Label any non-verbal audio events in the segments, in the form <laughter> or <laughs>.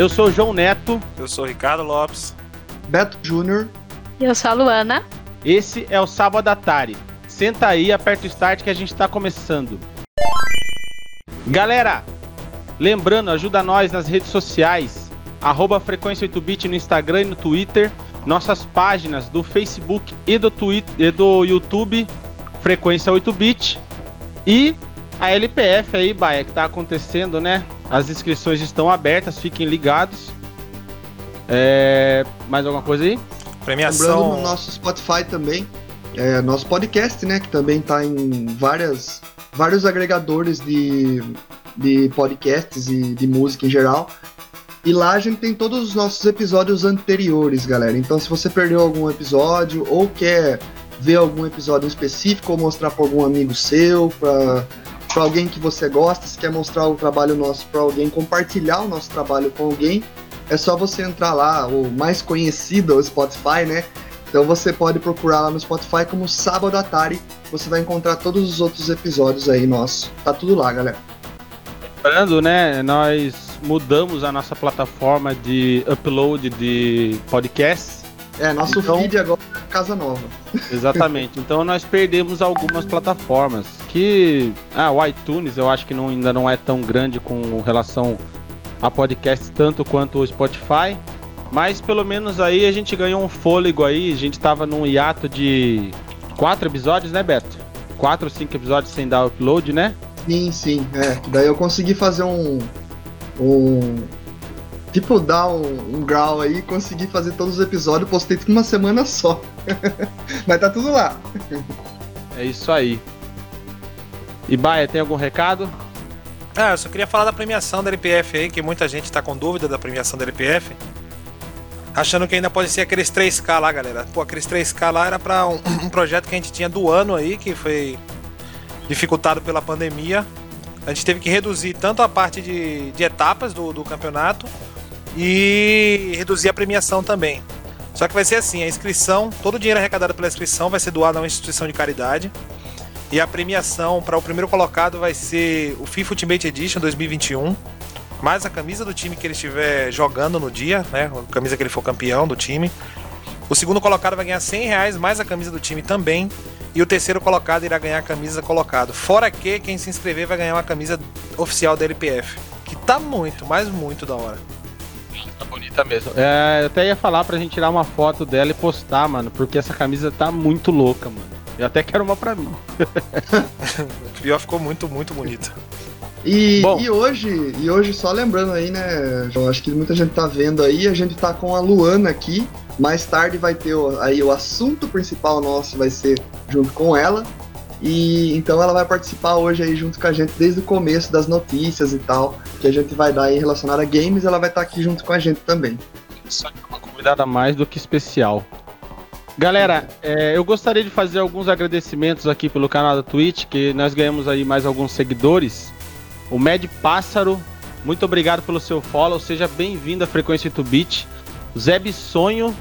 Eu sou o João Neto. Eu sou o Ricardo Lopes. Beto Júnior. E eu sou a Luana. Esse é o Sábado Atari. Senta aí, aperta o start que a gente está começando. Galera, lembrando, ajuda nós nas redes sociais. Arroba Frequência 8bit no Instagram e no Twitter. Nossas páginas do Facebook e do, Twitter, e do YouTube, Frequência 8bit. E a LPF aí, Baia, que tá acontecendo, né? As inscrições estão abertas, fiquem ligados. É... Mais alguma coisa aí? Premiação. Lembrando no nosso Spotify também, é, nosso podcast, né? Que também tá em várias, vários agregadores de, de podcasts e de música em geral. E lá a gente tem todos os nossos episódios anteriores, galera. Então, se você perdeu algum episódio ou quer ver algum episódio específico ou mostrar para algum amigo seu, para para alguém que você gosta, se quer mostrar o trabalho nosso para alguém, compartilhar o nosso trabalho com alguém, é só você entrar lá, o mais conhecido, o Spotify, né? Então você pode procurar lá no Spotify como Sábado Atari, você vai encontrar todos os outros episódios aí nossos. Tá tudo lá, galera. Lembrando, né, nós mudamos a nossa plataforma de upload de podcasts. É, nosso Então- feed agora é Casa Nova. Exatamente. <laughs> então nós perdemos algumas plataformas que ah, o iTunes eu acho que não, ainda não é tão grande com relação a podcasts tanto quanto o Spotify, mas pelo menos aí a gente ganhou um fôlego aí, a gente tava num hiato de quatro episódios, né, Beto? Quatro ou cinco episódios sem dar upload, né? Sim, sim, é. Daí eu consegui fazer um. um tipo, dar um, um grau aí, consegui fazer todos os episódios, postei tudo uma semana só. <laughs> Mas tá tudo lá. É isso aí. E Baia, tem algum recado? Ah, eu só queria falar da premiação da LPF aí, que muita gente tá com dúvida da premiação da LPF. Achando que ainda pode ser aqueles 3K lá, galera. Pô, aqueles 3K lá era pra um, um projeto que a gente tinha do ano aí, que foi dificultado pela pandemia. A gente teve que reduzir tanto a parte de, de etapas do, do campeonato e reduzir a premiação também. Só que vai ser assim, a inscrição, todo o dinheiro arrecadado pela inscrição vai ser doado a uma instituição de caridade. E a premiação para o primeiro colocado vai ser o FIFA Ultimate Edition 2021, mais a camisa do time que ele estiver jogando no dia, né? A camisa que ele for campeão do time. O segundo colocado vai ganhar 100 reais, mais a camisa do time também. E o terceiro colocado irá ganhar a camisa colocado. Fora que quem se inscrever vai ganhar uma camisa oficial da LPF. Que tá muito, mas muito da hora. Tá bonita mesmo. É, eu até ia falar pra gente tirar uma foto dela e postar, mano, porque essa camisa tá muito louca, mano. Eu até quero uma pra mim. <laughs> O pior ficou muito, muito bonito. E, Bom. e hoje, e hoje, só lembrando aí, né? Eu acho que muita gente tá vendo aí, a gente tá com a Luana aqui. Mais tarde vai ter o- aí o assunto principal nosso, vai ser junto com ela. E então ela vai participar hoje aí junto com a gente desde o começo das notícias e tal, que a gente vai dar aí relacionado a games, ela vai estar aqui junto com a gente também. Só que é uma convidada mais do que especial. Galera, é, eu gostaria de fazer alguns agradecimentos aqui pelo canal da Twitch, que nós ganhamos aí mais alguns seguidores. O Med Pássaro, muito obrigado pelo seu follow, seja bem-vindo à Frequência 8-Bit. Zé Bissonho,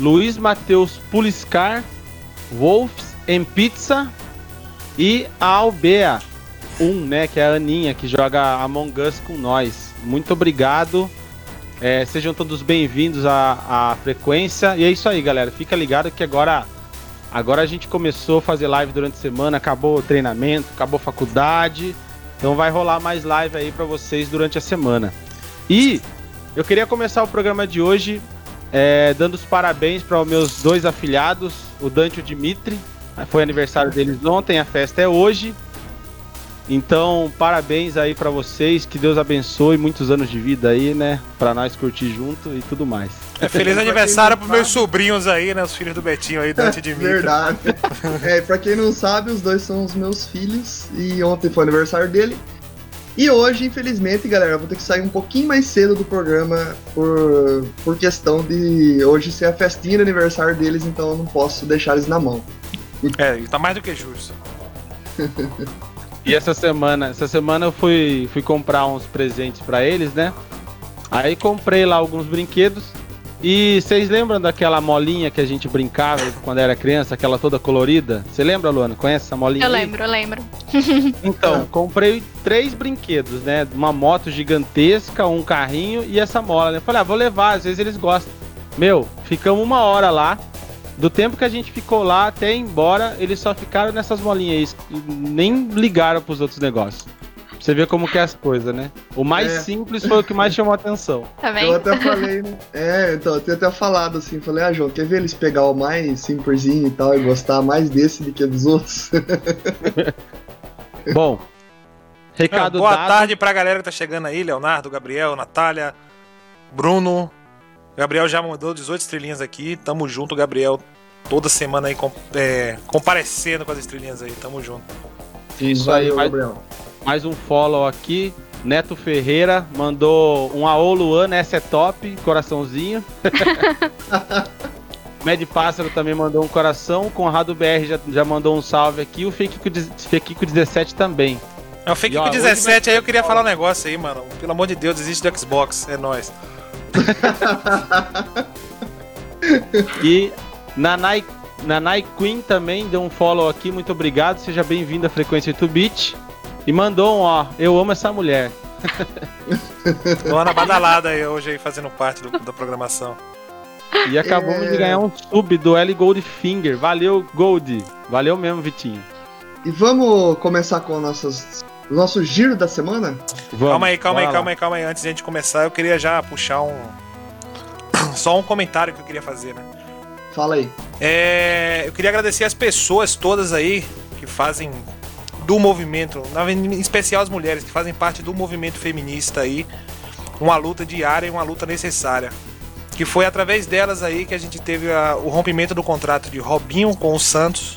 Luiz Matheus Puliscar, Wolves em Pizza e a Albea 1, né, que é a Aninha, que joga Among Us com nós. Muito obrigado. É, sejam todos bem-vindos à, à frequência. E é isso aí, galera. Fica ligado que agora, agora a gente começou a fazer live durante a semana, acabou o treinamento, acabou a faculdade. Então vai rolar mais live aí pra vocês durante a semana. E eu queria começar o programa de hoje é, dando os parabéns para os meus dois afilhados, o Dante e o Dimitri. Foi aniversário deles ontem, a festa é hoje. Então, parabéns aí pra vocês, que Deus abençoe muitos anos de vida aí, né? Pra nós curtir junto e tudo mais. É, feliz aniversário pros meus sobrinhos aí, né? Os filhos do Betinho aí, Dante e Dimitri. Verdade. é, pra quem não sabe, os dois são os meus filhos e ontem foi o aniversário dele. E hoje, infelizmente, galera, eu vou ter que sair um pouquinho mais cedo do programa por, por questão de hoje ser a festinha de aniversário deles, então eu não posso deixar eles na mão. <laughs> É, tá mais do que justo. E essa semana, essa semana eu fui, fui comprar uns presentes pra eles, né? Aí comprei lá alguns brinquedos. E vocês lembram daquela molinha que a gente brincava quando era criança, aquela toda colorida? Você lembra, Luana? Conhece essa molinha? Eu aí? lembro, eu lembro. <laughs> Então, comprei três brinquedos, né? Uma moto gigantesca, um carrinho e essa mola, né? Falei, ah, vou levar, às vezes eles gostam. Meu, ficamos uma hora lá. Do tempo que a gente ficou lá até ir embora, eles só ficaram nessas molinhas aí. e Nem ligaram pros outros negócios. Pra Você vê como que é as coisas, né? O mais É. simples foi o que mais chamou a atenção. <laughs> Tá Eu vendo? até falei, né? É, então, eu tinha até falado assim, falei, ah, João, quer ver eles pegar o mais simplesinho e tal e gostar mais desse do que dos outros? <laughs> Bom, recado Boa dado. tarde pra galera que tá chegando aí, Leonardo, Gabriel, Natália, Bruno. Gabriel já mandou 18 estrelinhas aqui. Tamo junto, Gabriel. Toda semana aí com- é, comparecendo com as estrelinhas aí. Tamo junto. Isso aí, mais, Gabriel. mais um follow aqui. Neto Ferreira mandou um Aô Luana, essa é top, coraçãozinho. <laughs> Mad Pássaro também mandou um coração. Conrado BR já, já mandou um salve aqui. O Fekiko de- Fekiko 17 também. Eu fiquei E, ó, com hoje 17 aí, eu queria falar um negócio aí, mano. Pelo amor de Deus, desiste do Xbox. É nóis. <laughs> E Nanai, Nanai Queen também deu um follow aqui. Muito obrigado. Seja bem-vindo à Frequência 8-Bit. E mandou um, ó, eu amo essa mulher. Luana badalada aí hoje aí, fazendo parte do- da programação. E acabamos É. de ganhar um sub do L Goldfinger. Valeu, Gold. Valeu mesmo, Vitinho. E vamos começar com nossas, nosso giro da semana? Vamos, calma aí, calma aí, calma aí, calma aí. Antes de a gente começar, eu queria já puxar um. <coughs> Só um comentário que eu queria fazer, né? Fala aí. É, eu queria agradecer as pessoas todas aí que fazem do movimento, em especial as mulheres que fazem parte do movimento feminista aí, uma luta diária e uma luta necessária. Que foi através delas aí que a gente teve a- o rompimento do contrato de Robinho com o Santos,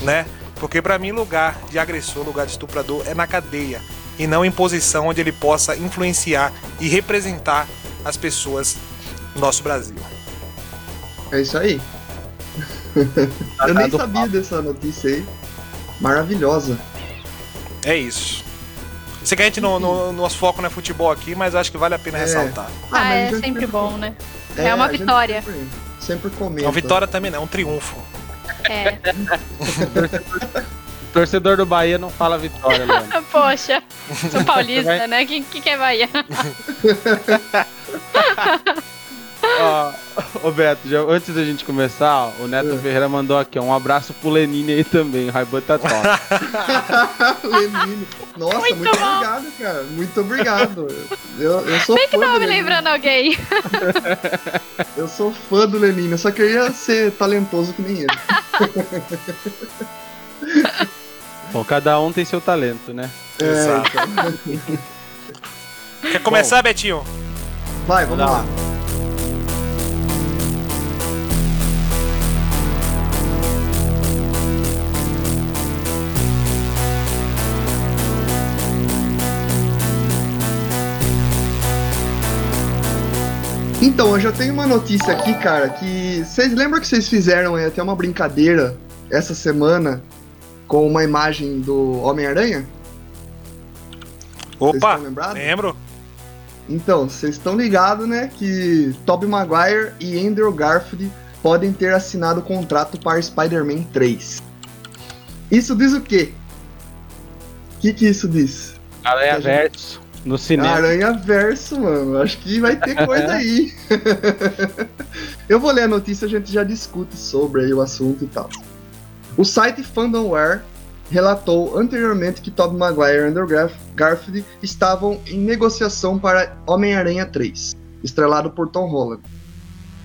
né? Porque pra mim lugar de agressor, lugar de estuprador é na cadeia e não em posição onde ele possa influenciar e representar as pessoas no nosso Brasil. É isso aí. <laughs> Eu nem sabia dessa notícia aí. Maravilhosa. É isso. Sei que a gente não, no, nosso foco não é futebol aqui, mas acho que vale a pena É. ressaltar. Ah, mas é gente sempre bom, né? É, É uma vitória. Sempre, sempre comenta. É uma vitória também não, é um triunfo. É. <laughs> Torcedor do Bahia não fala vitória, Leandro. <laughs> Poxa, sou paulista, né? Quem que quer Bahia? <laughs> Ó, Ô Beto, já- antes da gente começar, ó, o Neto É. Ferreira mandou aqui, ó, um abraço pro Lenine aí também. O Raiban tá top. <laughs> Lenine. Nossa, Muito muito, bom. obrigado, cara. Muito obrigado. Eu, eu sou Bem que fã tava do me lembrando alguém. <laughs> Eu sou fã do Lenine. Eu só queria ser talentoso que nem ele. <laughs> Bom, cada um tem seu talento, né? É, Exato. então. Quer começar, Betinho? Vai, vamos Não. lá. Então, eu já tenho uma notícia aqui, cara, que vocês lembram que vocês fizeram é, até uma brincadeira essa semana com uma imagem do Homem-Aranha? Opa, lembro. Então, vocês estão ligados, né, que Tobey Maguire e Andrew Garfield podem ter assinado o contrato para Spider-Man 3. Isso diz o quê? O que, que isso diz? Aranha Verso no cinema. Aranha Verso, mano. Acho que vai ter coisa <laughs> aí. <laughs> Eu vou ler a notícia, a gente já discute sobre o assunto e tal. O site Fandomware relatou anteriormente que Tobey Maguire e Andrew Garf- Garfield estavam em negociação para Homem-Aranha 3, estrelado por Tom Holland.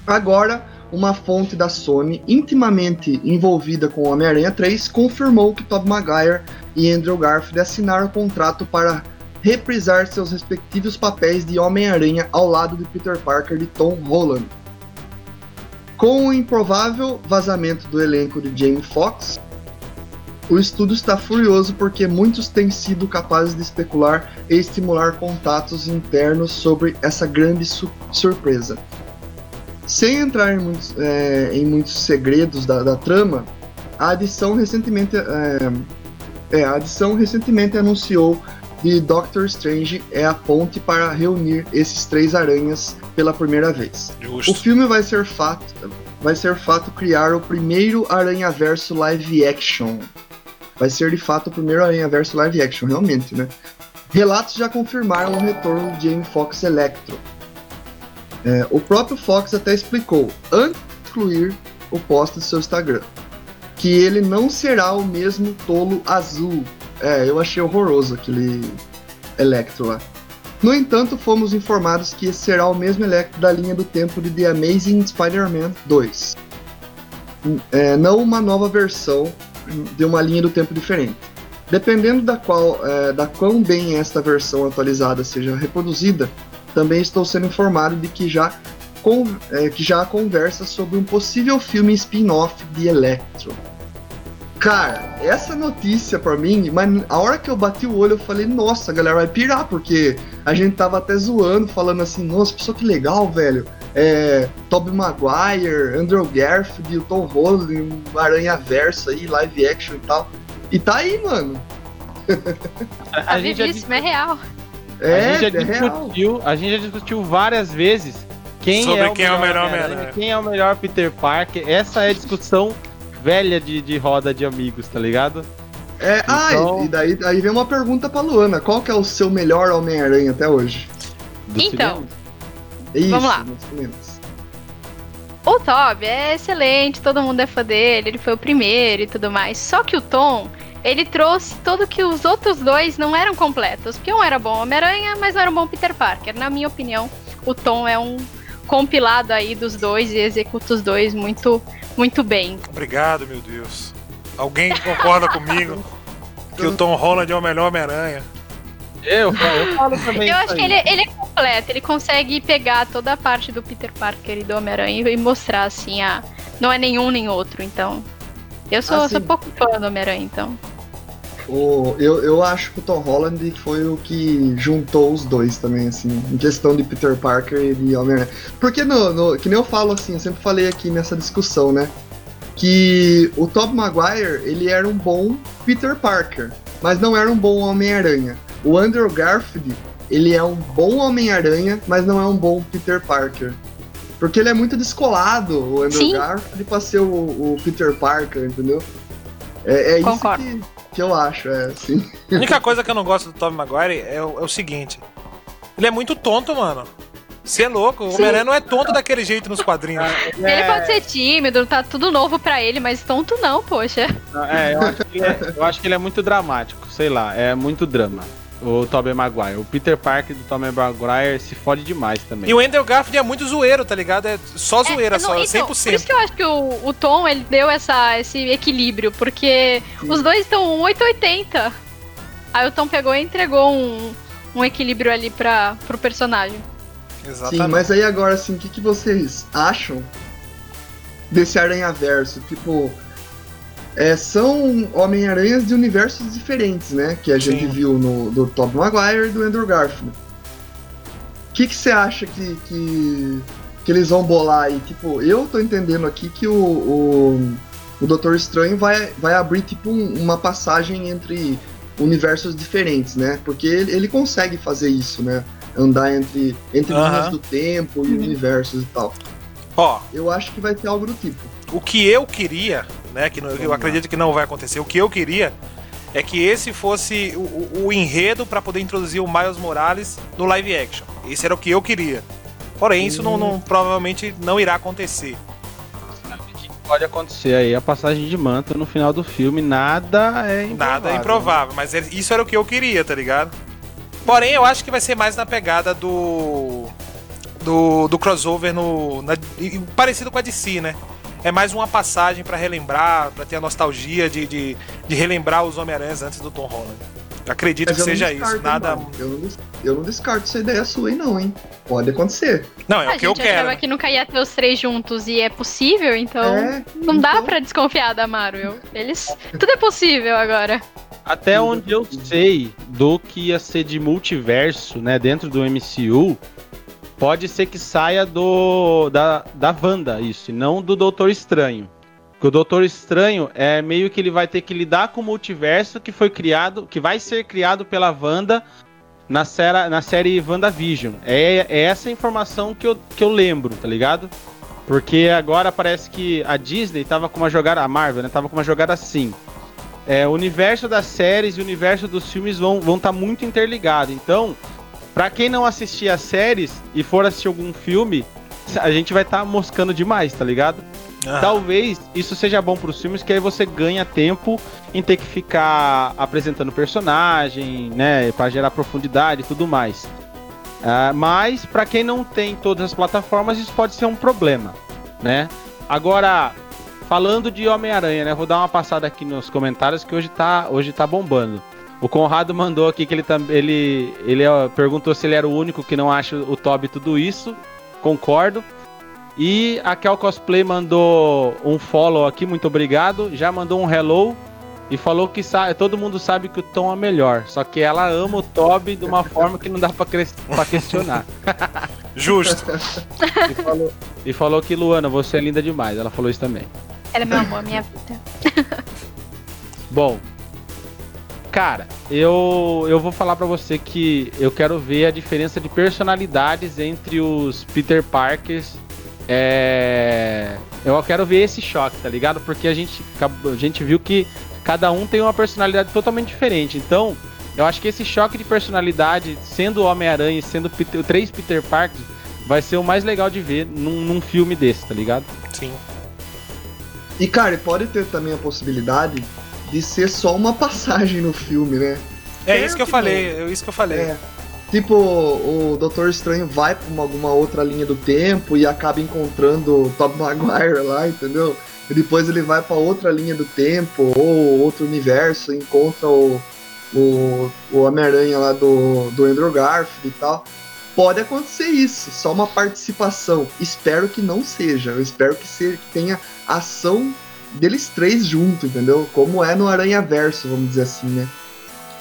Agora, uma fonte da Sony intimamente envolvida com Homem-Aranha 3 confirmou que Tobey Maguire e Andrew Garfield assinaram o contrato para reprisar seus respectivos papéis de Homem-Aranha ao lado de Peter Parker de Tom Holland. Com o improvável vazamento do elenco de Jamie Foxx, o estúdio está furioso porque muitos têm sido capazes de especular e estimular contatos internos sobre essa grande su- surpresa. Sem entrar em muitos, é, em muitos segredos da, da trama, a adição recentemente, é, é, a adição recentemente anunciou de Doctor Strange é a ponte para reunir esses três aranhas pela primeira vez. Justo. O filme vai ser fato, vai ser fato criar o primeiro Aranha-Verso live action. Vai ser de fato o primeiro Aranha-Verso live action, realmente, né? Relatos já confirmaram o retorno de Jamie Foxx Electro. É, o próprio Fox até explicou, antes de excluir o post do seu Instagram, que ele não será o mesmo tolo azul. É, eu achei horroroso aquele Electro lá. No entanto, fomos informados que esse será o mesmo Electro da linha do tempo de The Amazing Spider-Man 2. É, não uma nova versão de uma linha do tempo diferente. Dependendo da qual, é, da quão bem esta versão atualizada seja reproduzida, também estou sendo informado de que já, é, que já há conversa sobre um possível filme spin-off de Electro. Cara, essa notícia pra mim, mas a hora que eu bati o olho, eu falei, nossa, a galera vai pirar, porque a gente tava até zoando, falando assim, nossa, pessoal, que legal, velho. É, Tobey Maguire, Andrew Garfield, o Tom Holland, um Aranha Verso aí, live action e tal. E tá aí, mano. Tá <laughs> A gente já vivíssimo, é real. É, a gente já é real. discutiu, a gente já discutiu várias vezes quem Sobre é o quem é o melhor melhor quem é o melhor Peter Parker. Essa é a discussão velha de, de roda de amigos, tá ligado? É, ah, Então- e daí aí vem uma pergunta pra Luana: qual que é o seu melhor Homem-Aranha até hoje? Do Então. Isso, Vamos lá. O Toby é excelente, todo mundo é fã dele, ele foi o primeiro e tudo mais. Só que o Tom, ele trouxe tudo que os outros dois não eram completos. Porque um era bom Homem-Aranha, mas não era um bom Peter Parker. Na minha opinião, o Tom é um compilado aí dos dois e executa os dois muito, muito bem. Obrigado, meu Deus. Alguém concorda <laughs> comigo que o Tom Holland é o melhor Homem-Aranha? Eu, eu falo também. Eu isso acho que ele, ele é completo, ele consegue pegar toda a parte do Peter Parker e do Homem-Aranha e mostrar assim a. Não é nenhum nem outro, então. Eu sou, Ah, sou pouco fã do Homem-Aranha, então. O, eu, eu acho que o Tom Holland foi o que juntou os dois também, assim, em questão de Peter Parker e de Homem-Aranha. Porque, no, no- que nem eu falo assim, eu sempre falei aqui nessa discussão, né? Que o Tobey Maguire, ele era um bom Peter Parker, mas não era um bom Homem-Aranha. O Andrew Garfield, ele é um bom Homem-Aranha, mas não é um bom Peter Parker. Porque ele é muito descolado, o Andrew Sim. Garfield, pra ser o, o Peter Parker, entendeu? É, é isso que, que eu acho, é assim. A única coisa que eu não gosto do Tobey Maguire é o, é o seguinte. Ele é muito tonto, mano. Você é louco, o. Homem-Aranha não é tonto daquele jeito nos quadrinhos. Ele Ele é- pode ser tímido, tá tudo novo pra ele, mas tonto não, poxa. É, eu acho, que ele é, eu acho que ele é muito dramático, sei lá, é muito drama. O Tobey Maguire. O Peter Parker do Tobey Maguire se fode demais também. E o Andrew Garfield é muito zoeiro, tá ligado? É só zoeira, É, só, não, então, Por 100%. isso que eu acho que o, o Tom, ele deu essa, esse equilíbrio, porque Sim. os dois estão 880. Aí o Tom pegou e entregou um, um equilíbrio ali pra, pro personagem. Exatamente. Sim, mas aí agora, assim, o que, que vocês acham desse Aranha-Verso? Tipo, é, são Homem-Aranhas de universos diferentes, né? Que a gente Sim. viu no do Tobey Maguire e do Andrew Garfield. O que, você acha que, que, que eles vão bolar aí? Tipo, eu tô entendendo aqui que o, o, o Doutor Estranho vai, vai abrir, tipo, um- uma passagem entre universos diferentes, né? Porque ele, ele consegue fazer isso, né? Andar entre, entre Aham. linhas do tempo e universos e tal. Ó, Eu acho que vai ter algo do tipo. o que eu queria, né? Que não- eu acredito que não vai acontecer. O que eu queria é que esse fosse o, o- o enredo pra poder introduzir o Miles Morales no live action. Esse era o que eu queria. Porém, isso não, não- provavelmente não irá acontecer. Pode acontecer aí a passagem de manto no final do filme, nada é improvável. Nada é improvável, mas é- isso era o que eu queria, tá ligado? Porém, eu acho que vai ser mais na pegada do. do, do crossover no. na- parecido com a DC, né? É mais uma passagem pra relembrar, pra ter a nostalgia de, de, de relembrar os Homem-Aranhas antes do Tom Holland. Acredito Mas que eu seja descarto, isso. Nada. Eu, não, eu não descarto essa ideia sua aí, não, hein? Pode acontecer. Não, é a o que eu gente achava quero. que nunca ia ter os três juntos e é possível, então É, não dá então- pra desconfiar da Marvel. Eles. Tudo é possível agora. Até onde eu sei do que ia ser de multiverso, né, dentro do MCU, pode ser que saia do da, da Wanda, isso, e não do Doutor Estranho. Que o Doutor Estranho é meio que ele vai ter que lidar com o multiverso que foi criado, que vai ser criado pela Wanda na, série, na série WandaVision. É, é essa informação que eu, que eu lembro, tá ligado? Porque agora parece que a Disney tava com uma jogada, a Marvel, né? Tava com uma jogada assim. É, o universo das séries e o universo dos filmes vão estar vão tá muito interligados. Então, para quem não assistir as séries e for assistir algum filme, a gente vai estar tá moscando demais, tá ligado? Ah. Talvez isso seja bom para os filmes, que aí você ganha tempo em ter que ficar apresentando personagem, né, para gerar profundidade e tudo mais. Uh, mas para quem não tem todas as plataformas, isso pode ser um problema, né? Agora, falando de Homem-Aranha, né, vou dar uma passada aqui nos comentários que hoje tá, hoje tá bombando. O Conrado mandou aqui que ele ele ele perguntou se ele era o único que não acha o Toby tudo isso. Concordo. E a Kel Cosplay mandou um follow aqui, muito obrigado. Já mandou um hello e falou que sabe, todo mundo sabe que o Tom é melhor. Só que ela ama o Toby de uma forma que não dá pra, pra questionar. <laughs> Justo. e, falou, e falou que Luana, você é linda demais. Ela falou isso também. Ela é meu amor, minha vida. Bom, cara, eu, eu vou falar para você que eu quero ver a diferença de personalidades entre os Peter Parkers é... Eu quero ver esse choque, tá ligado? Porque a gente, a gente viu que cada um tem uma personalidade totalmente diferente. Então, eu acho que esse choque de personalidade, sendo Homem-Aranha e sendo Peter, três Peter Parkers, vai ser o mais legal de ver num, num filme desse, tá ligado? Sim. E, cara, pode ter também a possibilidade de ser só uma passagem no filme, né? É, isso que eu falei, é isso que eu falei. É. Tipo, o Doutor Estranho vai pra uma, alguma outra linha do tempo e acaba encontrando o Tobey Maguire lá, entendeu? E depois ele vai para outra linha do tempo ou outro universo, encontra o, o, o Homem-Aranha lá do, do Andrew Garfield e tal. Pode acontecer isso, só uma participação. Espero que não seja. Eu espero que, seja, que tenha ação deles três junto, entendeu? Como é no Aranha Verso, vamos dizer assim, né?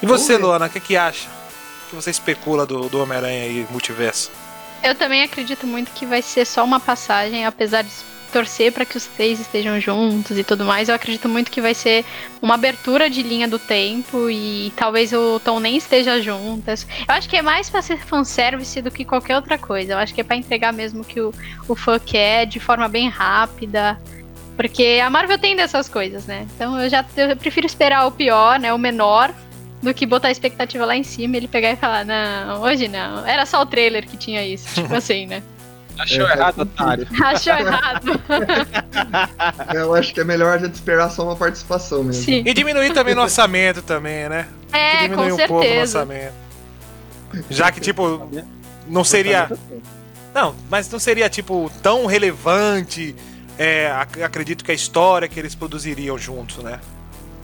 E você, Luana, o que, que acha? que você especula do, do Homem-Aranha e multiverso? Eu também acredito muito que vai ser só uma passagem, apesar de torcer para que os três estejam juntos e tudo mais. Eu acredito muito que vai ser uma abertura de linha do tempo e talvez o Tom nem esteja juntas. Eu acho que é mais para ser fanservice do que qualquer outra coisa. Eu acho que é para entregar mesmo que o, o fã quer de forma bem rápida. Porque a Marvel tem dessas coisas, né? Então eu já eu prefiro esperar o pior, né? O menor, do que botar a expectativa lá em cima e ele pegar e falar, não, hoje não. Era só o trailer que tinha isso, tipo <laughs> assim, né? Achou é, errado, otário. <laughs> Achou errado. <laughs> Eu acho que é melhor a gente esperar só uma participação mesmo. Sim. E diminuir também no orçamento também, né? É, diminuir com um certeza. pouco o orçamento. Já que, tipo, não seria... Não, mas não seria, tipo, tão relevante, é, acredito que a história que eles produziriam juntos, né?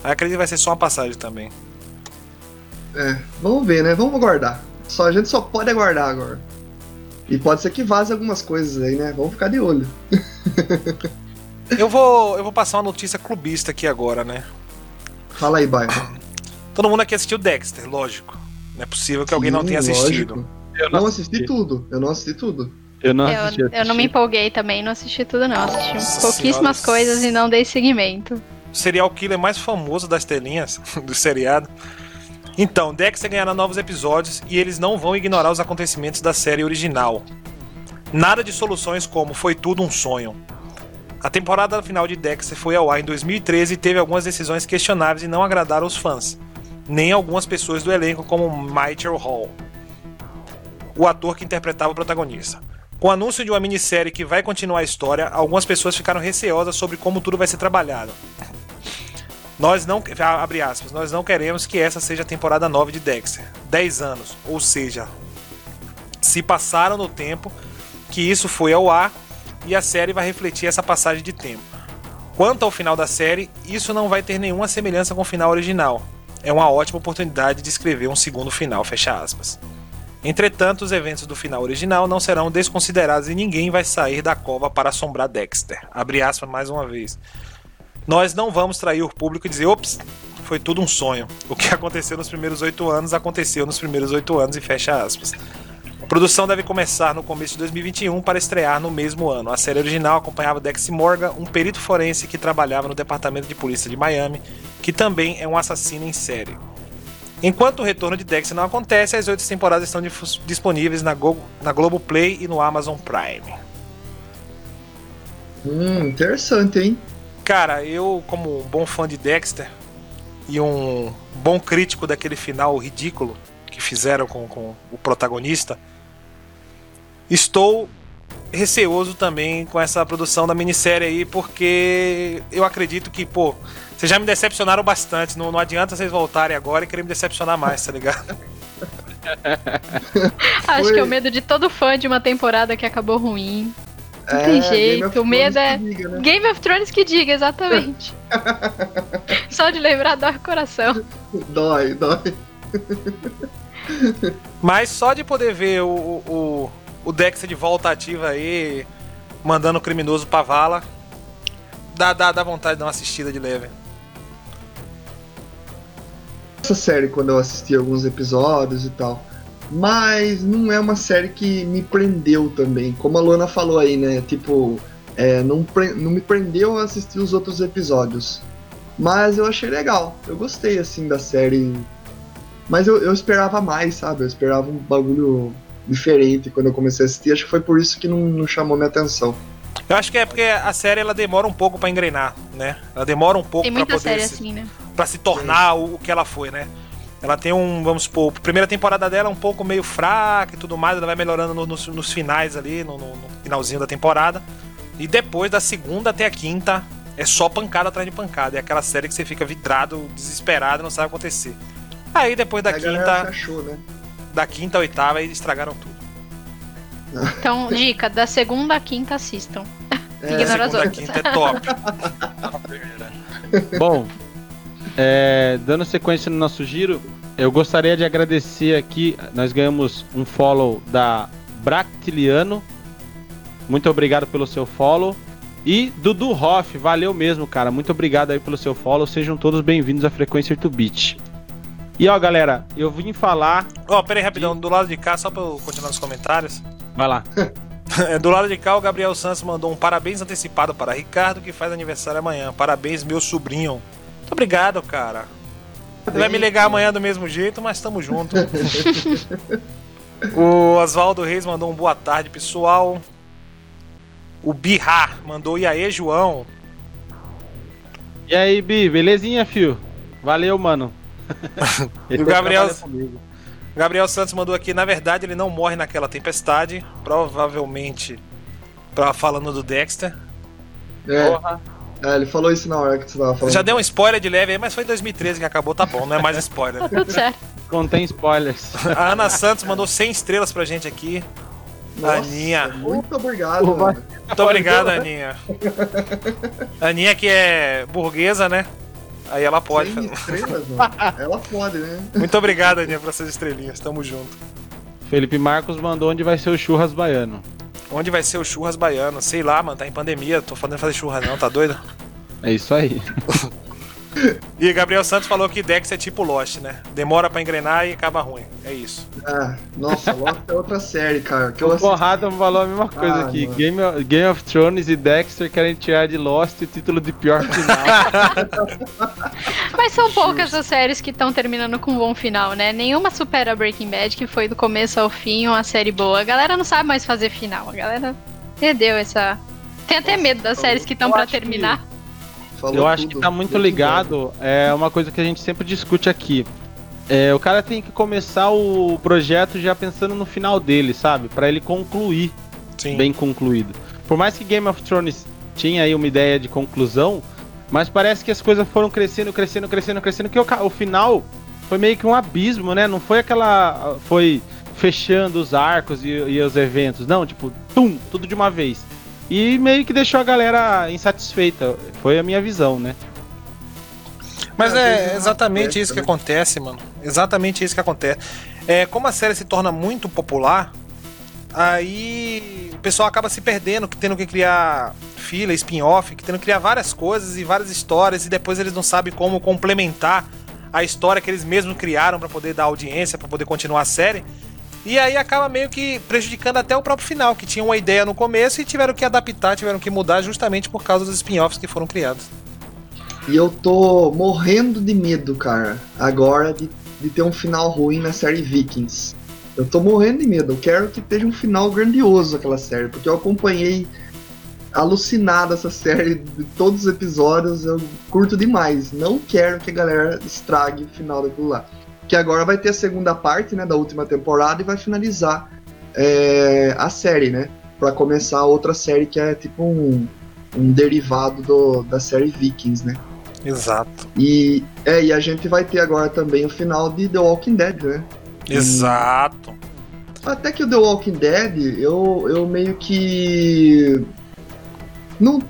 Acredito que vai ser só uma passagem também. É, vamos ver, né? Vamos aguardar. Só, a gente só pode aguardar agora. E pode ser que vaze algumas coisas aí, né? Vamos ficar de olho. <laughs> eu vou, eu vou passar uma notícia clubista aqui agora, né? Fala aí, Baio. Todo mundo aqui assistiu Dexter, lógico. Não é possível que Sim, alguém não tenha assistido. Eu não assisti. assisti tudo. Eu não assisti tudo. Eu não assisti, eu, eu, não me empolguei também, não assisti tudo não. Assisti Nossa pouquíssimas senhora. coisas e não dei seguimento. O serial killer mais famoso das telinhas <laughs> do seriado. Então, Dexter ganhará novos episódios e eles não vão ignorar os acontecimentos da série original. Nada de soluções como foi tudo um sonho. A temporada final de Dexter foi ao ar em 2013 e teve algumas decisões questionáveis e não agradaram os fãs, nem algumas pessoas do elenco como Michael Hall, o ator que interpretava o protagonista. Com o anúncio de uma minissérie que vai continuar a história, algumas pessoas ficaram receosas sobre como tudo vai ser trabalhado. Nós não, abre aspas, nós não queremos que essa seja a temporada 9 de Dexter. 10 anos, ou seja, se passaram no tempo que isso foi ao ar e a série vai refletir essa passagem de tempo. Quanto ao final da série, isso não vai ter nenhuma semelhança com o final original. É uma ótima oportunidade de escrever um segundo final, fecha aspas. Entretanto, os eventos do final original não serão desconsiderados e ninguém vai sair da cova para assombrar Dexter. Abre aspas mais uma vez. Nós não vamos trair o público e dizer, ops, foi tudo um sonho. O que <laughs> aconteceu nos primeiros oito anos aconteceu nos primeiros oito anos e fecha aspas. A produção deve começar no começo de 2021 para estrear no mesmo ano. A série original acompanhava Dex Morgan, um perito forense que trabalhava no Departamento de Polícia de Miami, que também é um assassino em série. Enquanto o retorno de Dex não acontece, as oito temporadas estão disponíveis na, Go na Globoplay e no Amazon Prime. Hum, interessante, hein? Cara, eu, como um bom fã de Dexter e um bom crítico daquele final ridículo que fizeram com, com o protagonista, Estou receoso também com essa produção da minissérie aí, porque eu acredito que, pô, vocês já me decepcionaram bastante. Não, não adianta vocês voltarem agora e querer me decepcionar mais, tá ligado? <laughs> Acho Foi. que é o medo de todo fã de uma temporada que acabou ruim. Não é, tem jeito, o medo é. Diga, né? Game of Thrones que diga, exatamente. <laughs> Só de lembrar dói o coração. Dói, dói. Mas só de poder ver o, o, o Dexter de volta ativa aí, mandando o criminoso pra vala. Dá, dá, dá vontade de dar uma assistida de leve. Essa série, quando eu assisti alguns episódios e tal. Mas não é uma série que me prendeu também. Como a Luana falou aí, né? Tipo, é, não, não me prendeu a assistir os outros episódios. Mas eu achei legal. Eu gostei, assim, da série. Mas eu, eu esperava mais, sabe? Eu esperava um bagulho diferente quando eu comecei a assistir. Acho que foi por isso que não, não chamou minha atenção. Eu acho que é porque a série ela demora um pouco para engrenar, né? Ela demora um pouco para poder se, assim, né? Para se tornar o, o, que ela foi, né? Ela tem um, vamos supor, a primeira temporada dela é um pouco meio fraca e tudo mais, ela vai melhorando no, nos, nos, finais ali, no, no, finalzinho da temporada. E depois da segunda até a quinta é só pancada atrás de pancada. É aquela série que você fica vidrado, desesperado, não sabe acontecer. Aí depois da a quinta. Achou, né? da quinta à oitava e estragaram tudo. Então, <laughs> dica, da segunda à quinta assistam. É, Ignora as outras. quinta é top. <laughs> Bom, é, dando sequência no nosso giro, eu gostaria de agradecer aqui. Nós ganhamos um follow da Bractiliano. Muito obrigado pelo seu follow. E Dudu Hoff, valeu mesmo, cara. Muito obrigado aí pelo seu follow. Sejam todos bem-vindos à Frequência to Beat. E ó, galera, eu vim falar. Ó, oh, pera aí rapidão, de... do lado de cá, só pra eu continuar nos comentários. Vai lá. <laughs> do lado de cá, o Gabriel Santos mandou um parabéns antecipado para Ricardo, que faz aniversário amanhã. Parabéns, meu sobrinho. Muito obrigado, cara. Ele vai me ligar amanhã do mesmo jeito, mas tamo junto. o Oswaldo Reis mandou um boa tarde, pessoal. O Birra mandou e aí, João. E aí, Bi, belezinha, fio? Valeu, mano. <laughs> o Gabriel, Gabriel Santos mandou aqui, na verdade ele não morre naquela tempestade, provavelmente pra, falando do Dexter. É. Porra. É, ele falou isso na hora que você tava falando. Já deu um spoiler de leve aí, mas foi em 2013 que acabou, tá bom, não é mais spoiler. <laughs> tudo certo. Contém spoilers. A Ana Santos mandou 100 estrelas pra gente aqui. Nossa, Aninha. Muito obrigado. Muito obrigado, Aninha. Aninha que é burguesa, né? Aí ela pode. estrelas, mano. <laughs> ela pode, né? Muito obrigado, Aninha, por essas estrelinhas. Tamo junto. Felipe Marcos mandou onde vai ser o churras baiano. Onde vai ser o churras baiano? Sei lá, mano, tá em pandemia, tô fazendo fazer churras não, tá doido? É isso aí. <laughs> E Gabriel Santos falou que Dex é tipo Lost, né? Demora pra engrenar e acaba ruim. É isso. Ah, nossa, Lost é outra série, cara. Que o Porrada falou a mesma coisa ah, aqui. Game of, Game of, Thrones e Dexter querem tirar de Lost o título de pior final. <laughs> Mas são poucas as séries que estão terminando com um bom final, né? Nenhuma supera Breaking Bad, que foi do começo ao fim uma série boa. A galera não sabe mais fazer final. A galera perdeu essa. Tem até medo das séries que estão para terminar. Que Falou eu acho tudo. que tá muito ligado. É uma coisa que a gente sempre discute aqui. É, o cara tem que começar o projeto já pensando no final dele, sabe? Para ele concluir Sim. bem concluído. Por mais que Game of Thrones tinha aí uma ideia de conclusão, mas parece que as coisas foram crescendo, crescendo, crescendo, crescendo, que o, o final foi meio que um abismo, né? Não foi aquela. Foi fechando os arcos e, e os eventos. Não, tipo, tum, tudo de uma vez. E meio que deixou a galera insatisfeita. Foi a minha visão, né? Mas é exatamente isso que acontece, mano. Exatamente isso que acontece. É, como a série se torna muito popular, aí o pessoal acaba se perdendo, tendo que criar fila, spin-off, tendo que criar várias coisas e várias histórias, e depois eles não sabem como complementar a história que eles mesmos criaram para poder dar audiência, para poder continuar a série. E aí acaba meio que prejudicando até o próprio final, que tinha uma ideia no começo e tiveram que adaptar, tiveram que mudar justamente por causa dos spin-offs que foram criados. E eu tô morrendo de medo, cara, agora de, de ter um final ruim na série Vikings. Eu tô morrendo de medo. Eu quero que esteja um final grandioso aquela série, porque eu acompanhei alucinado essa série de todos os episódios. Eu curto demais. Não quero que a galera estrague o final daquilo lá. Que agora vai ter a segunda parte, né, da última temporada e vai finalizar é, a série, né? Pra começar outra série que é tipo um, um derivado do, da série Vikings, né? Exato. E, é, e a gente vai ter agora também o final de The Walking Dead, né? Exato. Até que o The Walking Dead, eu, eu meio que. Não.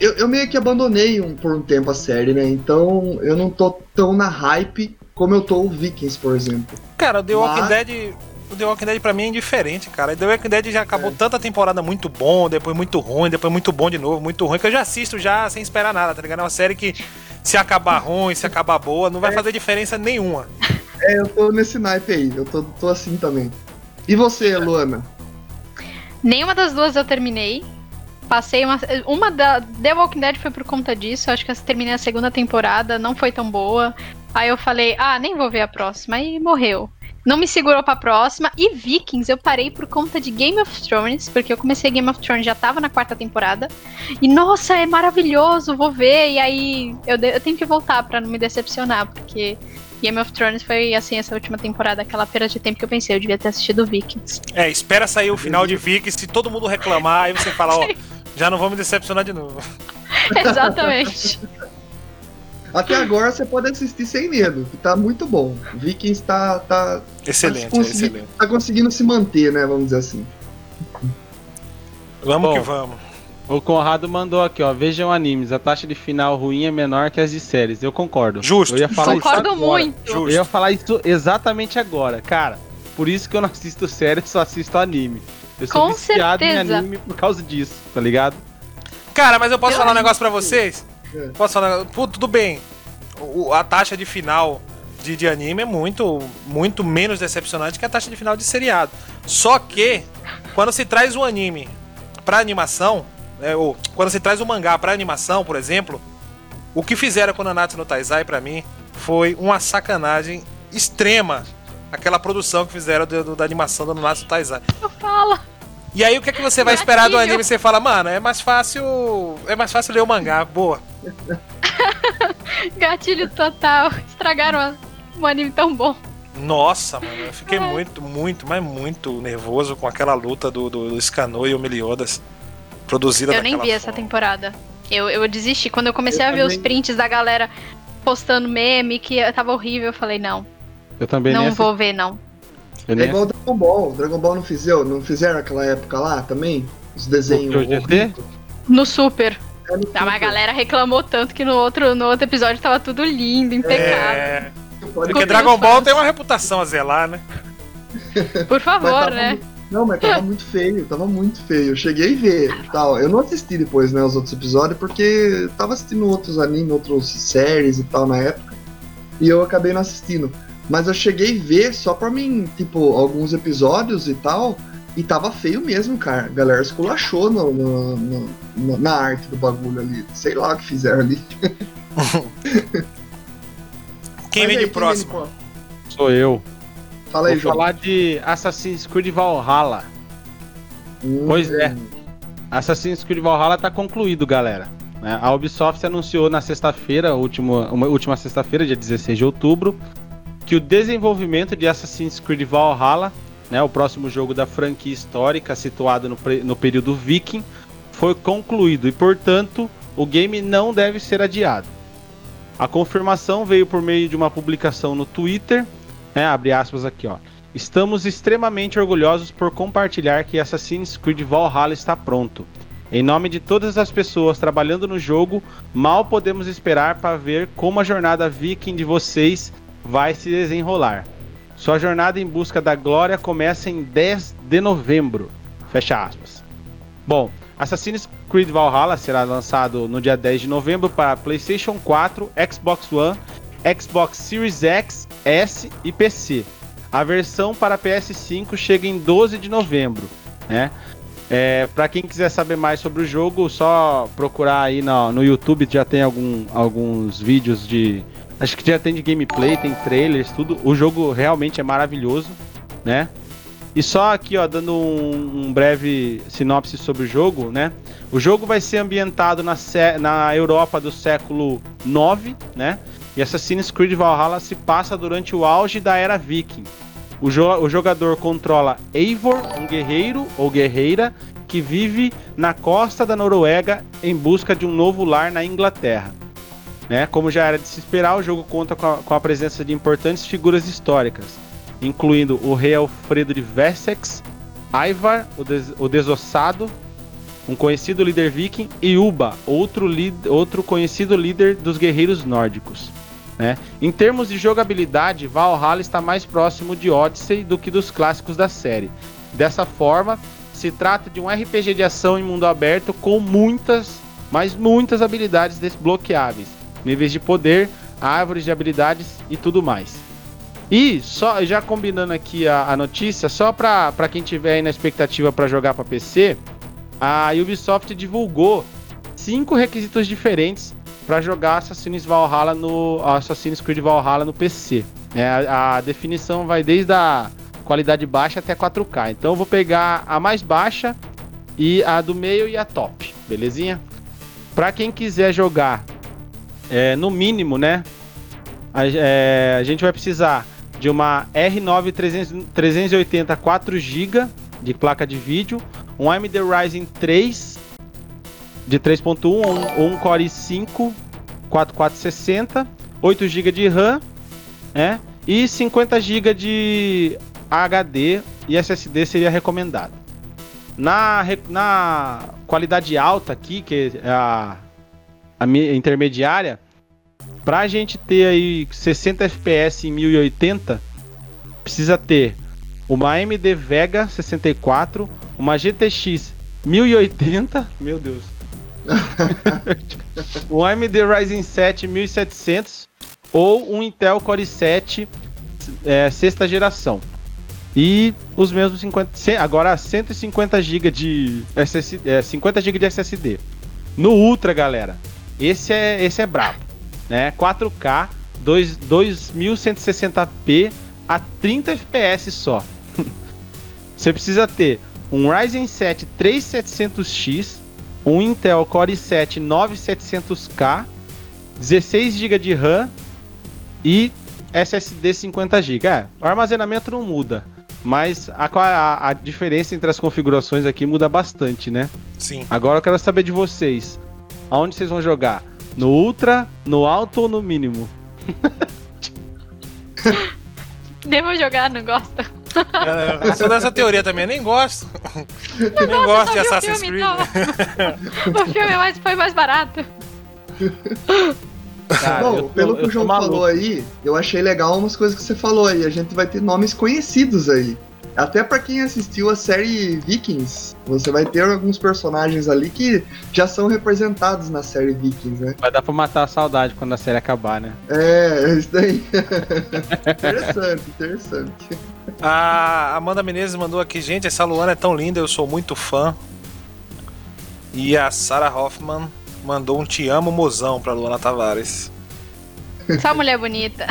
Eu, eu meio que abandonei um, por um tempo a série, né? Então eu não tô tão na hype como eu tô o Vikings, por exemplo. Cara, o The Walking Mas- Dead. O The Walking Dead pra mim é indiferente, cara. The Walking Dead já acabou É. tanta temporada muito bom, depois muito ruim, depois muito bom de novo, muito ruim, que eu já assisto já sem esperar nada, tá ligado? É uma série que se acabar ruim, se acabar boa, não vai fazer diferença nenhuma. É, eu tô nesse naipe aí, eu tô, tô assim também. E você, Luana? Nenhuma das duas eu terminei. Passei uma. Uma da. The Walking Dead foi por conta disso. Acho que eu terminei a segunda temporada, não foi tão boa. Aí eu falei, ah, nem vou ver a próxima. E morreu. Não me segurou pra próxima. E Vikings eu parei por conta de Game of Thrones, porque eu comecei Game of Thrones, já tava na quarta temporada. E nossa, é maravilhoso, vou ver. E aí eu, eu tenho que voltar pra não me decepcionar, porque Game of Thrones foi assim, essa última temporada, aquela perda de tempo que eu pensei, eu devia ter assistido Vikings. É, espera sair o final de Vikings, se todo mundo reclamar, aí você fala, ó, <laughs> já não vou me decepcionar de novo. <laughs> Exatamente. <laughs> Até agora você pode assistir sem medo, que tá muito bom. Vikings tá, tá, Excelente, Mas consegui- excelente. tá conseguindo se manter, né? Vamos dizer assim. Vamos Bom. que vamos. O Conrado mandou aqui, ó. Vejam animes. A taxa de final ruim é menor que as de séries. Eu concordo. Justo. Eu ia falar Concordo isso agora. muito. Eu ia falar isso exatamente agora. Cara, por isso que eu não assisto série, só assisto anime. Eu sou Com viciado em certeza. anime por causa disso, tá ligado? Cara, mas eu posso Eu falar um negócio pra vocês? É. Posso falar? Pô, tudo bem. O- a taxa de final de, de anime é muito, muito menos decepcionante que a taxa de final de seriado. Só que, quando se traz o anime pra animação, né, ou quando se traz o mangá pra animação, por exemplo, o que fizeram com Nanatsu no Taizai pra mim foi uma sacanagem extrema. Aquela produção que fizeram do- do- da animação do Nanatsu no Taizai. Fala. E aí o que, é que você vai esperar do anime? Você fala, mano, é mais fácil. É mais fácil ler o mangá, boa. <laughs> Gatilho total. Estragaram um anime tão bom. Nossa, mano, eu fiquei muito, muito, mas muito nervoso com aquela luta do, do, do Scanor e o Meliodas produzida Eu nem vi essa forma. temporada. Eu, eu desisti. Quando eu comecei Eu a ver os também. prints da galera postando meme que tava horrível, eu falei, não, Eu também não vou ver, não. Eu É igual o Dragon Ball. O Dragon Ball não fizeram, não fizeram aquela época lá também? Os desenhos. No Super. É, Ah, mas a galera reclamou tanto que no outro, no outro episódio tava tudo lindo, impecável. É, porque Como Dragon Ball fãs. tem uma reputação a zelar, né? <laughs> Por favor, né? muito- Não, mas tava muito feio, tava muito feio. Eu cheguei a ver e tal. Eu não assisti depois, né, os outros episódios, porque eu tava assistindo outros animes, outras séries e tal na época. E eu acabei não assistindo. Mas eu cheguei a ver só pra mim, tipo, alguns episódios e tal. E tava feio mesmo, cara. A galera esculachou no, no- no- no- na arte do bagulho ali. Sei lá o que fizeram ali. <laughs> Quem Mas vem aí, de próximo? vem Sou eu. Fala aí, Vou João. falar de Assassin's Creed Valhalla. Hum, Pois é. Assassin's Creed Valhalla tá concluído, galera. né? A Ubisoft anunciou na sexta-feira, última, última sexta-feira, dia 16 de outubro, que o desenvolvimento de Assassin's Creed Valhalla, né, o próximo jogo da franquia histórica situado no, no período Viking, foi concluído e, portanto, o game não deve ser adiado. A confirmação veio por meio de uma publicação no Twitter, né, abre aspas aqui, ó. Estamos extremamente orgulhosos por compartilhar que Assassin's Creed Valhalla está pronto. Em nome de todas as pessoas trabalhando no jogo, mal podemos esperar para ver como a jornada viking de vocês vai se desenrolar. Sua jornada em busca da glória começa em 10 de novembro. Fecha aspas. Bom, Assassin's Creed Valhalla será lançado no dia 10 de novembro para PlayStation 4, Xbox One, Xbox Series X, S e PC. A versão para PS5 chega em 12 de novembro, né? É, para quem quiser saber mais sobre o jogo, só procurar aí no, no YouTube, já tem algum, alguns vídeos de. Acho que já tem de gameplay, tem trailers, tudo. O jogo realmente é maravilhoso, né? E só aqui, ó, dando um, um, breve sinopse sobre o jogo, né? O jogo vai ser ambientado na, na Europa do século 9, né? E Assassin's Creed Valhalla se passa durante o auge da era viking. O, jo o jogador controla Eivor, um guerreiro ou guerreira que vive na costa da Noruega em busca de um novo lar na Inglaterra. Né? Como já era de se esperar, o jogo conta com a, com a presença de importantes figuras históricas, incluindo o rei Alfredo de Wessex, Ivar, o, des o desossado, um conhecido líder viking, e Uba, outro, outro conhecido líder dos guerreiros nórdicos. Né? Em termos de jogabilidade, Valhalla está mais próximo de Odyssey do que dos clássicos da série. Dessa forma, se trata de um RPG de ação em mundo aberto com muitas, mas muitas habilidades desbloqueáveis, níveis de poder, árvores de habilidades e tudo mais. E só já combinando aqui a, a notícia, só para quem tiver aí na expectativa para jogar para PC, a Ubisoft divulgou cinco requisitos diferentes para jogar Assassin's Valhalla no Assassin's Creed Valhalla no PC. É, a, definição vai desde a qualidade baixa até 4K. Então eu vou pegar a mais baixa e a do meio e a top, belezinha? Para quem quiser jogar, é, no mínimo, né? A, é, a, gente vai precisar de uma R9 380 4GB de placa de vídeo, um AMD Ryzen 3 de 3.1 ou um, Core i5 4460, 8 GB de RAM, né? E 50 GB de HD e SSD seria recomendado. Na, na qualidade alta aqui, que é a, a intermediária, para a gente ter aí 60 FPS em 1080, precisa ter uma AMD Vega 64, uma GTX 1080, meu Deus, <laughs> um AMD Ryzen 7 1700 ou um Intel Core 7 é, sexta geração. E os mesmos 50, agora 150 GB de SSD, é, 50 GB de SSD. No Ultra, galera, esse é esse é brabo, né? 4K 2, 2160p a 30 FPS só. <laughs> Você precisa ter um Ryzen 7 3700X um Intel Core i7 9700K, 16 GB de RAM e SSD 50 GB. É, o armazenamento não muda, mas a, a, a, diferença entre as configurações aqui muda bastante, né? Sim. Agora eu quero saber de vocês. Aonde vocês vão jogar? No Ultra, no Alto ou no Mínimo? Devo jogar, não gosta. É, eu sou dessa teoria também, nem gosto. Não nem gosto de Assassin's Creed. <laughs> o filme é mais, foi mais barato. Cara, Bom, tô, pelo que o João falou aí, eu achei legal umas coisas que você falou aí. A gente vai ter nomes conhecidos aí. Até para quem assistiu a série Vikings, você vai ter alguns personagens ali que já são representados na série Vikings, né? Vai dar pra matar a saudade quando a série acabar, né? É, isso daí. <laughs> interessante, interessante. A Amanda Menezes mandou aqui, gente, essa Luana é tão linda, eu sou muito fã. E a Sarah Hoffman mandou um te amo mozão pra Luana Tavares. Só mulher bonita.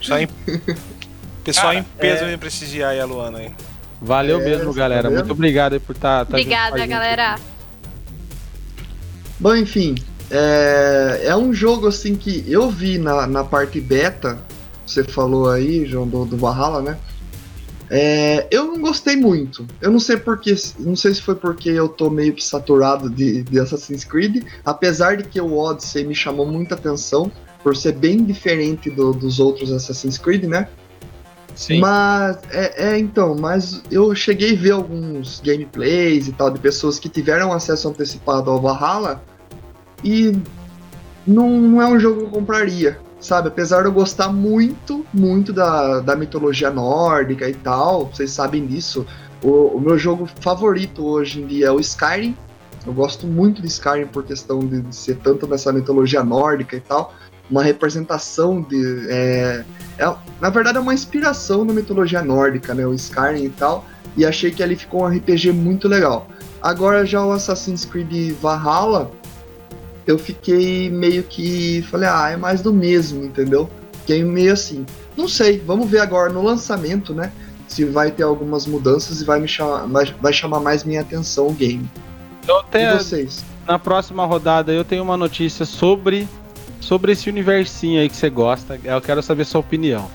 Só em <laughs> Pessoal Cara, em peso é... prestigiar aí a Luana aí. Valeu é, mesmo, galera. Tá Muito obrigado por estar. Tá, tá Obrigada, galera. Bom, enfim. É, é um jogo assim que eu vi na, na parte beta. Você falou aí, João, do, do Valhalla, né? É, eu não gostei muito. Eu não sei porque. Não sei se foi porque eu tô meio que saturado de, de Assassin's Creed. Apesar de que o Odyssey me chamou muita atenção. Por ser bem diferente do, dos outros Assassin's Creed, né? Sim. Mas, é, é, então, mas eu cheguei a ver alguns gameplays e tal de pessoas que tiveram acesso antecipado ao Valhalla e não, não é um jogo que eu compraria, sabe? Apesar de eu gostar muito, muito da, da mitologia nórdica e tal, vocês sabem disso. O, o meu jogo favorito hoje em dia é o Skyrim. Eu gosto muito de Skyrim por questão de, de ser tanto dessa mitologia nórdica e tal. Uma representação de. É, é, na verdade, é uma inspiração na mitologia nórdica, né? O Skyrim e tal. E achei que ali ficou um RPG muito legal. Agora já o Assassin's Creed Valhalla, eu fiquei meio que. Falei, ah, é mais do mesmo, entendeu? Fiquei meio assim. Não sei, vamos ver agora no lançamento, né? Se vai ter algumas mudanças e vai me chamar, vai chamar mais minha atenção o game. Eu tenho, e vocês? Na próxima rodada eu tenho uma notícia sobre sobre esse universinho aí que você gosta. Eu quero saber sua opinião.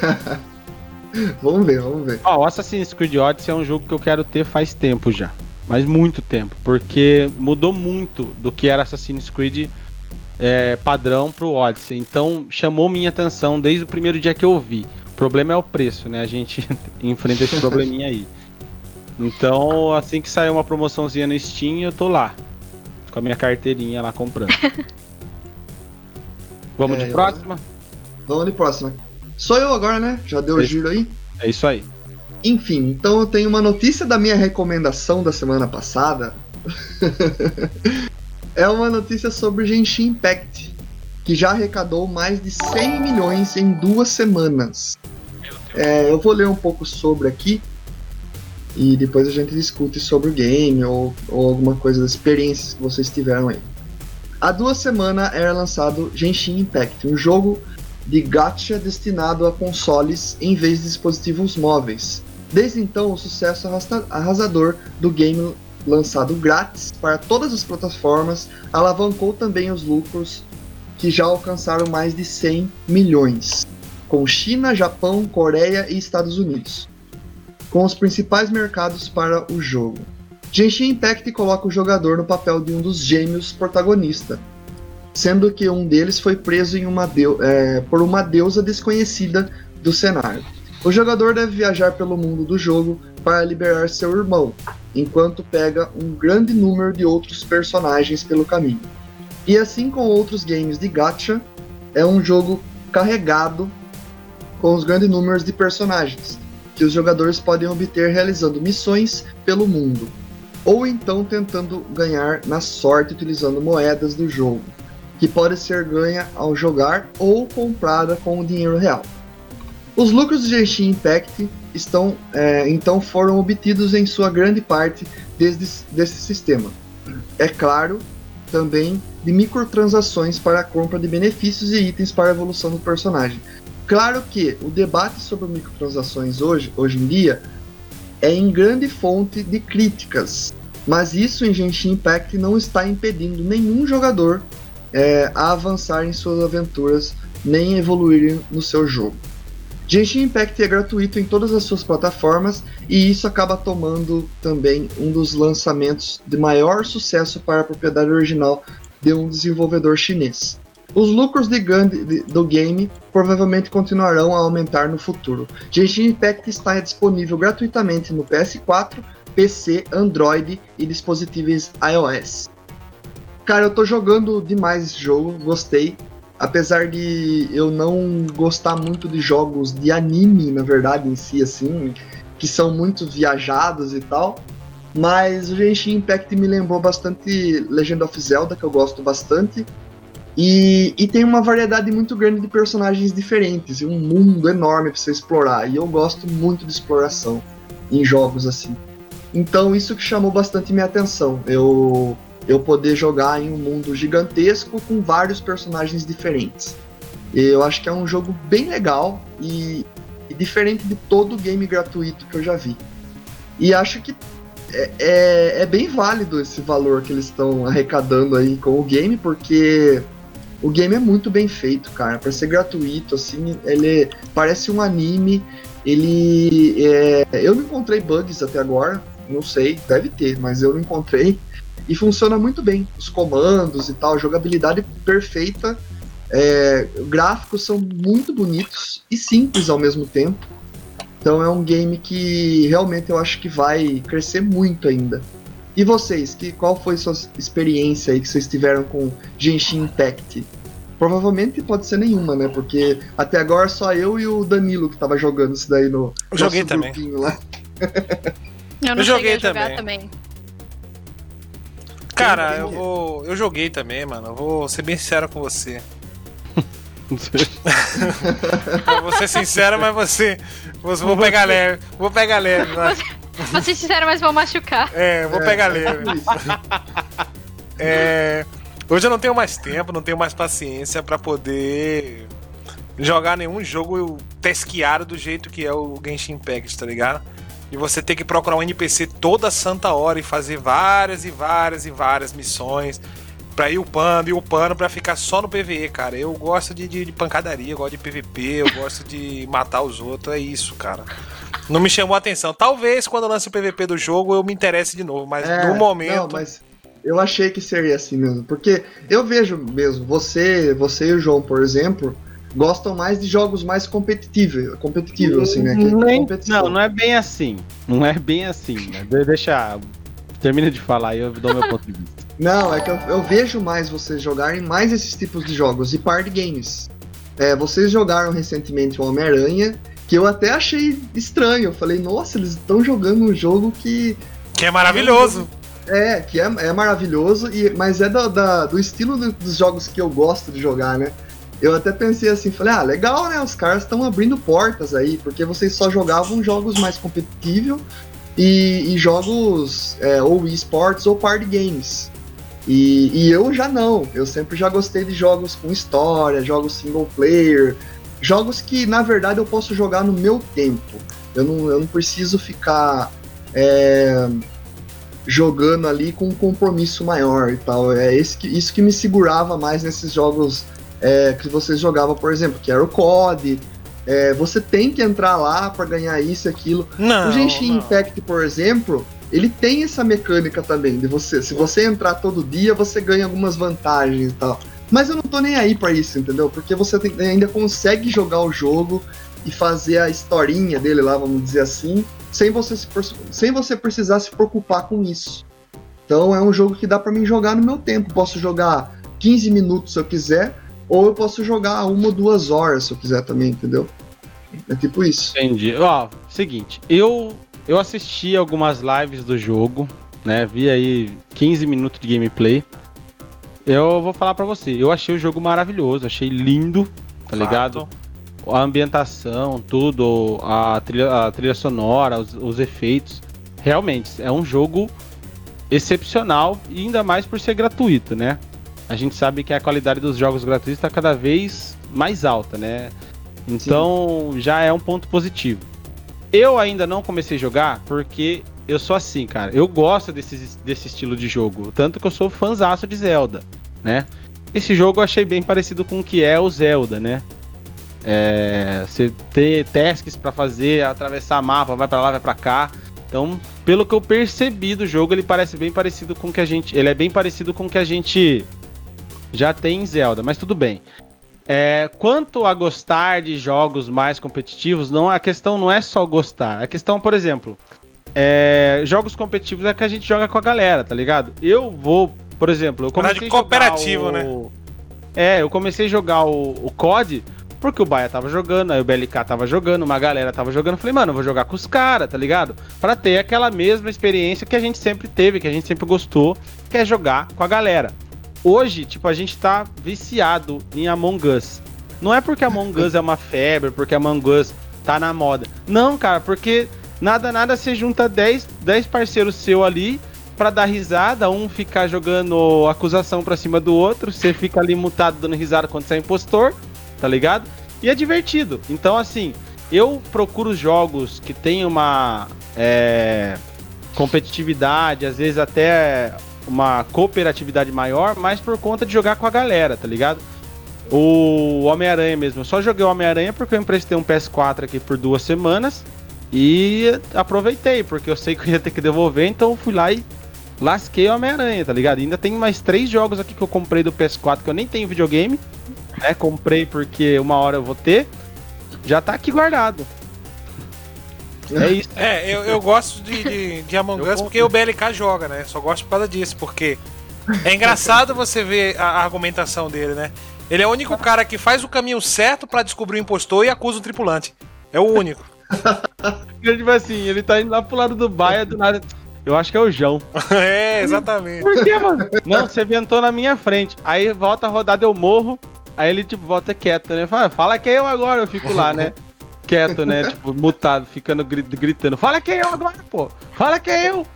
<laughs> vamos ver, vamos ver. Ó, o Assassin's Creed Odyssey é um jogo que eu quero ter faz tempo já. Mas muito tempo. Porque mudou muito do que era Assassin's Creed é, padrão pro Odyssey. Então chamou minha atenção desde o primeiro dia que eu vi. O problema é o preço, né? A gente <laughs> enfrenta esse probleminha aí. Então, assim que sair uma promoçãozinha no Steam, eu tô lá. Com a minha carteirinha lá comprando. <laughs> Vamos é, de próxima? Eu... Vamos de próxima. Sou eu agora, né? Já deu o giro aí? É isso aí. Enfim, então eu tenho uma notícia da minha recomendação da semana passada. <laughs> é uma notícia sobre Genshin Impact, que já arrecadou mais de 100 milhões em duas semanas. É, eu vou ler um pouco sobre aqui e depois a gente discute sobre o game ou, ou alguma coisa das experiências que vocês tiveram aí. Há duas semanas era lançado Genshin Impact, um jogo de gacha destinado a consoles em vez de dispositivos móveis. Desde então, o sucesso arrasador do game lançado grátis para todas as plataformas alavancou também os lucros que já alcançaram mais de 100 milhões, com China, Japão, Coreia e Estados Unidos, com os principais mercados para o jogo. Genshin Impact coloca o jogador no papel de um dos gêmeos protagonista, sendo que um deles foi preso uma é, por uma deusa desconhecida do cenário. O jogador deve viajar pelo mundo do jogo para liberar seu irmão, enquanto pega um grande número de outros personagens pelo caminho. E assim como outros games de gacha, é um jogo carregado com os grandes números de personagens, que os jogadores podem obter realizando missões pelo mundo, ou então tentando ganhar na sorte utilizando moedas do jogo, que pode ser ganha ao jogar ou comprada com o dinheiro real. Os lucros de Genshin Impact estão, é, então foram obtidos em sua grande parte desde desse sistema. É claro, também de microtransações para a compra de benefícios e itens para a evolução do personagem. Claro que o debate sobre microtransações hoje, hoje em dia é em grande fonte de críticas, mas isso em Genshin Impact não está impedindo nenhum jogador é, a avançar em suas aventuras nem evoluir no seu jogo. Genshin Impact é gratuito em todas as suas plataformas e isso acaba tomando também um dos lançamentos de maior sucesso para a propriedade original de um desenvolvedor chinês. Os lucros de de, do game provavelmente continuarão a aumentar no futuro. Genshin Impact está disponível gratuitamente no PS4, PC, Android e dispositivos iOS. Cara, eu tô jogando demais esse jogo, gostei. Apesar de eu não gostar muito de jogos de anime, na verdade, em si, assim, que são muito viajados e tal. Mas o Genshin Impact me lembrou bastante Legend of Zelda, que eu gosto bastante. E, e, tem uma variedade muito grande de personagens diferentes e um mundo enorme para você explorar. E eu gosto muito de exploração em jogos assim. Então isso que chamou bastante minha atenção. Eu eu poder jogar em um mundo gigantesco com vários personagens diferentes. Eu acho que é um jogo bem legal e, e diferente de todo game gratuito que eu já vi. E acho que é, é, é bem válido esse valor que eles estão arrecadando aí com o game, porque o game é muito bem feito, cara. Para ser gratuito, assim, ele parece um anime. Ele. É... Eu não encontrei bugs até agora, não sei, deve ter, mas eu não encontrei. E funciona muito bem. Os comandos e tal, jogabilidade perfeita. É... Gráficos são muito bonitos e simples ao mesmo tempo. Então é um game que realmente eu acho que vai crescer muito ainda. E vocês, que, qual foi sua experiência aí que vocês tiveram com Genshin Impact? Provavelmente pode ser nenhuma, né? Porque até agora só eu e o Danilo que tava jogando isso daí no eu joguei também. lá. <laughs> eu não eu joguei também. também. Cara, eu vou. Eu joguei também, mano. Eu vou ser bem sincero com você. <laughs> vou ser sincero, mas você. você vou pegar leve. Vou pegar leve. Mas... Vou ser sincero, mas vou machucar. É, vou é, pegar leve. É, hoje eu não tenho mais tempo, não tenho mais paciência para poder jogar nenhum jogo tesqueado do jeito que é o Genshin Impact, tá ligado? E você ter que procurar um NPC toda santa hora e fazer várias e várias e várias missões pra ir upando e upando pra ficar só no PVE, cara. Eu gosto de, de, de, pancadaria, eu gosto de PVP, eu gosto de matar os outros, é isso, cara. Não me chamou a atenção. Talvez quando lance o PVP do jogo eu me interesse de novo, mas é, no momento. Não, mas eu achei que seria assim mesmo. Porque eu vejo mesmo, você, você e o João, por exemplo, gostam mais de jogos mais competitivos, competitivos assim, né? Que, não, não é bem assim. Não é bem assim, né? Deixa. Termina de falar e eu dou meu ponto de vista. <laughs> Não, é que eu, eu, vejo mais vocês jogarem mais esses tipos de jogos e party games. É, vocês jogaram recentemente o Homem-Aranha, que eu até achei estranho. Eu falei, nossa, eles estão jogando um jogo que. Que é maravilhoso. É, que é, é maravilhoso, e, mas é do, da, do estilo dos jogos que eu gosto de jogar, né? Eu até pensei assim, falei, ah, legal, né? Os caras estão abrindo portas aí, porque vocês só jogavam jogos mais competitivos e, e, jogos é, ou esportes ou party games. E, e, eu já não, eu sempre já gostei de jogos com história, jogos single player, jogos que na verdade eu posso jogar no meu tempo. Eu não, eu não preciso ficar é, jogando ali com um compromisso maior e tal. É esse que, isso que me segurava mais nesses jogos é, que vocês jogavam, por exemplo, que era o COD. É, você tem que entrar lá para ganhar isso e aquilo. Não, o Genshin não. Impact, por exemplo, ele tem essa mecânica também de você, se você entrar todo dia, você ganha algumas vantagens e tal. Mas eu não tô nem aí para isso, entendeu? Porque você tem, ainda consegue jogar o jogo e fazer a historinha dele lá, vamos dizer assim, sem você, se, sem você precisar se preocupar com isso. Então é um jogo que dá para mim jogar no meu tempo. Posso jogar 15 minutos se eu quiser, ou eu posso jogar uma ou duas horas se eu quiser também, entendeu? É tipo isso. Entendi. Ó, seguinte, eu eu assisti algumas lives do jogo, né? Vi aí 15 minutos de gameplay. Eu vou falar para você, eu achei o jogo maravilhoso, achei lindo, tá Fato. ligado? A ambientação, tudo, a trilha, a trilha sonora, os, os efeitos. Realmente, é um jogo excepcional e ainda mais por ser gratuito, né? A gente sabe que a qualidade dos jogos gratuitos está cada vez mais alta, né? Então Sim. já é um ponto positivo. Eu ainda não comecei a jogar porque eu sou assim, cara. Eu gosto desse, desse estilo de jogo. Tanto que eu sou fãzaço de Zelda, né? Esse jogo eu achei bem parecido com o que é o Zelda, né? É, você ter tasks para fazer, atravessar mapa, vai para lá, vai para cá. Então, pelo que eu percebi do jogo, ele parece bem parecido com que a gente, ele é bem parecido com o que a gente já tem em Zelda, mas tudo bem. É, quanto a gostar de jogos mais competitivos, não a questão não é só gostar. A questão, por exemplo, é, jogos competitivos é que a gente joga com a galera, tá ligado? Eu vou, por exemplo, eu comecei de cooperativo, né? o... né? É, eu comecei a jogar o, o COD porque o Baia tava jogando, aí o BLK tava jogando, uma galera tava jogando. Falei, mano, eu vou jogar com os caras, tá ligado? Pra ter aquela mesma experiência que a gente sempre teve, que a gente sempre gostou, que é jogar com a galera hoje, tipo, a gente tá viciado em Among Us. Não é porque Among Us é uma <laughs> febre, porque Among Us tá na moda. Não, cara, porque nada, nada você junta 10, 10 parceiros seu ali para dar risada, um ficar jogando acusação pra cima do outro, você fica ali mutado dando risada quando você é impostor, tá ligado? E é divertido. Então, assim, eu procuro jogos que tem uma é, competitividade, às vezes até uma cooperatividade maior, mas por conta de jogar com a galera, tá ligado? O Homem-Aranha mesmo, eu só joguei o Homem-Aranha porque eu emprestei um PS4 aqui por duas semanas e aproveitei, porque eu sei que eu ia ter que devolver, então fui lá e lasquei o Homem-Aranha, tá ligado? E ainda tem mais três jogos aqui que eu comprei do PS4 que eu nem tenho videogame, né? Comprei porque uma hora eu vou ter, já tá aqui guardado. É isso. É, eu, eu gosto de, de, de Among Us porque o BLK joga, né? Só gosto por causa disso, porque é engraçado você ver a argumentação dele, né? Ele é o único cara que faz o caminho certo para descobrir o impostor e acusa o tripulante. É o único. <laughs> tipo assim, ele tá indo lá pro lado do baia do nada. Eu acho que é o João. <laughs> é, exatamente. Por que, mano? Não, você ventou na minha frente. Aí volta a rodada, eu morro. Aí ele, tipo, volta quieto, né? Fala, fala que é eu agora, eu fico lá, né? Quieto, né? <laughs> Tipo, mutado, ficando gritando. Fala que é eu agora, pô! Fala que é eu!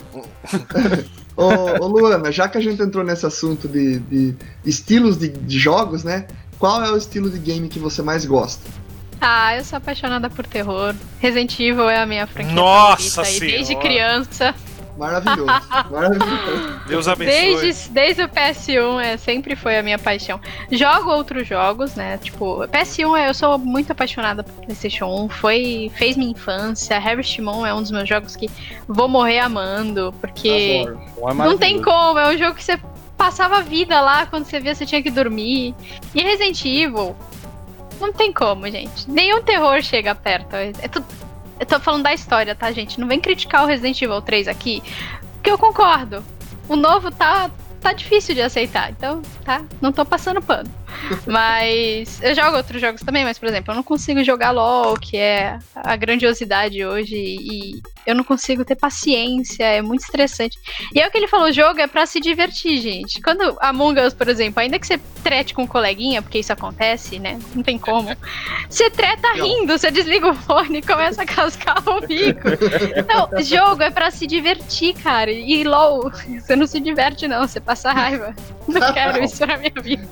ô, ô, Luana, já que a gente entrou nesse assunto de, de estilos de, de jogos, né? Qual é o estilo de game que você mais gosta? Ah, eu sou apaixonada por terror. Resident Evil é a minha franquia Nossa favorita. E desde criança. Maravilhoso. Maravilhoso. <laughs> Deus abençoe. Desde, desde o PS1 é, sempre foi a minha paixão. Jogo outros jogos, né? Tipo, PS1 eu sou muito apaixonada por PlayStation 1. Foi, fez minha infância. Harvest Moon é um dos meus jogos que vou morrer amando. Porque É não tem como. É um jogo que você passava a vida lá. Quando você via, você tinha que dormir. E Resident Evil. Não tem como, gente. Nenhum terror chega perto. É tudo eu tô falando da história, tá, gente? Não vem criticar o Resident Evil 3 aqui, porque eu concordo. O novo tá, tá difícil de aceitar, então, tá? Não tô passando pano. Mas eu jogo outros jogos também, mas, por exemplo, eu não consigo jogar LOL, que é a grandiosidade hoje, e eu não consigo ter paciência, é muito estressante. E é o que ele falou, o jogo é para se divertir, gente. Quando Among Us, por exemplo, ainda que você trete com um coleguinha, porque isso acontece, né? Não tem como. Você treta rindo, você desliga o fone e começa a cascar o bico. Então, jogo é para se divertir, cara. E LOL, <laughs> você não se diverte, não, você passa raiva. Não quero isso na minha vida.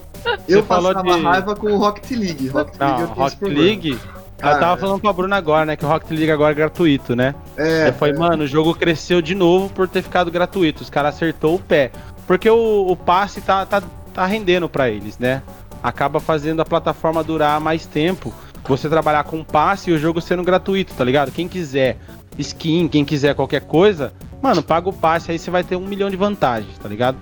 Eu passava de... raiva com o Rocket League. Rocket não, League, Rocket League Cara, eu tava falando com a Bruna agora, né? Que o Rocket League agora é gratuito, né? É. Eu falei, é. mano, o jogo cresceu de novo por ter ficado gratuito. Os caras acertou o pé. Porque o, o passe tá, tá, tá rendendo para eles, né? Acaba fazendo a plataforma durar mais tempo. Você trabalhar com passe e o jogo sendo gratuito, tá ligado? Quem quiser skin, quem quiser qualquer coisa, mano, paga o passe, aí você vai ter um milhão de vantagens, tá ligado?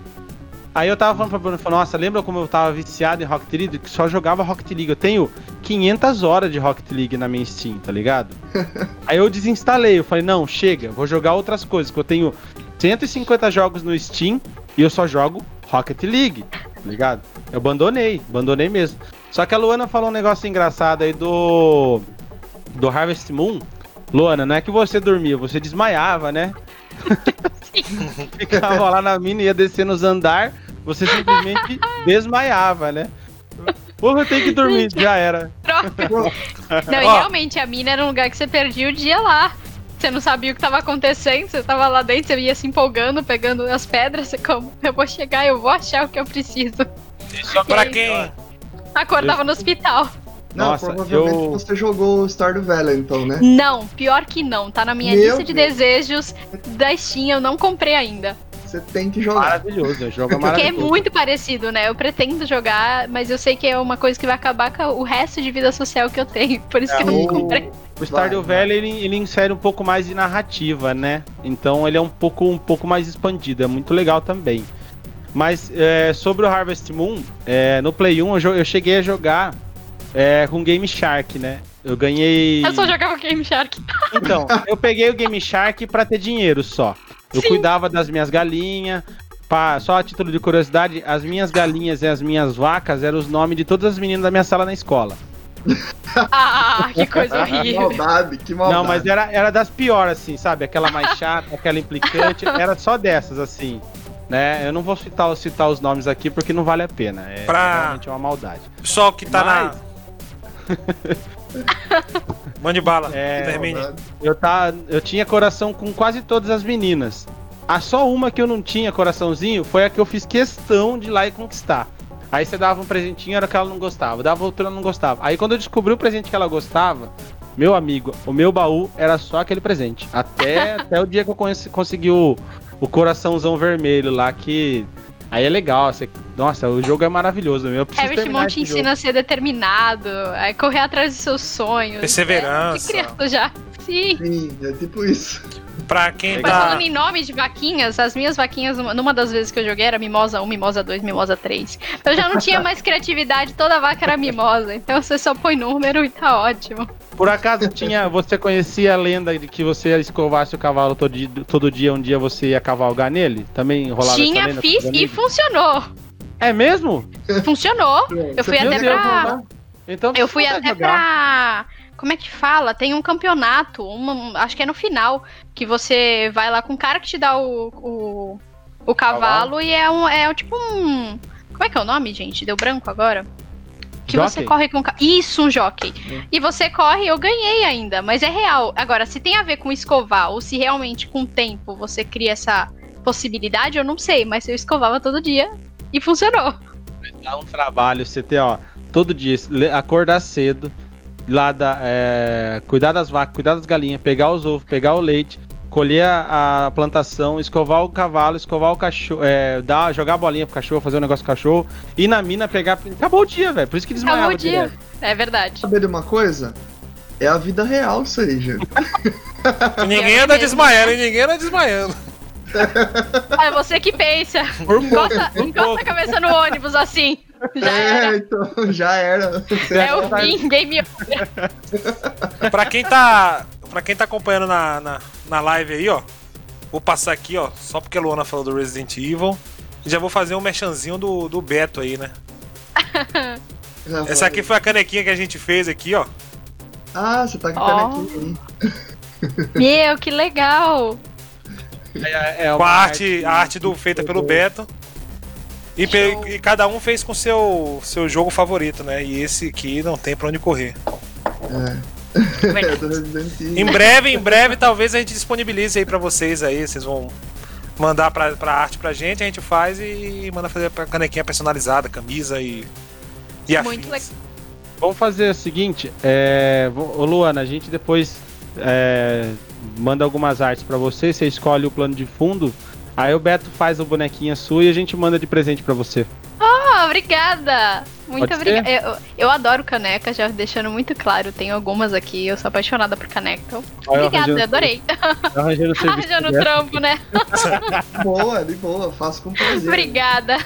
Aí eu tava falando pra Bruno, nossa, lembra como eu tava viciado em Rocket League? Que só jogava Rocket League. Eu tenho 500 horas de Rocket League na minha Steam, tá ligado? <laughs> Aí eu desinstalei, eu falei, não, chega, vou jogar outras coisas, que eu tenho 150 jogos no Steam e eu só jogo Rocket League, tá ligado? Eu abandonei, abandonei mesmo. Só que a Luana falou um negócio engraçado aí do do Harvest Moon. Luana, não é que você dormia, você desmaiava, né? <laughs> <laughs> Ficava lá na mina, ia descendo os andar, você simplesmente desmaiava, né? Porra, eu tenho que dormir, já era. Troca. Não, e realmente, a mina era um lugar que você perdia o dia lá. Você não sabia o que estava acontecendo, você estava lá dentro, você ia se empolgando, pegando as pedras, você como, eu vou chegar, eu vou achar o que eu preciso. Só pra quem? Acordava no hospital. Não, Nossa, provavelmente eu... você jogou Stardew Valley, então, né? Não, pior que não. Tá na minha Meu lista de Deus. desejos da Steam, eu não comprei ainda. Você tem que jogar. Maravilhoso, joga maravilhoso. <laughs> Porque é muito parecido, né? Eu pretendo jogar, mas eu sei que é uma coisa que vai acabar com o resto de vida social que eu tenho. Por isso é, que eu não comprei. O Stardew Valley ele, ele, insere um pouco mais de narrativa, né? Então ele é um pouco, um pouco mais expandido, é muito legal também. Mas é, sobre o Harvest Moon, é, no Play 1 eu, eu cheguei a jogar é, com Game Shark, né? Eu ganhei. Eu só jogava Game Shark. Então, eu peguei o Game Shark pra ter dinheiro só. Eu Sim. cuidava das minhas galinhas. Pá, só a título de curiosidade, as minhas galinhas e as minhas vacas eram os nomes de todas as meninas da minha sala na escola. <laughs> ah, que coisa horrível. Que maldade, que maldade. Não, mas era, era das piores, assim, sabe? Aquela mais chata, aquela implicante. Era só dessas, assim. Né? Eu não vou citar, citar os nomes aqui porque não vale a pena. É pra... realmente uma maldade. Só que tá mas... na. <laughs> <laughs> Mande bala, é, termine. Eu, tá, eu tinha coração com quase todas as meninas. A só uma que eu não tinha coraçãozinho foi a que eu fiz questão de ir lá e conquistar. Aí você dava um presentinho, era que ela não gostava. Dava outro, ela não gostava. Aí quando eu descobri o presente que ela gostava, meu amigo, o meu baú era só aquele presente. Até, <laughs> até o dia que eu consegui o, o coraçãozão vermelho lá, que Aí é legal, você... nossa, o jogo é maravilhoso. Eu preciso Harvest Moon te ensina a ser determinado, a correr atrás dos seus sonhos. Perseverança. É, criança já. Sim. Sim, é tipo isso. Pra quem Mas tá... falando em nome de vaquinhas, as minhas vaquinhas, numa das vezes que eu joguei, era Mimosa 1, Mimosa 2, Mimosa 3. Eu já não tinha mais criatividade, toda vaca era Mimosa. Então você só põe número e tá ótimo. Por acaso tinha. Você conhecia a lenda de que você escovasse o cavalo todo dia, todo dia um dia você ia cavalgar nele? Também rolava Tinha, fiz e funcionou. É mesmo? Funcionou. Eu fui até pra. Então, eu fui até jogar. pra como é que fala? Tem um campeonato, uma, acho que é no final, que você vai lá com o cara que te dá o, o, o cavalo, cavalo, e é um. É tipo um. Como é que é o nome, gente? Deu branco agora? Que você corre com. Isso, um jockey. E você corre, eu ganhei ainda, mas é real. Agora, se tem a ver com escovar, ou se realmente com o tempo você cria essa possibilidade, eu não sei, mas eu escovava todo dia e funcionou. Dá um trabalho, você ter, ó, todo dia, acordar cedo, lá da, é, cuidar das vacas, cuidar das galinhas, pegar os ovos, pegar o leite, colher a, a plantação, escovar o cavalo, escovar o cachorro, é, dar, jogar a bolinha pro cachorro, fazer um negócio com o cachorro, ir na mina pegar. Acabou o dia, velho. Por isso que desmaiava Acabou o dia. Direto. É verdade. Saber de uma coisa? É a vida real isso aí, gente. <laughs> e ninguém anda desmaiando, e ninguém anda desmaiando. É você que pensa. Encosta, encosta a cabeça no ônibus assim. Já é, era. então, já era. É o fim, game Pra quem tá. Pra quem tá acompanhando na, na, na live aí, ó. Vou passar aqui, ó. Só porque a Luana falou do Resident Evil. E já vou fazer um merchanzinho do, do Beto aí, né? <laughs> Essa aqui foi a canequinha que a gente fez aqui, ó. Ah, você tá com a canequinha aí. Meu, que legal! É, é com a arte, a arte do, feita pelo Beto. E, e, cada um fez com seu seu jogo favorito, né? E esse aqui não tem pra onde correr. É. <laughs> em breve, em breve, talvez a gente disponibilize aí pra vocês aí. Vocês vão mandar pra, pra arte pra gente, a gente faz e manda fazer pra canequinha personalizada, camisa e. e Muito legal. Vamos fazer o seguinte, é, ô Luana, a gente depois é, manda algumas artes para você, você escolhe o plano de fundo, aí o Beto faz o bonequinha sua e a gente manda de presente para você. Oh, obrigada! Muito obrigada. Eu, eu, adoro caneca, já deixando muito claro. Tenho algumas aqui, eu sou apaixonada por caneca. Então, obrigada, adorei. <laughs> Arranjando, arranjando trampo, né? <laughs> boa, de boa, faço com prazer. Obrigada.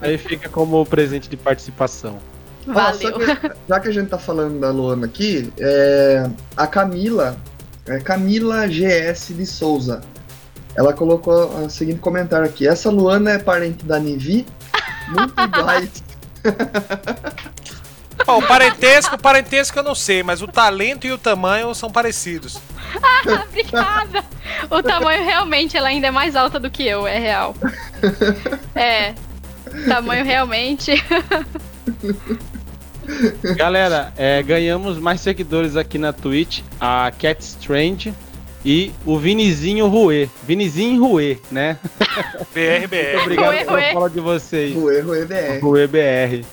Aí fica como presente de participação. Valeu. que, já que a gente tá falando da Luana aqui, é, a Camila, é Camila GS de Souza, ela colocou o seguinte comentário aqui: Essa Luana é parente da Nivi? Muito <laughs> iguais. Bom, o parentesco, o parentesco eu não sei, mas o talento e o tamanho são parecidos. Ah, <laughs> obrigada! O tamanho realmente ela ainda é mais alta do que eu, é real. É. Tamanho realmente. Galera, é, ganhamos mais seguidores aqui na Twitch. A Cat Strange e o Vinizinho Rue. Vinizinho Rue, né? <laughs> BR, BR. Muito obrigado Rue, pela fala de vocês. Rue, Rue BR. Rue BR.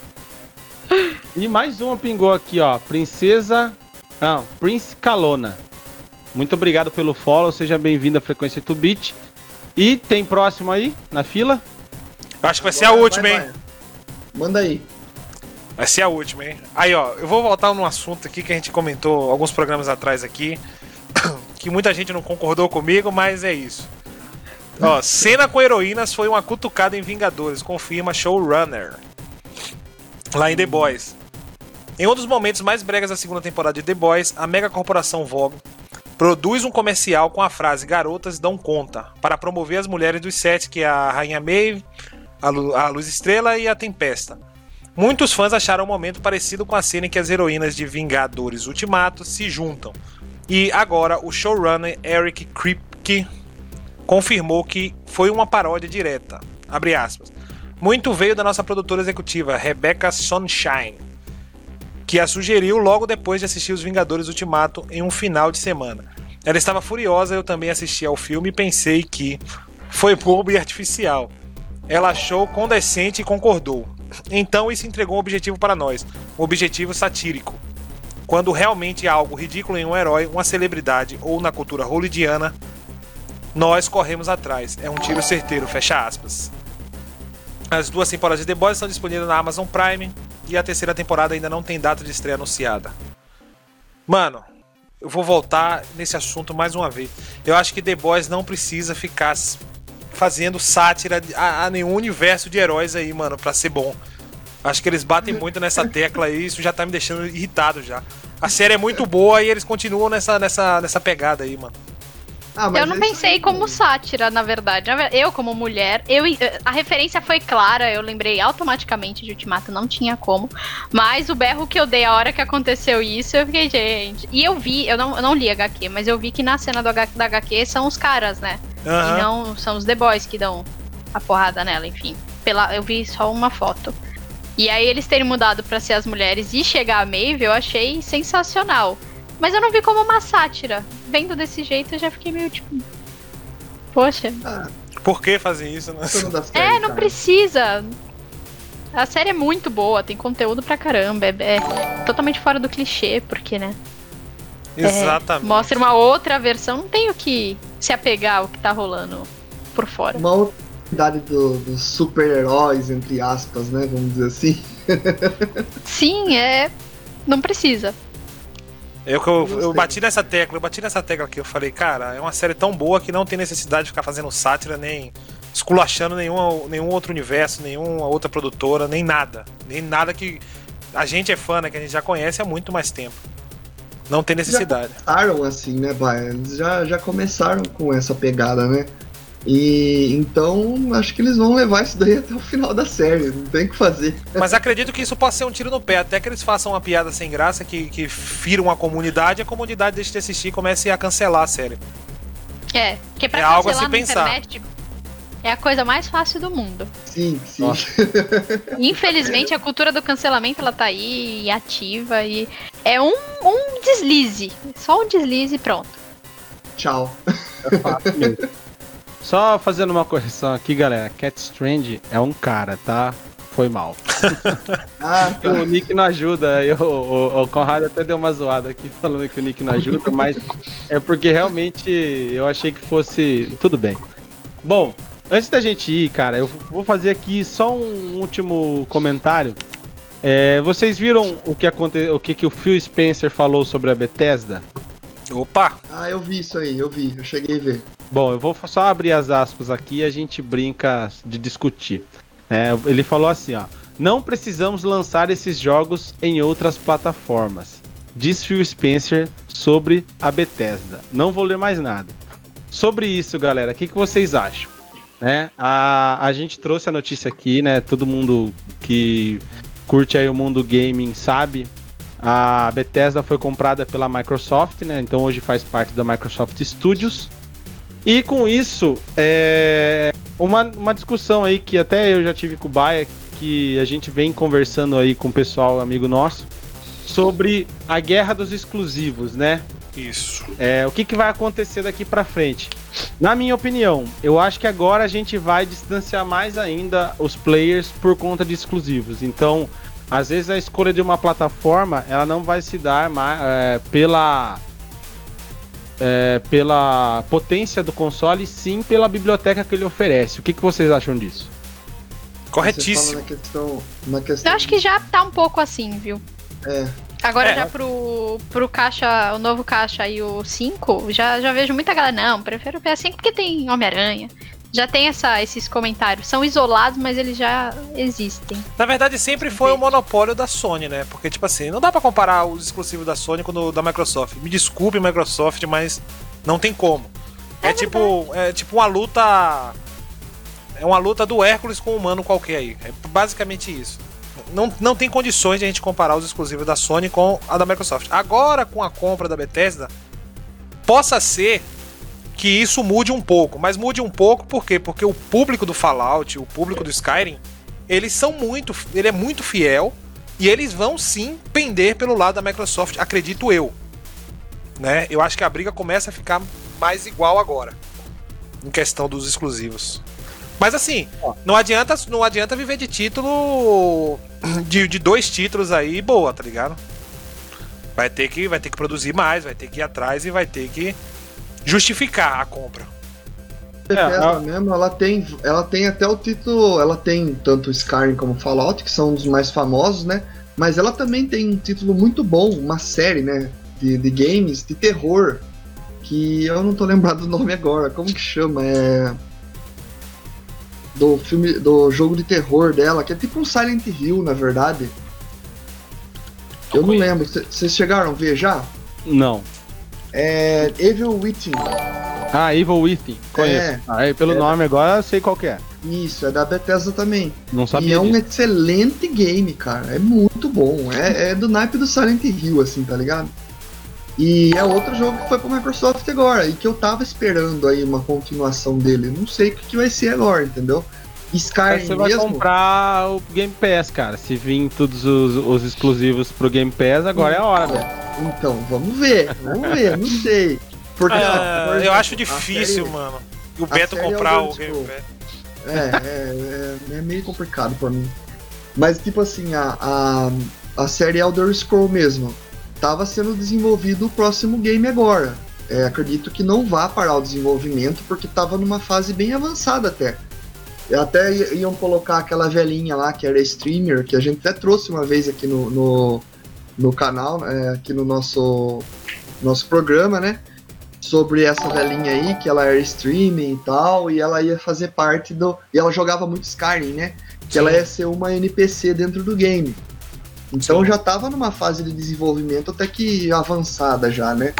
E mais uma pingou aqui, ó. Princesa. Não, Prince Calona. Muito obrigado pelo follow. Seja bem-vindo à Frequência Tubit. E tem próximo aí, na fila? Acho que vai ser a última, vai, hein? Vai. Manda aí. Vai ser a última, hein? Aí, ó, eu vou voltar num assunto aqui que a gente comentou alguns programas atrás aqui que muita gente não concordou comigo, mas é isso. Ó, <laughs> cena com heroínas foi uma cutucada em Vingadores, confirma showrunner. Lá em The Boys. Em um dos momentos mais bregas da segunda temporada de The Boys, a mega corporação Vogue produz um comercial com a frase Garotas dão conta, para promover as mulheres dos sete, que é a Rainha Maeve, a, Lu a Luz Estrela e a Tempesta. Muitos fãs acharam o um momento parecido com a cena em que as heroínas de Vingadores Ultimato se juntam, e agora o showrunner Eric Kripke confirmou que foi uma paródia direta. Abre aspas. Muito veio da nossa produtora executiva, Rebecca Sunshine, que a sugeriu logo depois de assistir Os Vingadores Ultimato em um final de semana. Ela estava furiosa, eu também assisti ao filme e pensei que foi bobo e artificial. Ela achou condescente e concordou. Então isso entregou um objetivo para nós, um objetivo satírico quando realmente há algo ridículo em um herói, uma celebridade ou na cultura hollywoodiana, nós corremos atrás. É um tiro certeiro, fecha aspas. As duas temporadas de The Boys estão disponíveis na Amazon Prime e a terceira temporada ainda não tem data de estreia anunciada. Mano, eu vou voltar nesse assunto mais uma vez. Eu acho que The Boys não precisa ficar fazendo sátira a, a nenhum universo de heróis aí, mano, pra ser bom. Acho que eles batem muito nessa tecla aí, isso já tá me deixando irritado já. A série é muito boa e eles continuam nessa, nessa, nessa pegada aí, mano. Ah, eu não pensei como sátira, na verdade. Eu, como mulher, eu, a referência foi clara, eu lembrei automaticamente de Ultimato, não tinha como. Mas o berro que eu dei a hora que aconteceu isso, eu fiquei, gente. E eu vi, eu não, eu não li HQ, mas eu vi que na cena do, da HQ são os caras, né? Uhum. E não são os The Boys que dão a porrada nela, enfim. Pela, eu vi só uma foto. E aí eles terem mudado pra ser as mulheres e chegar a Maeve, eu achei sensacional. Mas eu não vi como uma sátira. Vendo desse jeito, eu já fiquei meio tipo. Poxa. Ah, Por que fazer isso? Né? É, não precisa. A série é muito boa, tem conteúdo pra caramba. É, é totalmente fora do clichê, porque, né? é, Exatamente. mostra uma outra versão, não tem o que se apegar ao que tá rolando por fora. Uma outra idade do- dos super-heróis, entre aspas, né? Vamos dizer assim. <laughs> Sim, é. Não precisa. Eu, que eu, eu bati nessa tecla, eu bati nessa tecla aqui, eu falei, cara, é uma série tão boa que não tem necessidade de ficar fazendo sátira, nem esculachando nenhum, nenhum outro universo, nenhuma outra produtora, nem nada. Nem nada que a gente é fã, né? Que a gente já conhece há muito mais tempo. Não tem necessidade. Começaram assim, né, vai? Eles já, já começaram com essa pegada, né? E então acho que eles vão levar isso daí até o final da série, não tem o que fazer. Mas acredito que isso possa ser um tiro no pé. Até que eles façam uma piada sem graça que, que firam a comunidade, a comunidade deixe de assistir e comece a cancelar a série. É, porque pra É algo a cancelar se na pensar. internet é a coisa mais fácil do mundo. Sim, sim. <laughs> Infelizmente, a cultura do cancelamento ela tá aí e ativa e é um, um deslize. Só um deslize e pronto. Tchau. É fácil mesmo. <laughs> Só fazendo uma correção aqui, galera. Cat Strand é um cara, tá? Foi mal. <laughs> Ah, tá. O Nick não ajuda. Eu, o, o Conrado até deu uma zoada aqui falando que o Nick não ajuda, mas é porque realmente eu achei que fosse. Tudo bem. Bom, antes da gente ir, cara, eu vou fazer aqui só um último comentário. É, vocês viram o que, aconte... o que, que o Phil Spencer falou sobre a Bethesda? Opa! ah, eu vi isso aí, eu vi, eu cheguei a ver. Bom, eu vou só abrir as aspas aqui e a gente brinca de discutir. É, ele falou assim, ó. Não precisamos lançar esses jogos em outras plataformas. Diz Phil Spencer sobre a Bethesda. Não vou ler mais nada. Sobre isso, galera, o que, que vocês acham? Né? A, a gente trouxe a notícia aqui, né? Todo mundo que curte aí o mundo gaming sabe. A Bethesda foi comprada pela Microsoft, né? Então hoje faz parte da Microsoft Studios. E com isso, é uma, uma discussão aí que até eu já tive com o Baia, que a gente vem conversando aí com o pessoal, amigo nosso, sobre a guerra dos exclusivos, né? Isso. É, o que, que vai acontecer daqui pra frente? Na minha opinião, eu acho que agora a gente vai distanciar mais ainda os players por conta de exclusivos. Então, às vezes a escolha de uma plataforma, ela não vai se dar ma- é, pela é, pela potência do console, sim pela biblioteca que ele oferece. O que, que vocês acham disso? Corretíssimo. na questão, na questão Eu acho que já tá um pouco assim, viu? É. Agora É. já pro, pro caixa, o novo caixa e o 5, já, já vejo muita galera, não, prefiro o PS5 porque tem Homem-Aranha. Já tem essa, esses comentários. São isolados, mas eles já existem. Na verdade, sempre foi o monopólio da Sony, né? Porque, tipo assim, não dá pra comparar os exclusivos da Sony com o da Microsoft. Me desculpe, Microsoft, mas não tem como. É, tipo, é tipo uma luta. É uma luta do Hércules com um humano qualquer aí. É basicamente isso. Não, não tem condições de a gente comparar os exclusivos da Sony com a da Microsoft. Agora, com a compra da Bethesda, possa ser que isso mude um pouco. Mas mude um pouco por quê? Porque o público do Fallout, o público do Skyrim, eles são muito. Ele é muito fiel. E eles vão sim pender pelo lado da Microsoft, acredito eu. Né? Eu acho que a briga começa a ficar mais igual agora. Em questão dos exclusivos. Mas assim, não adianta, não adianta viver de título. De, de dois títulos aí, boa, tá ligado? Vai ter, que, vai ter que produzir mais, vai ter que ir atrás e vai ter que justificar a compra. Bethesda É, a- mesmo, ela tem, ela tem até o título, ela tem tanto Skyrim como Fallout, que são os mais famosos, né? Mas ela também tem um título muito bom, uma série, né? De, de games, de terror, que eu não tô lembrado do nome agora. Como que chama? É do filme, do jogo de terror dela, que é tipo um Silent Hill, na verdade. Eu não lembro. Vocês chegaram a ver já? Não. É Evil Within. Ah, Evil Within. Conheço. É. Ah, aí, pelo É. nome agora eu sei qual que é. Isso, é da Bethesda também. Não E sabia é um excelente game, cara. É muito bom. É, é do naipe do Silent Hill, assim, tá ligado? E é outro jogo que foi pra Microsoft agora. E que eu tava esperando aí uma continuação dele. Não sei o que, que vai ser agora, entendeu? Skyrim você vai mesmo. comprar o Game Pass, cara. Se vir todos os, os exclusivos pro Game Pass, agora é a hora, velho. Então, vamos ver, vamos ver, não sei. Porque, Ah, por eu exemplo, acho difícil, série- mano. O Beto comprar Elder o Game. Pass. É, é, é, é meio complicado pra mim. Mas, tipo assim, a, a, a série Elder Scroll mesmo tava sendo desenvolvido o próximo game agora. É, acredito que não vá parar o desenvolvimento porque tava numa fase bem avançada até. E Até iam colocar aquela velhinha lá que era streamer, que a gente até trouxe uma vez aqui no, no, no canal, é, aqui no nosso, nosso programa, né? Sobre essa velhinha aí, que ela era streaming e tal, e ela ia fazer parte do. E ela jogava muito Skyrim, né? Que ela ia ser uma NPC dentro do game. Então Sim. já tava numa fase de desenvolvimento até que avançada já, né?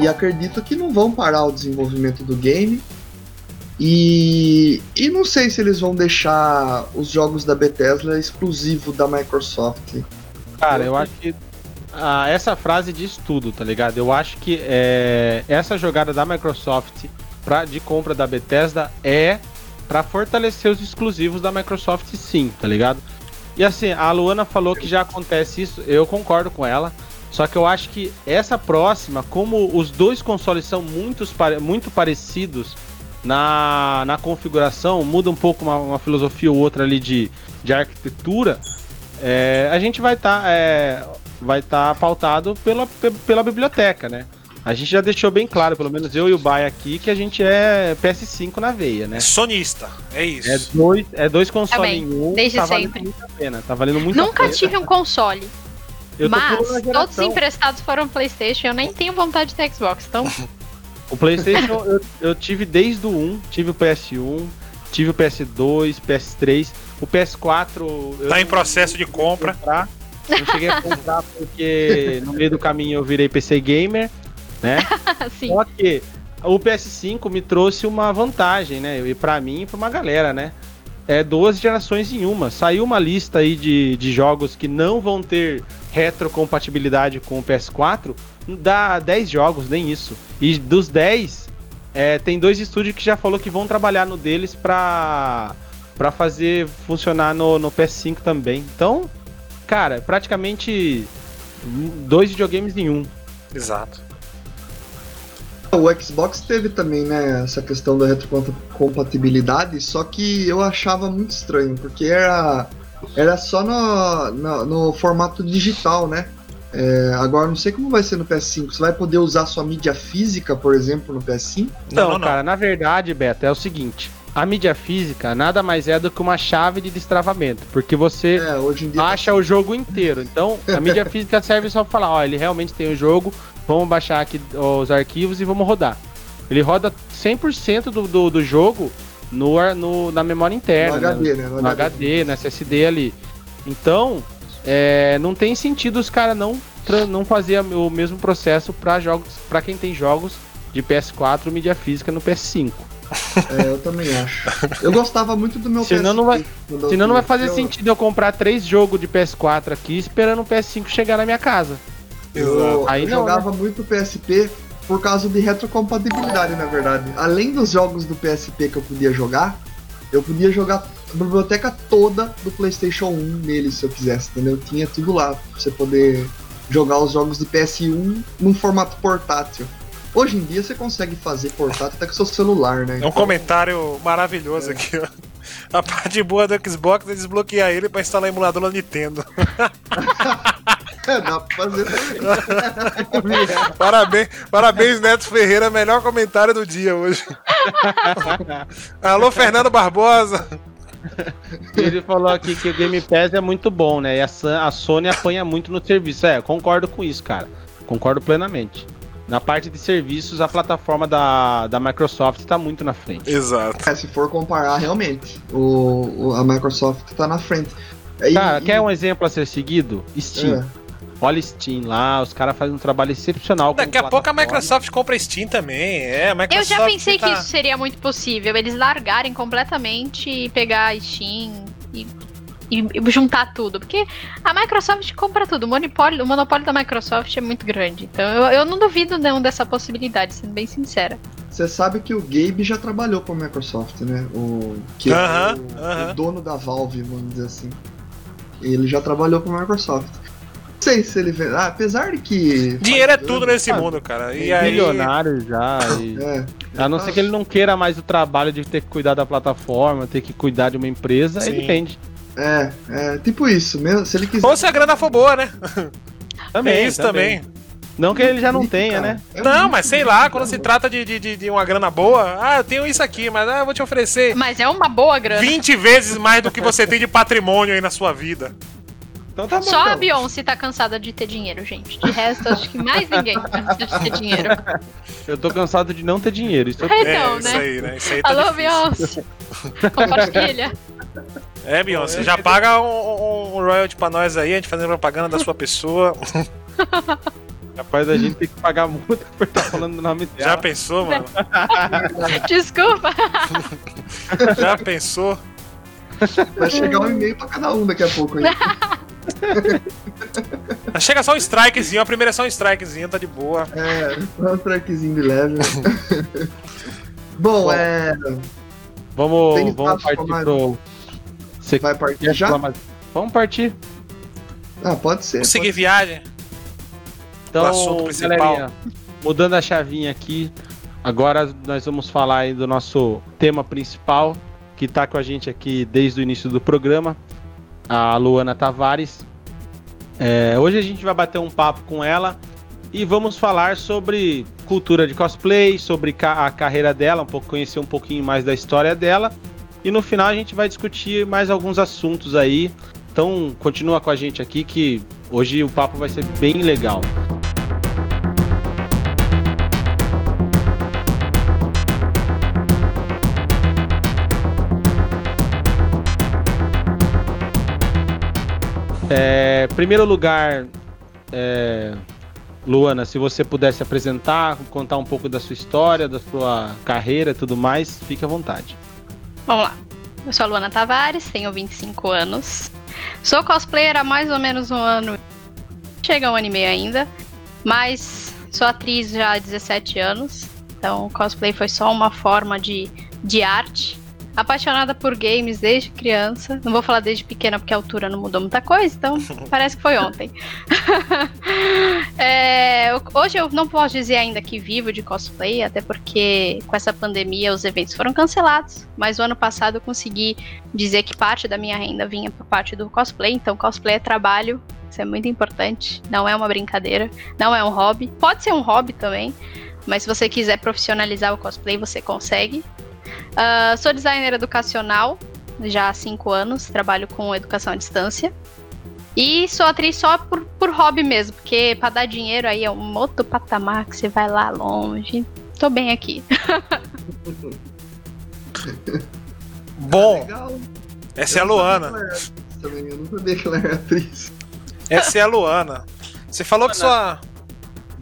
E acredito que não vão parar o desenvolvimento do game. E, e não sei se eles vão deixar os jogos da Bethesda exclusivo da Microsoft. Cara, eu acho que ah, essa frase diz tudo, tá ligado? Eu acho que é, essa jogada da Microsoft pra, de compra da Bethesda é pra fortalecer os exclusivos da Microsoft, sim, tá ligado? E assim, a Luana falou que já acontece isso, eu concordo com ela. Só que eu acho que essa próxima, como os dois consoles são muitos, pare- muito parecidos na, na configuração, muda um pouco uma, uma filosofia ou outra ali de, de arquitetura, é, a gente vai estar vai tá pautado pela, pe- pela biblioteca, né? A gente já deixou bem claro, pelo menos eu e o Bai aqui, que a gente é PS5 na veia, né? É sonista, é isso. É dois, é dois consoles Também, em um, desde tá valendo sempre. muito a pena, tá valendo muito a Nunca pena. tive um console, Eu mas todos emprestados foram PlayStation. Eu nem tenho vontade de ter Xbox, então <laughs> O PlayStation eu, eu tive desde o 1, tive o PS1, tive o PS2, PS3, o PS4. eu Tá em processo de compra. comprar. Não cheguei a comprar porque no meio do caminho eu virei PC gamer, né? <laughs> assim. Só que o PS5 me trouxe uma vantagem, né? E pra mim e pra uma galera, né? É duas gerações em uma. Saiu uma lista aí de, de jogos que não vão ter retrocompatibilidade com o PS4. Dá 10 jogos, nem isso. E dos 10, é, tem dois estúdios que já falou que vão trabalhar no deles pra, pra fazer funcionar no, no PS5 também. Então, cara, praticamente dois videogames em um. Exato. O Xbox teve também, né, essa questão da retrocompatibilidade, só que eu achava muito estranho, porque era, era só no, no, no formato digital, né? É, agora não sei como vai ser no PS5. Você vai poder usar sua mídia física, por exemplo, no PS5? Não, Não, não, não. cara, na verdade, Beto, é o seguinte: a mídia física nada mais é do que uma chave de destravamento, porque você É, dia. baixa o jogo inteiro. Então, a mídia <laughs> física serve só pra falar: ó, ele realmente tem o jogo, vamos baixar aqui os arquivos e vamos rodar. Ele roda 100% do, do, do jogo no, no, na memória interna. no né? HD, né? no HD, no SSD ali. Então, é, não tem sentido os caras não, não fazer o mesmo processo para jogos, para quem tem jogos de PS4 mídia física no PS5. É, eu também acho. Eu gostava muito do meu Senão PSP. não vai- Senão não vai fazer Eu- sentido eu comprar três jogos de PS4 aqui esperando o PS5 chegar na minha casa. Eu, Aí eu não, né? jogava muito PSP por causa de retrocompatibilidade, na verdade. Além dos jogos do PSP que eu podia jogar, eu podia jogar biblioteca toda do PlayStation 1 nele, se eu quisesse, entendeu? Tinha tudo lá pra você poder jogar os jogos de PS1 num formato portátil. Hoje em dia você consegue fazer portátil até com seu celular, né? É um comentário maravilhoso aqui, ó. A parte boa do Xbox é desbloquear ele pra instalar emulador na Nintendo. <laughs> É, dá pra fazer também. <laughs> Parabéns, parabéns, Neto Ferreira, melhor comentário do dia hoje. <laughs> Alô, Fernando Barbosa. Ele falou aqui que o Game Pass é muito bom, né? E a, a Sony apanha muito no serviço. É, concordo com isso, cara. Concordo plenamente. Na parte de serviços, a plataforma da, da Microsoft está muito na frente. Exato. É, se for comparar, realmente, o, o- a Microsoft tá na frente. E- Cara, e- quer um exemplo a ser seguido? Steam. É. Olha Steam lá, os caras fazem um trabalho excepcional. Daqui a pouco a. Microsoft compra Steam também. É, a Eu Microsoft já pensei que tá- isso seria muito possível. Eles largarem completamente e pegar a Steam e, e- e juntar tudo. Porque a Microsoft compra tudo. O monopólio, o monopólio da Microsoft é muito grande. Então eu, eu não duvido não dessa possibilidade, sendo bem sincera. Você sabe que o Gabe já trabalhou com a Microsoft, né? O, que é Aham, o, aham. o dono da Valve, vamos dizer assim. Ele já trabalhou com a Microsoft. Não sei se ele vê. Ah, apesar de que. Dinheiro é tudo nesse mundo, cara. E aí. Bilionário já. <laughs> e- É. A não ser que ele não queira mais o trabalho de ter que cuidar da plataforma, ter que cuidar de uma empresa, Sim. ele vende. É, é, tipo isso. Mesmo, se ele quiser. Ou se a grana for boa, né? <laughs> Também, Tem isso também. Não que ele já não tenha, cara. né? É Não, mas sei lá, quando se trata de, de, de, de uma grana boa, ah, eu tenho isso aqui, mas ah, eu vou te oferecer Mas é uma boa grana. 20 vezes mais do que você tem de patrimônio aí na sua vida. Então tá bom. Só a então. Beyoncé tá cansada de ter dinheiro, gente. De resto, acho que mais ninguém tá cansado de ter dinheiro. <laughs> Eu tô cansado de não ter dinheiro. Isso eu- Então, é, né? isso aí, né? Isso aí tá Alô, difícil. Beyoncé. Compartilha. É, Beyoncé, já paga um, um, um royalty pra nós aí, a gente fazendo propaganda da sua pessoa. <laughs> Capaz da gente ter que pagar multa por estar falando o nome dela. Já pensou, mano? <laughs> Desculpa. Já pensou? Vai chegar um e-mail pra cada um daqui a pouco aí. Chega só um strikezinho, a primeira é só um strikezinho, tá de boa. É, só um trackzinho de leve. <laughs> Bom, Bom, é. Vamos, vamos partir mais- pro. Você Vai partir já? mais? Vamos partir. Ah, pode ser. Vamos seguir pode viagem. Então, O assunto principal. galerinha, mudando a chavinha aqui, agora nós vamos falar aí do nosso tema principal, que tá com a gente aqui desde o início do programa, a Luana Tavares. É, hoje a gente vai bater um papo com ela e vamos falar sobre cultura de cosplay, sobre a carreira dela, um pouco conhecer um pouquinho mais da história dela. E no final a gente vai discutir mais alguns assuntos aí. Então continua com a gente aqui que hoje o papo vai ser bem legal. É, primeiro lugar, é, Luana, se você pudesse apresentar, contar um pouco da sua história, da sua carreira e tudo mais, fique à vontade. Vamos lá. Eu sou a Luana Tavares, tenho 25 anos. Sou cosplayer há mais ou menos um ano. Chega um ano e meio ainda. Mas sou atriz já há 17 anos. Então, cosplay foi só uma forma de, de arte. Apaixonada por games desde criança. Não vou falar desde pequena porque a altura não mudou muita coisa, então <laughs> parece que foi ontem. <laughs> É, hoje eu não posso dizer ainda que vivo de cosplay, até porque com essa pandemia os eventos foram cancelados. Mas o ano passado eu consegui dizer que parte da minha renda vinha por parte do cosplay. Então, cosplay é trabalho, isso é muito importante. Não é uma brincadeira, não é um hobby. Pode ser um hobby também, mas se você quiser profissionalizar o cosplay, você consegue. Ah, sou designer educacional já há cinco anos, trabalho com educação à distância. E sou atriz só por, por hobby mesmo, porque pra dar dinheiro aí é um outro patamar que você vai lá longe. Tô bem aqui. <laughs> Bom, Legal. essa é a Eu não sabia Luana. era Também, eu não sabia que ela era atriz. Essa é a Luana. Você falou que sua.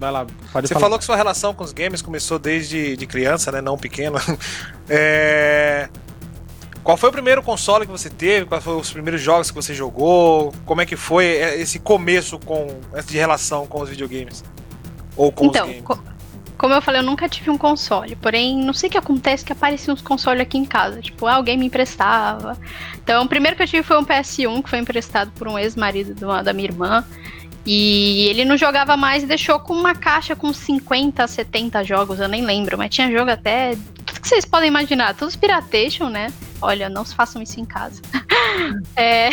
Vai lá, pode Você falar. falou que sua relação com os games começou desde de criança, né? Não pequena. <laughs> É... Qual foi o primeiro console que você teve? Quais foram os primeiros jogos que você jogou? Como é que foi esse começo com de relação com os videogames? Ou com então, os games? co- como eu falei, eu nunca tive um console. Porém, não sei o que acontece que apareciam uns consoles aqui em casa. Tipo, ah, alguém me emprestava. Então, o primeiro que eu tive foi um PS1, que foi emprestado por um ex-marido de uma- da minha irmã. E ele não jogava mais e deixou com uma caixa com 50, 70 jogos, eu nem lembro, mas tinha jogo até. Tudo que vocês podem imaginar, todos Piratation, né? Olha, não se façam isso em casa. <laughs> É,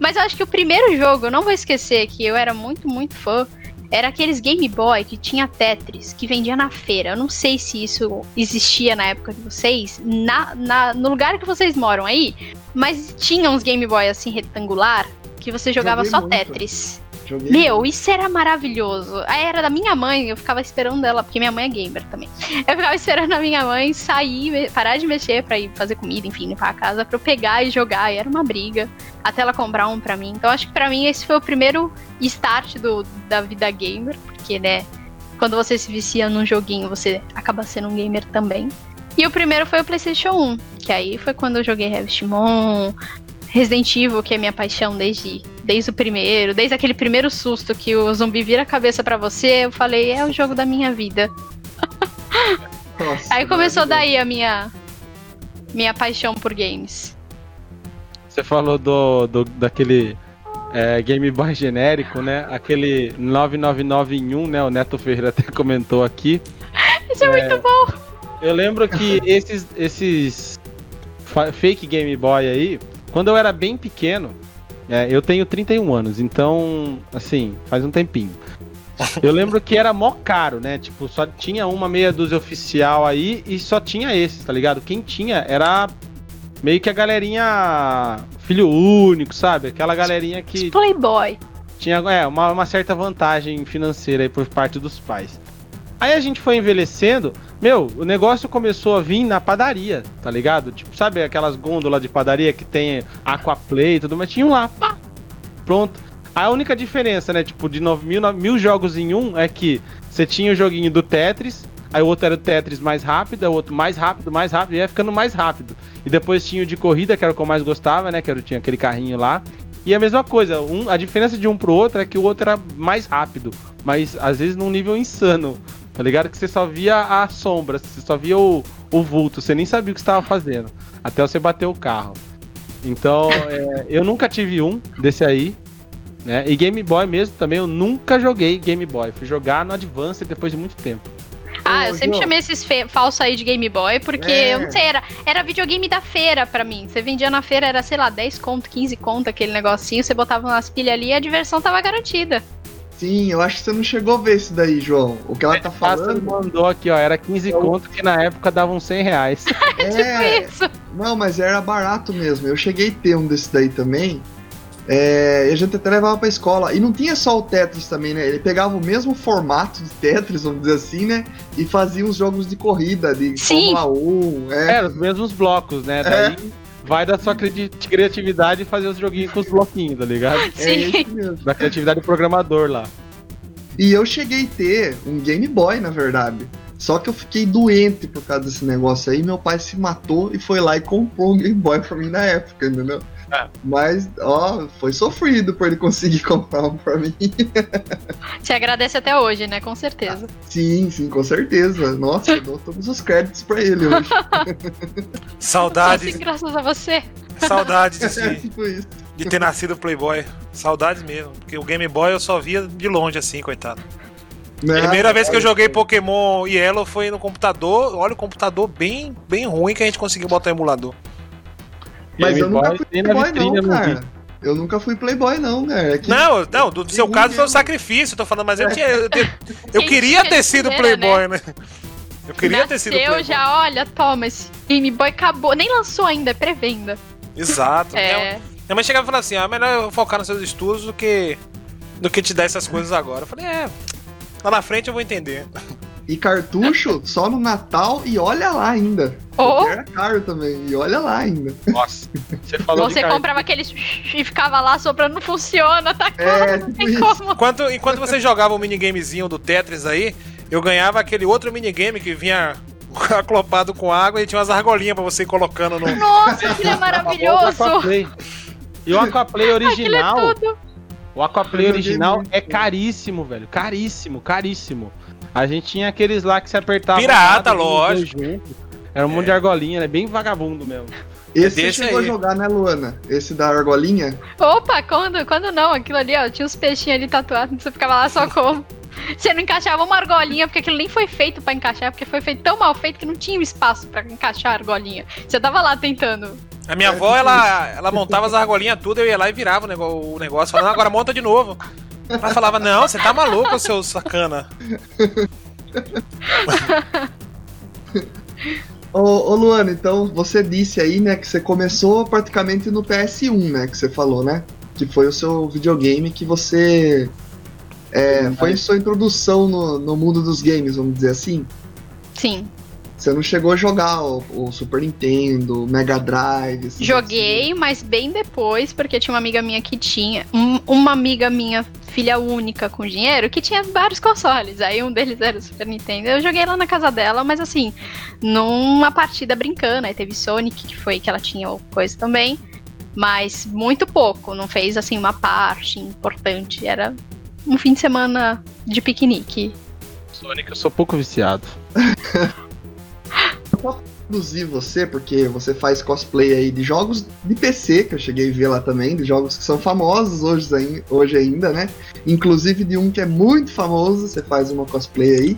mas eu acho que o primeiro jogo, eu não vou esquecer que eu era muito, muito fã, era aqueles Game Boy que tinha Tetris, que vendia na feira. Eu não sei se isso existia na época de vocês, na, na- no lugar que vocês moram aí, mas tinha uns Game Boy assim retangular que você jogava Joguei só muito. Tetris. Joguei. Meu, isso era maravilhoso. Aí era da minha mãe, eu ficava esperando ela, porque minha mãe é gamer também. Eu ficava esperando a minha mãe sair, parar de mexer pra ir fazer comida, enfim, limpar a casa, pra eu pegar e jogar. E era uma briga. Até ela comprar um pra mim. Então acho que pra mim esse foi o primeiro start do, da vida gamer, porque, né, quando você se vicia num joguinho, você acaba sendo um gamer também. E o primeiro foi o PlayStation 1, que aí foi quando eu joguei Harvest Moon, Resident Evil, que é minha paixão desde, desde o primeiro, desde aquele primeiro susto que o zumbi vira a cabeça pra você, eu falei, é o jogo da minha vida. <laughs> Nossa, Aí começou daí a minha minha paixão por games. Você falou do, do daquele é, Game Boy genérico, né? Aquele 999 em 1, né? O Neto Ferreira até comentou aqui. <laughs> Isso é, muito bom. Eu lembro que <laughs> esses, esses fa- fake Game Boy aí, quando eu era bem pequeno, é, eu tenho 31 anos, então, assim, faz um tempinho. Eu lembro que era mó caro, né? Tipo, só tinha uma meia dúzia oficial aí e só tinha esses, tá ligado? Quem tinha era meio que a galerinha filho único, sabe? Aquela galerinha que Playboy. tinha é, uma, uma certa vantagem financeira aí por parte dos pais. Aí a gente foi envelhecendo, meu, o negócio começou a vir na padaria, tá ligado? Tipo, sabe aquelas gôndolas de padaria que tem Aquaplay e tudo, mas tinham lá, pá, pronto. A única diferença, né, tipo, de nove mil, nove mil jogos em um é que você tinha o joguinho do Tetris, aí o outro era o Tetris mais rápido, o outro mais rápido, mais rápido, e ia ficando mais rápido. E depois tinha o de corrida, que era o que eu mais gostava, né, que era, tinha aquele carrinho lá. E a mesma coisa, um, a diferença de um pro outro é que o outro era mais rápido, mas às vezes num nível insano, tá ligado? Que você só via a sombra, você só via o, o vulto, você nem sabia o que estava fazendo, até você bater o carro. Então, é, eu nunca tive um desse aí, né? E Game Boy mesmo também, eu nunca joguei Game Boy. Fui jogar no Advance depois de muito tempo. Ah, eu Ô, sempre chamei esses falsos aí de Game Boy, porque É. eu não sei, era, era videogame da feira pra mim. Você vendia na feira, era, sei lá, 10 conto, 15 conto, aquele negocinho, você botava umas pilhas ali e a diversão tava garantida. Sim, eu acho que você não chegou a ver isso daí, João. O que ela tá Passa falando. mandou aqui, ó, era 15 conto que na época davam 100 reais. <laughs> É, Tipo isso. Não, mas era barato mesmo. Eu cheguei a ter um desse daí também. É, e a gente até levava pra escola. E não tinha só o Tetris também, né? Ele pegava o mesmo formato de Tetris, vamos dizer assim, né? E fazia uns jogos de corrida, de Sim. Fórmula 1. É. Era os mesmos blocos, né? Daí vai da sua cri- criatividade fazer os joguinhos com os bloquinhos, tá ligado? <laughs> É Sim. isso mesmo. Da criatividade do programador lá. E eu cheguei a ter um Game Boy, na verdade. Só que eu fiquei doente por causa desse negócio aí. Meu pai se matou e foi lá e comprou um Game Boy pra mim na época, entendeu? É. Mas, ó, foi sofrido por ele conseguir <laughs> comprar um pra mim. Você agradece até hoje, né? Com certeza. Sim, sim, com certeza. Nossa, eu dou todos os créditos pra ele hoje. <laughs> Saudades, Assim, graças a você. saudades de, <laughs> É, tipo isso. de ter nascido Playboy. Saudades mesmo. Porque o Game Boy eu só via de longe assim, coitado. Né? Primeira vez que eu joguei Pokémon Yellow foi no computador. Olha o computador bem, bem ruim que a gente conseguiu botar emulador. Mas Game eu nunca fui Playboy, vitrine, não, eu cara. Eu nunca fui Playboy, não, cara. É que- Não, não, do seu caso foi um sacrifício, eu tô falando, mas eu tinha. Eu, <laughs> eu- eu Quem queria tinha ter sido Playboy, né? Eu queria ter sido Nasceu Playboy. já, olha, toma, esse Game Boy acabou. Nem lançou ainda, é pré-venda. Exato. Minha, É. minha mãe chegava e falava assim: ah, melhor eu focar nos seus estudos do que, do que te dar essas coisas agora. Eu falei, é. Lá na frente eu vou entender. <laughs> E cartucho só no Natal e olha lá ainda. Porque Era caro também. E olha lá ainda. Nossa. Você falou você de comprava aqueles e ficava lá soprando, não funciona, tá É, claro, não tipo tem isso. como. Enquanto, enquanto você jogava o minigamezinho do Tetris aí, eu ganhava aquele outro minigame que vinha <laughs> aclopado com água e tinha umas argolinhas pra você ir colocando no. Nossa, <laughs> aquilo é maravilhoso. E o Aquaplay é original, tudo. o Aquaplay original é caríssimo, velho. Caríssimo, caríssimo. A gente tinha aqueles lá que se apertava. Pirata, nada, lógico. Era um monte de argolinha, né? Bem vagabundo mesmo. Esse você desse chegou aí. a jogar, né, Luana? Esse da argolinha? Opa, quando, quando não? Aquilo ali, ó, tinha uns peixinhos ali tatuados, você ficava lá só como. <laughs> Você não encaixava uma argolinha, porque aquilo nem foi feito pra encaixar, porque foi feito tão mal feito que não tinha espaço pra encaixar a argolinha. Você tava lá tentando. A minha avó, ela, ela montava as argolinhas tudo, eu ia lá e virava o negócio, falando, agora monta de novo. Ela falava, não, você tá maluco, seu sacana. Ô, ô Luana, então você disse aí, né, que você começou praticamente no PS1, né, que você falou, né? Que foi o seu videogame que você. É, foi a sua introdução no, no mundo dos games, vamos dizer assim. Sim. Você não chegou a jogar o, o Super Nintendo, o Mega Drive. Joguei, mas bem depois, porque tinha uma amiga minha que tinha. um- uma amiga minha, filha única com dinheiro, que tinha vários consoles. Aí um deles era o Super Nintendo. Eu joguei lá na casa dela, mas assim, numa partida brincando. Aí teve Sonic, que foi que ela tinha coisa também. Mas muito pouco. Não fez assim uma parte importante. Era um fim de semana de piquenique. Sonic, eu sou pouco viciado. <laughs> só introduzir você, porque você faz cosplay aí de jogos de PC, que eu cheguei a ver lá também, de jogos que são famosos hoje, hoje ainda, né? Inclusive de um que é muito famoso, você faz uma cosplay aí.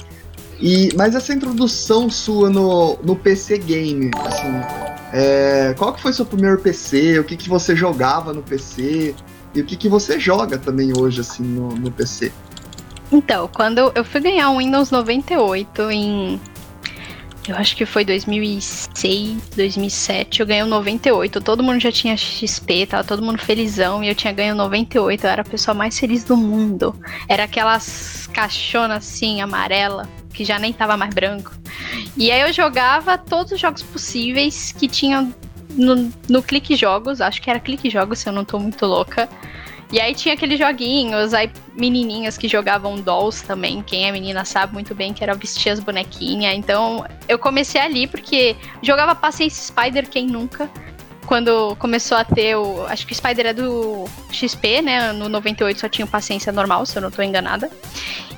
E, mas essa introdução sua no, no PC game, assim, é, qual que foi seu primeiro PC? O que, que você jogava no PC? E o que, que você joga também hoje, assim, no, no PC? Então, quando eu fui ganhar um Windows 98 em. Eu acho que foi 2006, 2007. Eu ganhei um 98. Todo mundo já tinha XP, tava todo mundo felizão. E eu tinha ganho um 98. Eu era a pessoa mais feliz do mundo. Era aquelas caixonas assim, amarela, que já nem tava mais branco. E aí eu jogava todos os jogos possíveis que tinham no, no Clique Jogos. Acho que era Clique Jogos, se eu não tô muito louca. E aí tinha aqueles joguinhos, aí menininhas que jogavam dolls também. Quem é menina sabe muito bem que era vestir as bonequinhas. Então eu comecei ali porque jogava Paciência Spider, quem nunca? Quando começou a ter o. Acho que o Spider é do XP, né? No 98 só tinha o Paciência normal, se eu não tô enganada.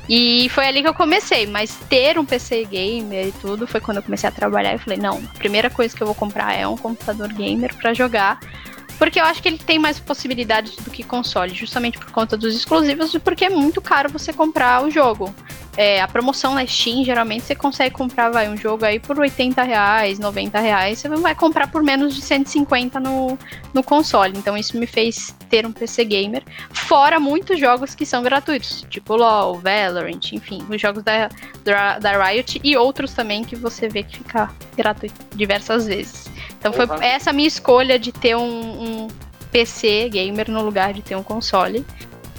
E foi ali que eu comecei, mas ter um PC gamer e tudo foi quando eu comecei a trabalhar e falei, não, a primeira coisa que eu vou comprar é um computador gamer para jogar porque eu acho que ele tem mais possibilidades do que console, justamente por conta dos exclusivos e porque é muito caro você comprar o jogo. É, a promoção na Steam, geralmente você consegue comprar vai, um jogo aí por 80 reais, 90 reais, você vai comprar por menos de 150 no, no console. Então isso me fez ter um PC gamer, fora muitos jogos que são gratuitos, tipo LoL, Valorant, enfim, os jogos da, da, da Riot e outros também que você vê que fica gratuito diversas vezes. Então foi essa a minha escolha de ter um, um PC gamer no lugar de ter um console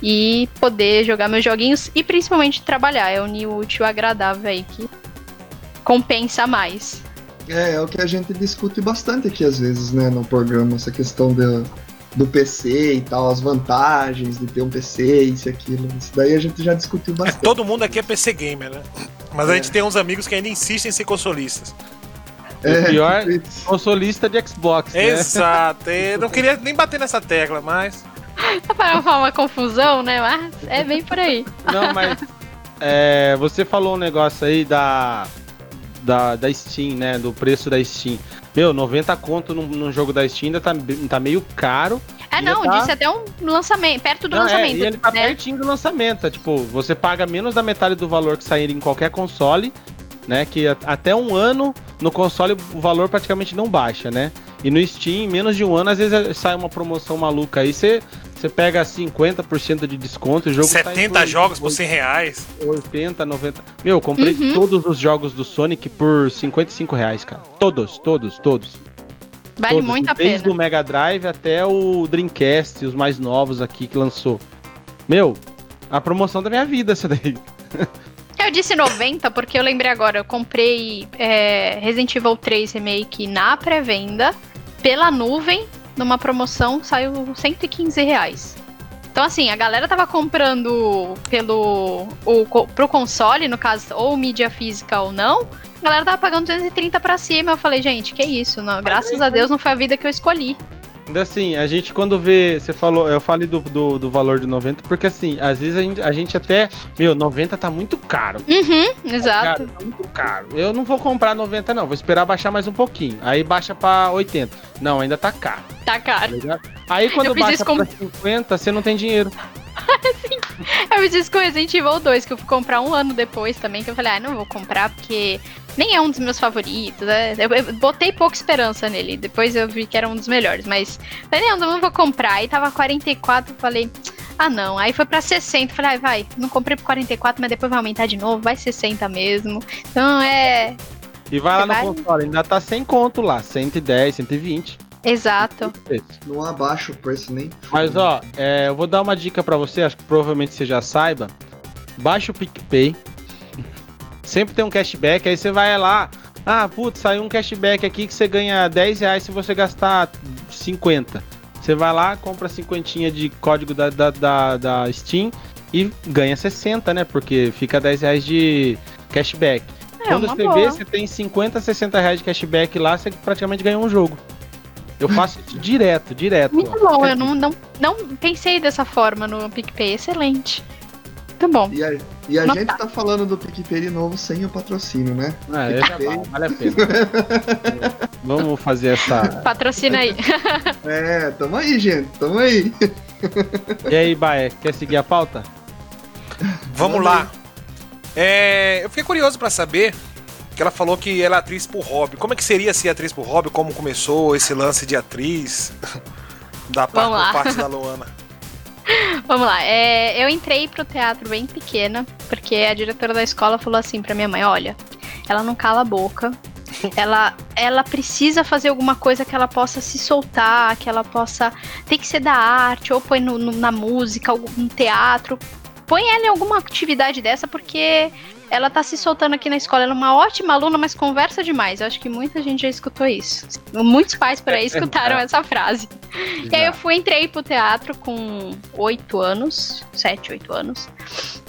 e poder jogar meus joguinhos e principalmente trabalhar. É unir o útil agradável aí que compensa mais. É, é o que a gente discute bastante aqui às vezes, né, no programa, essa questão do, do PC e tal, as vantagens de ter um PC, isso e aquilo. Isso daí a gente já discutiu é, bastante. É, todo mundo aqui é PC gamer, né? Mas é. a gente tem uns amigos que ainda insistem em ser consolistas. É, o pior, consolista de Xbox. Né? Exato. Eu não queria nem bater nessa tecla, mas. Para uma confusão, né? Mas é bem por aí. Não, mas. É, você falou um negócio aí da, da, da Steam, né? Do preço da Steam. Meu, 90 conto num, num jogo da Steam ainda tá, tá meio caro. É, não, tá... disse até um lançamento, perto do não, é, lançamento. É, e ele tá né? pertinho do lançamento. É, tipo, você paga menos da metade do valor que sair em qualquer console né? Que até um ano no console o valor praticamente não baixa, né? E no Steam, menos de um ano, às vezes sai uma promoção maluca aí, você. Você pega 50% de desconto, o jogo 70 tá jogos por 100 reais. 80, 90. Meu, eu comprei uhum. todos os jogos do Sonic por 55 reais, cara. Todos, todos, todos. Vale todos, muito a pena. Desde o Mega Drive até o Dreamcast, os mais novos aqui que lançou. Meu, a promoção da minha vida essa daí. <laughs> Eu disse 90 porque eu lembrei agora, eu comprei é, Resident Evil 3 Remake na pré-venda, pela nuvem, numa promoção, saiu 115 reais. Então, assim, a galera tava comprando pelo o, pro console, no caso, ou mídia física ou não, a galera tava pagando 230 pra cima. Eu falei, gente, que isso? Não, graças a Deus não foi a vida que eu escolhi. Ainda assim, a gente quando vê. Você falou, eu falei do, do, do, valor de 90, porque assim, às vezes a gente, a gente até. Meu, 90 tá muito caro. Uhum, exato. Tá, tá muito caro. Eu não vou comprar 90, não. Vou esperar baixar mais um pouquinho. Aí baixa pra 80. Não, ainda tá caro. Tá caro. Tá Aí quando baixa com... pra 50, você não tem dinheiro. <laughs> Sim. Eu fiz isso com Resident Evil 2, que eu fui comprar um ano depois também, que eu falei, ah, não vou comprar porque nem é um dos meus favoritos. Né? Eu, eu, botei pouca esperança nele. Depois eu vi que era um dos melhores. Mas falei, não, não vou comprar. Aí tava 44, falei, ah não. Aí foi pra 60. Falei, ah, vai, não comprei por 44, mas depois vai aumentar de novo, vai 60 mesmo. Então é. E vai lá no vai... console, ainda tá sem conto lá, 110, 120. Exato. Não abaixa o preço nem. Mas ó, é, eu vou dar uma dica para você, acho que provavelmente você já saiba. Baixa o PicPay, sempre tem um cashback, aí você vai lá, ah, putz, saiu um cashback aqui que você ganha 10 reais se você gastar 50. Você vai lá, compra 50 de código da, da, da, da, Steam e ganha 60, né? Porque fica 10 reais de cashback. É, Quando você boa. vê, você tem 50, 60 reais de cashback lá, você praticamente ganhou um jogo. Eu faço isso direto, direto. <laughs> Muito bom, eu não, não, não pensei dessa forma no PicPay, excelente. Tá bom. E a, e a gente tá. falando do PicPay de novo sem o patrocínio, né? É, já PicPay. vale, vale a pena. <laughs> Vamos fazer essa. Patrocina aí. <laughs> É, tamo aí, gente, tamo aí. E aí, Baé, quer seguir a pauta? Vamos lá. É, eu fiquei curioso pra saber que ela falou que ela é atriz por hobby. Como é que seria ser atriz por hobby? Como começou esse lance de atriz? Da parte, parte da Luana. <laughs> Vamos lá. é, eu entrei pro teatro bem pequena, porque a diretora da escola falou assim pra minha mãe: olha, ela não cala a boca. Ela, ela precisa fazer alguma coisa que ela possa se soltar, que ela possa. Tem que ser da arte, ou põe no, no- na música, ou no teatro. Põe ela em alguma atividade dessa, porque ela tá se soltando aqui na escola. Ela é uma ótima aluna, mas conversa demais. Eu acho que muita gente já escutou isso. Muitos pais por aí <laughs> escutaram essa frase. E aí eu fui, entrei pro teatro com oito anos, sete, oito anos.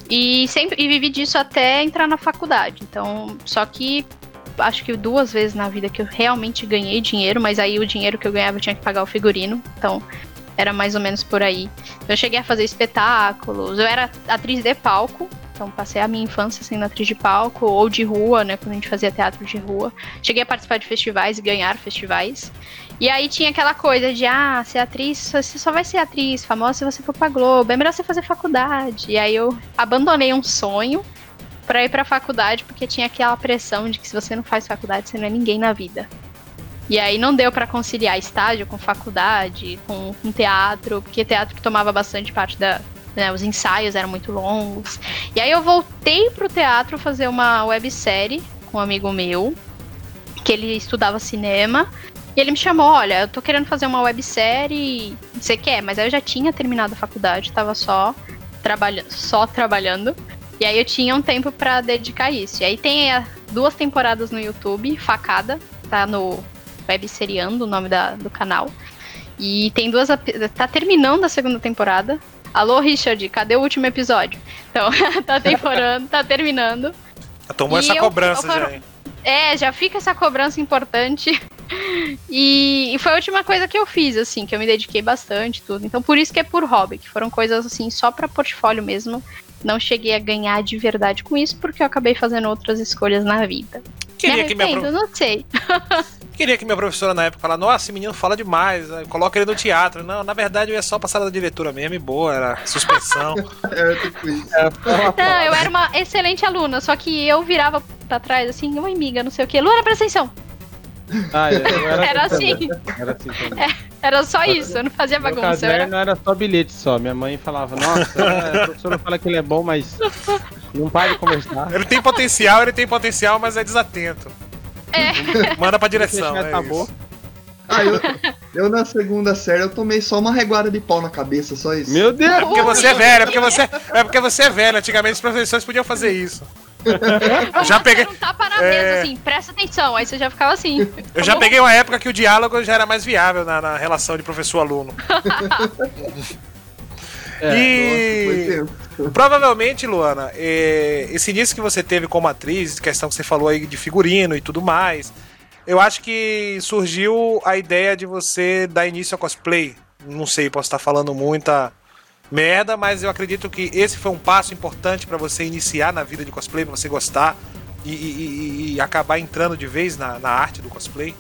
E sempre e vivi disso até entrar na faculdade. Então, só que acho que duas vezes na vida que eu realmente ganhei dinheiro, mas aí o dinheiro que eu ganhava eu tinha que pagar o figurino. Então, era mais ou menos por aí. Eu cheguei a fazer espetáculos, eu era atriz de palco. Então, passei a minha infância sendo atriz de palco ou de rua, né? Quando a gente fazia teatro de rua. Cheguei a participar de festivais e ganhar festivais. E aí tinha aquela coisa de, ah, ser atriz, você só vai ser atriz famosa se você for pra Globo, é melhor você fazer faculdade. E aí eu abandonei um sonho pra ir pra faculdade, porque tinha aquela pressão de que se você não faz faculdade, você não é ninguém na vida. E aí não deu pra conciliar estágio com faculdade, com, com teatro, porque teatro tomava bastante parte da. Né, os ensaios eram muito longos. E aí eu voltei pro teatro fazer uma websérie com um amigo meu, que ele estudava cinema. E ele me chamou, olha, eu tô querendo fazer uma websérie, você quer? Mas aí eu já tinha terminado a faculdade, tava só trabalhando, só trabalhando. E aí eu tinha um tempo pra dedicar isso. E aí tem duas temporadas no YouTube, Facada, tá no Webseriando, o nome da, do canal. E tem duas. Tá terminando a segunda temporada. Alô, Richard, cadê o último episódio? Então, <laughs> tá temporando, tá terminando. Tomou essa eu- cobrança eu- já, hein? É, já fica essa cobrança importante. <laughs> E, e foi a última coisa que eu fiz, assim, que eu me dediquei bastante e tudo. Então, por isso que é por hobby, que foram coisas, assim, só pra portfólio mesmo. Não cheguei a ganhar de verdade com isso, porque eu acabei fazendo outras escolhas na vida. Queria me que, minha arrependo, pro- não sei. <laughs> Queria que minha professora na época falasse, nossa, esse menino fala demais, né? coloca ele no teatro. Não, na verdade eu ia só passar da diretora mesmo e boa, era suspensão. <laughs> É, tipo isso. Não, eu era uma excelente aluna, só que eu virava pra trás, assim, oi, amiga, não sei o quê. Luana, presta atenção. Ah, eu era, <laughs> Era assim. também. Era assim também. Era só isso, eu não fazia Meu bagunça. Eu era... caderno era só bilhete só. Minha mãe falava, nossa, é, a professora fala que ele é bom, mas não para de conversar. Ele tem potencial, ele tem potencial, mas é desatento. É. <laughs> Manda pra direção. É acabou. isso. Ah, eu, eu na segunda série eu tomei só uma reguada de pau na cabeça, só isso. Meu Deus! É porque você é velho, é porque você, é porque você é velho. Antigamente os professores podiam fazer isso. Eu já peguei, Um tapa na É. mesa, assim, presta atenção. Aí você já ficava assim. eu já peguei uma época que o diálogo já era mais viável na, na relação de professor-aluno. <laughs> É, e Nossa, provavelmente, Luana, é, esse início que você teve como atriz, questão que você falou aí de figurino e tudo mais, eu acho que surgiu a ideia de você dar início ao cosplay. Não sei, posso estar falando muita merda, mas eu acredito que esse foi um passo importante pra você iniciar na vida de cosplay, pra você gostar e, e- e- e acabar entrando de vez na, na arte do cosplay.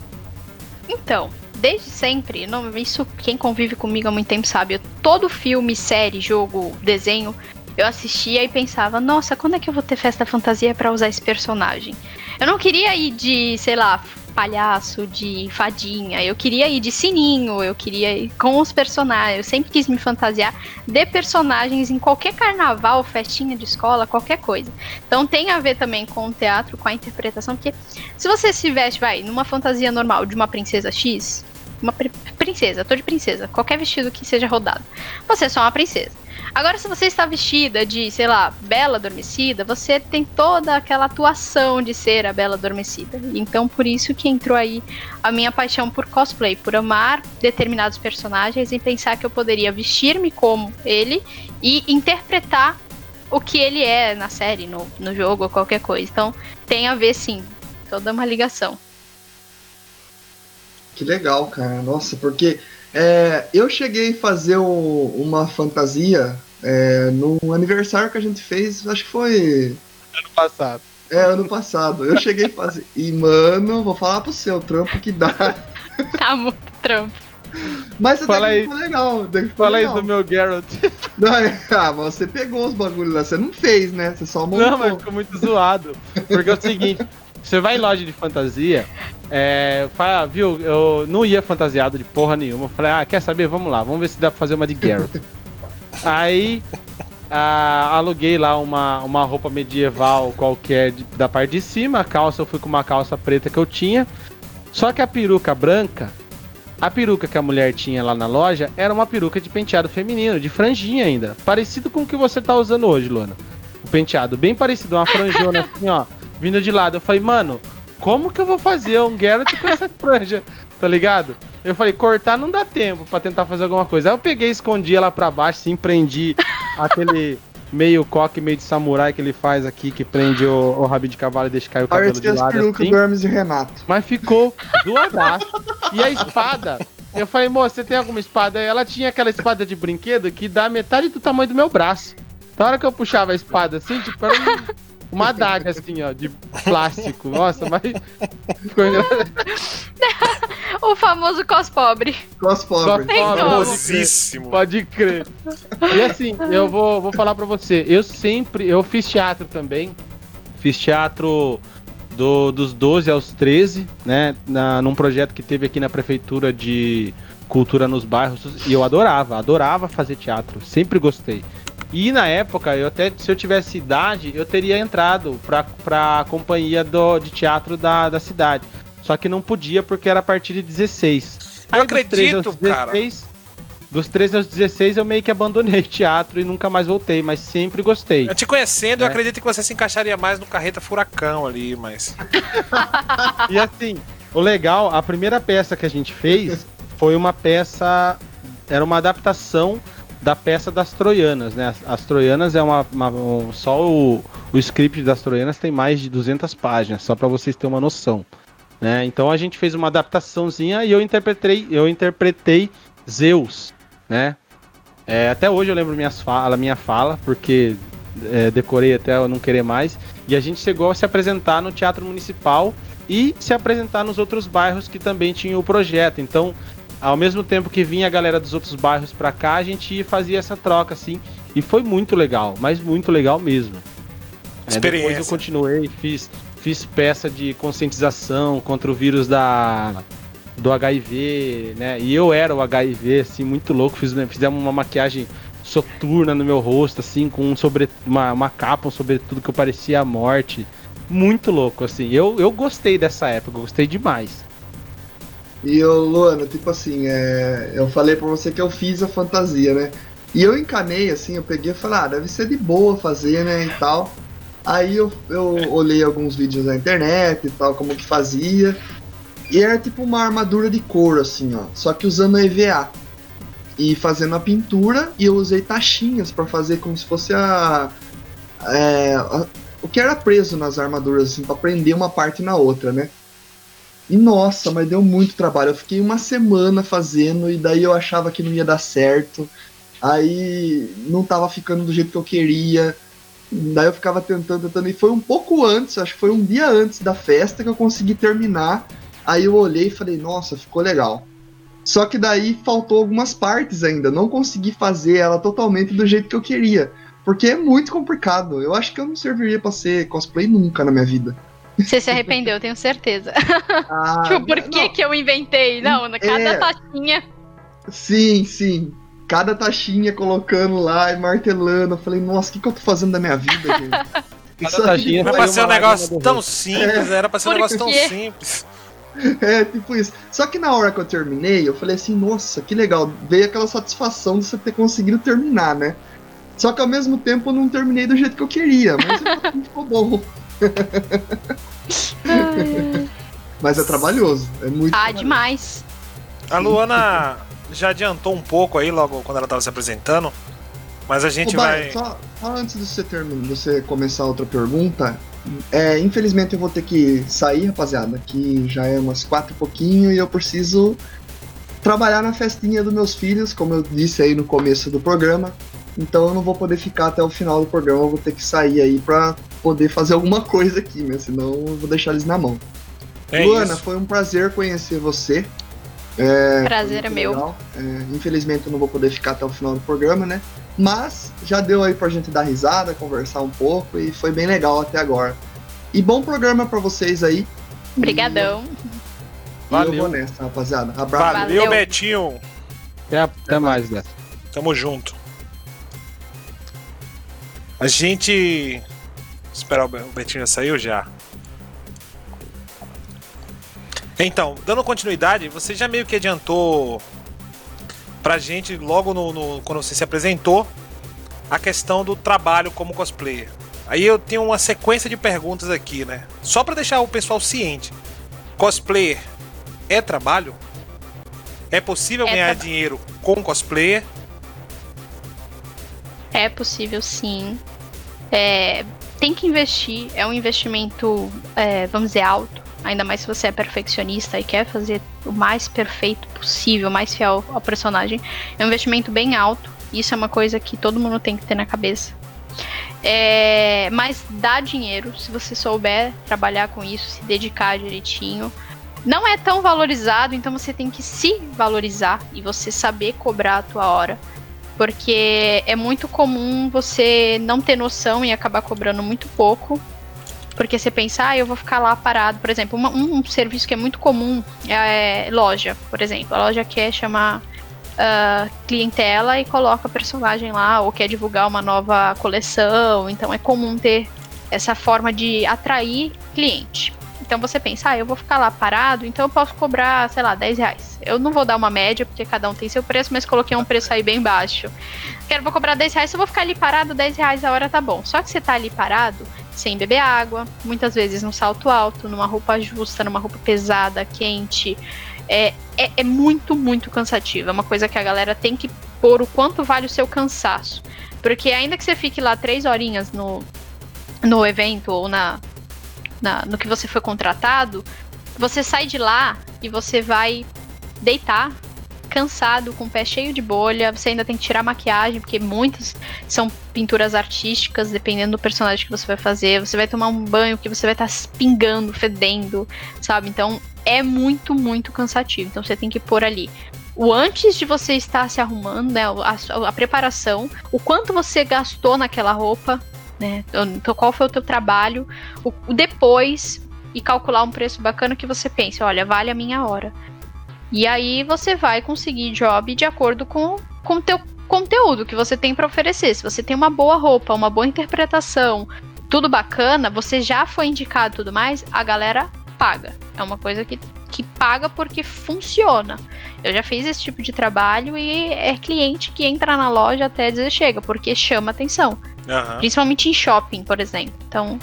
Então, desde sempre, não, isso quem convive comigo há muito tempo sabe. Eu, todo filme, série, jogo, desenho, eu assistia e pensava, nossa, quando é que eu vou ter festa fantasia pra usar esse personagem? Eu não queria ir de, sei lá, palhaço, de fadinha, eu queria ir de sininho, eu queria ir com os personagens, eu sempre quis me fantasiar de personagens em qualquer carnaval, festinha de escola, qualquer coisa. Então tem a ver também com o teatro, com a interpretação, porque se você se veste, vai, numa fantasia normal de uma princesa X, uma pri- princesa, tô de princesa, qualquer vestido que seja rodado, você é só uma princesa. Agora, se você está vestida de, sei lá, Bela Adormecida, você tem toda aquela atuação de ser a Bela Adormecida. Então, por isso que entrou aí a minha paixão por cosplay, por amar determinados personagens e pensar que eu poderia vestir-me como ele e interpretar o que ele é na série, no, no jogo qualquer coisa. Então, tem a ver sim, toda uma ligação. Que legal, cara. Nossa, porque é, eu cheguei a fazer o- uma fantasia É, no aniversário que a gente fez, acho que foi. Ano passado. É, ano passado. Eu cheguei a fazer. E, mano, vou falar pro seu trampo que dá. <laughs> Tá muito trampo. Mas Fala até que aí. ficou legal. Fala aí do meu Garrett. <laughs> Não, é- ah, mas você pegou os bagulhos lá. Você não fez, né? Você só montou. Não, mas ficou muito zoado. Porque é o seguinte, você vai em loja de fantasia, é, fala, viu, eu não ia fantasiado de porra nenhuma. Eu falei, ah, quer saber? Vamos lá, vamos ver se dá pra fazer uma de Garrett. <laughs> Aí ah, aluguei lá uma, uma roupa medieval qualquer de- da parte de cima, a calça eu fui com uma calça preta que eu tinha. Só que a peruca branca, a peruca que a mulher tinha lá na loja era uma peruca de penteado feminino, de franjinha ainda. Parecido com o que você tá usando hoje, Luana. O penteado bem parecido, uma franjona <laughs> assim, ó, vindo de lado. Eu falei, mano, como que eu vou fazer um Garrett com essa <laughs> franja? Tá ligado? Eu falei, cortar não dá tempo pra tentar fazer alguma coisa. Aí eu peguei, escondi ela pra baixo, assim, prendi <laughs> aquele meio coque, meio de samurai que ele faz aqui, que prende o, o rabinho de cavalo e deixa cair o cabelo de as lado assim. do Hermes e Renato. Mas ficou zoadaço. E a espada, eu falei, moça, você tem alguma espada? aí? Ela tinha aquela espada de brinquedo que dá metade do tamanho do meu braço. Na hora que eu puxava a espada assim, tipo, era um- uma adaga assim, ó, de plástico. Nossa, mas ficou engraçado. <laughs> O famoso cos pobre. Cos pobre. Cos pobre. Famosíssimo. Pode crer. E assim, eu vou, vou falar pra você, eu sempre, eu fiz teatro também. Fiz teatro do- dos 12 aos 13, né? Na, num projeto que teve aqui na prefeitura de cultura nos bairros. E eu adorava, adorava fazer teatro. Sempre gostei. E na época, eu até, se eu tivesse idade, eu teria entrado pra, pra companhia do, de teatro da, da cidade. Só que não podia porque era a partir de 16. Eu dos 13 aos acredito, cara. Dos 13 aos 16 eu meio que abandonei <laughs> teatro e nunca mais voltei, mas sempre gostei. Eu te conhecendo, eu É. acredito que você se encaixaria mais no carreta furacão ali, mas. <laughs> E assim, o legal, a primeira peça que a gente fez foi uma peça. Era uma adaptação da peça das Troianas, né? As, as Troianas é uma. uma- um- só o, o script das Troianas tem mais de 200 páginas, só pra vocês terem uma noção. Né? Então a gente fez uma adaptaçãozinha e eu interpretei, eu interpretei Zeus, né? É, até hoje eu lembro minhas fala, minha fala, porque é, decorei até eu não querer mais. E a gente chegou a se apresentar no Teatro Municipal e se apresentar nos outros bairros que também tinham o projeto. Então, ao mesmo tempo que vinha a galera dos outros bairros pra cá, a gente fazia essa troca, assim. E foi muito legal, mas muito legal mesmo. É, depois eu continuei, fiz, fiz peça de conscientização contra o vírus da do HIV, né? E eu era o HIV, assim, muito louco. Fiz, né, fizemos uma maquiagem soturna no meu rosto, assim, com um sobre, uma, uma capa, um sobretudo que eu parecia a morte. Muito louco, assim. Eu, eu gostei dessa época, gostei demais. E eu, Luana, tipo assim, é, eu falei pra você que eu fiz a fantasia, né? E eu encanei, assim, eu peguei e falei, ah, deve ser de boa fazer, né, e tal. Aí eu, eu olhei alguns vídeos na internet e tal, como que fazia. E era tipo uma armadura de couro, assim, ó. Só que usando EVA. E fazendo a pintura, e eu usei taxinhas pra fazer como se fosse a, é, a- O que era preso nas armaduras, assim, pra prender uma parte na outra, né? E nossa, mas deu muito trabalho. Eu fiquei uma semana fazendo e daí eu achava que não ia dar certo. Aí não tava ficando do jeito que eu queria. Daí eu ficava tentando, tentando. E foi um pouco antes, acho que foi um dia antes da festa que eu consegui terminar. Aí eu olhei e falei, nossa, ficou legal. Só que daí faltou algumas partes ainda. Não consegui fazer ela totalmente do jeito que eu queria. Porque é muito complicado. Eu acho que eu não serviria pra ser cosplay nunca na minha vida. Você se arrependeu, tenho certeza. <laughs> Ah, tipo, por que que eu inventei? Não, cada É. taxinha. Sim, sim. Cada taxinha colocando lá e martelando. Eu falei, nossa, o que, que eu tô fazendo da minha vida, <laughs> gente? Isso taxinha aqui Era pra ser um negócio tão simples, era pra ser um Por negócio tão quê? simples. <laughs> É, tipo isso. Só que na hora que eu terminei, eu falei assim, nossa, que legal. Veio aquela satisfação de você ter conseguido terminar, né? Só que ao mesmo tempo eu não terminei do jeito que eu queria, mas ficou bom. Mas é trabalhoso, é muito Ah, trabalhoso. demais. A Luana já adiantou um pouco aí, logo quando ela tava se apresentando. Mas a gente Ô, vai. só, só antes de você, terminar, você começar outra pergunta, é, infelizmente eu vou ter que sair, rapaziada, que já é umas quatro e pouquinho e eu preciso trabalhar na festinha dos meus filhos, como eu disse aí no começo do programa. Então eu não vou poder ficar até o final do programa, eu vou ter que sair aí pra poder fazer alguma coisa aqui, né? Senão eu vou deixar eles na mão. É Luana, isso. foi um prazer conhecer você. É, prazer é meu. É, infelizmente eu não vou poder ficar até o final do programa, né? Mas já deu aí pra gente dar risada, conversar um pouco e foi bem legal até agora. E bom programa para vocês aí. Obrigadão. E Valeu. eu vou nessa, rapaziada. Abraço. Valeu, Betinho. Até, até mais, Beto. Tamo junto. A gente. Esperar o Betinho já saiu já. Então, dando continuidade, você já meio que adiantou pra gente logo no, no, quando você se apresentou a questão do trabalho como cosplayer. Aí eu tenho uma sequência de perguntas aqui, né? Só para deixar o pessoal ciente. Cosplayer é trabalho? É possível é ganhar dinheiro com cosplayer? É possível sim. É, tem que investir, é um investimento, é, vamos dizer, alto. Ainda mais se você é perfeccionista e quer fazer o mais perfeito possível, mais fiel ao personagem. É um investimento bem alto. Isso é uma coisa que todo mundo tem que ter na cabeça. É, mas dá dinheiro se você souber trabalhar com isso, se dedicar direitinho. Não é tão valorizado, então você tem que se valorizar e você saber cobrar a tua hora. Porque é muito comum você não ter noção e acabar cobrando muito pouco. Porque você pensa, ah, eu vou ficar lá parado. Por exemplo, uma, um serviço que é muito comum é, é loja, por exemplo. A loja quer chamar uh, clientela e coloca personagem lá, ou quer divulgar uma nova coleção. Então é comum ter essa forma de atrair cliente. Então você pensa, ah, eu vou ficar lá parado, então eu posso cobrar, sei lá, 10 reais. Eu não vou dar uma média, porque cada um tem seu preço, mas coloquei um preço aí bem baixo. Quero, vou cobrar 10 reais, se eu vou ficar ali parado, 10 reais a hora tá bom. Só que você tá ali parado, sem beber água, muitas vezes num salto alto, numa roupa justa, numa roupa pesada, quente. É, é, é muito, muito cansativo. É uma coisa que a galera tem que pôr o quanto vale o seu cansaço. Porque ainda que você fique lá três horinhas no, no evento ou na, na, no que você foi contratado, você sai de lá e você vai deitar cansado, com o pé cheio de bolha, você ainda tem que tirar maquiagem, porque muitas são pinturas artísticas, dependendo do personagem que você vai fazer. Você vai tomar um banho que você vai estar tá pingando, fedendo, sabe? Então é muito, muito cansativo. Então você tem que pôr ali o antes de você estar se arrumando, né? A, a preparação, o quanto você gastou naquela roupa, né? Então, qual foi o teu trabalho, o, o depois e calcular um preço bacana que você pense, olha, vale a minha hora. E aí você vai conseguir job de acordo com o teu conteúdo que você tem para oferecer. Se você tem uma boa roupa, uma boa interpretação, tudo bacana, você já foi indicado tudo mais, a galera paga. É uma coisa que, que paga porque funciona. Eu já fiz esse tipo de trabalho e é cliente que entra na loja até dizer chega, porque chama atenção. Uhum. Principalmente em shopping, por exemplo. Então,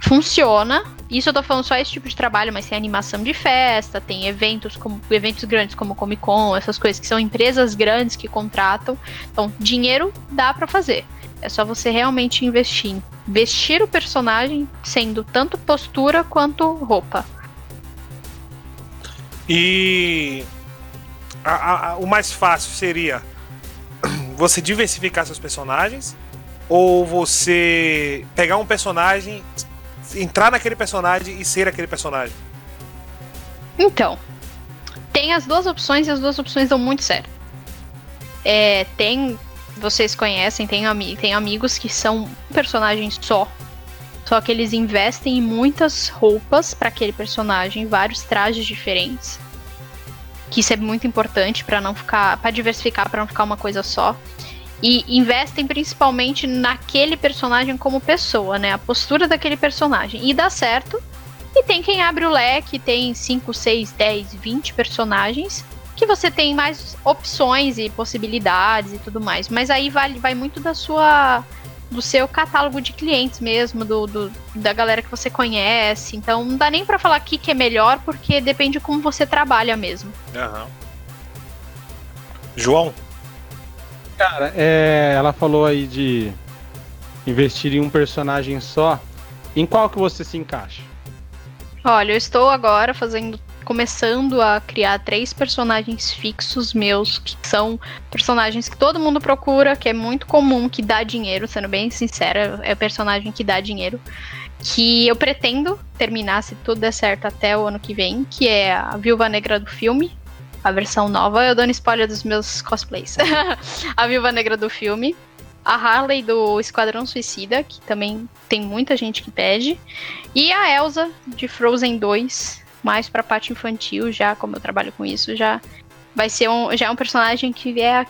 funciona. Isso eu tô falando só esse tipo de trabalho, mas tem animação de festa, tem eventos como eventos grandes como Comic Con, essas coisas que são empresas grandes que contratam. Então, dinheiro dá para fazer. É só você realmente investir em vestir o personagem, sendo tanto postura quanto roupa. E a, a, o mais fácil seria <clears throat> você diversificar seus personagens ou você pegar um personagem, entrar naquele personagem e ser aquele personagem? Então, tem as duas opções e as duas opções dão muito certo. É, tem, vocês conhecem, tem, ami tem amigos que são personagens só. Só que eles investem em muitas roupas para aquele personagem, vários trajes diferentes. Que isso é muito importante para não ficar, para diversificar, para não ficar uma coisa só e investem principalmente naquele personagem como pessoa, né? A postura daquele personagem. E dá certo. E tem quem abre o leque, tem 5, 6, 10, 20 personagens que você tem mais opções e possibilidades e tudo mais. Mas aí vai, vai muito da sua do seu catálogo de clientes mesmo, do, do da galera que você conhece. Então não dá nem para falar aqui que é melhor, porque depende de como você trabalha mesmo. Uhum. João? Cara, é, ela falou aí de investir em um personagem só. Em qual que você se encaixa? Olha, eu estou agora fazendo começando a criar três personagens fixos meus, que são personagens que todo mundo procura, que é muito comum, que dá dinheiro, sendo bem sincera, é o personagem que dá dinheiro. Que eu pretendo terminar, se tudo der certo, até o ano que vem, que é a Viúva Negra do filme, a versão nova. Eu dando spoiler dos meus cosplays. <laughs> a Viúva Negra do filme. A Harley do Esquadrão Suicida, que também tem muita gente que pede. E a Elsa de Frozen 2, mais pra parte infantil, já como eu trabalho com isso, já vai ser um, já é um personagem que é a,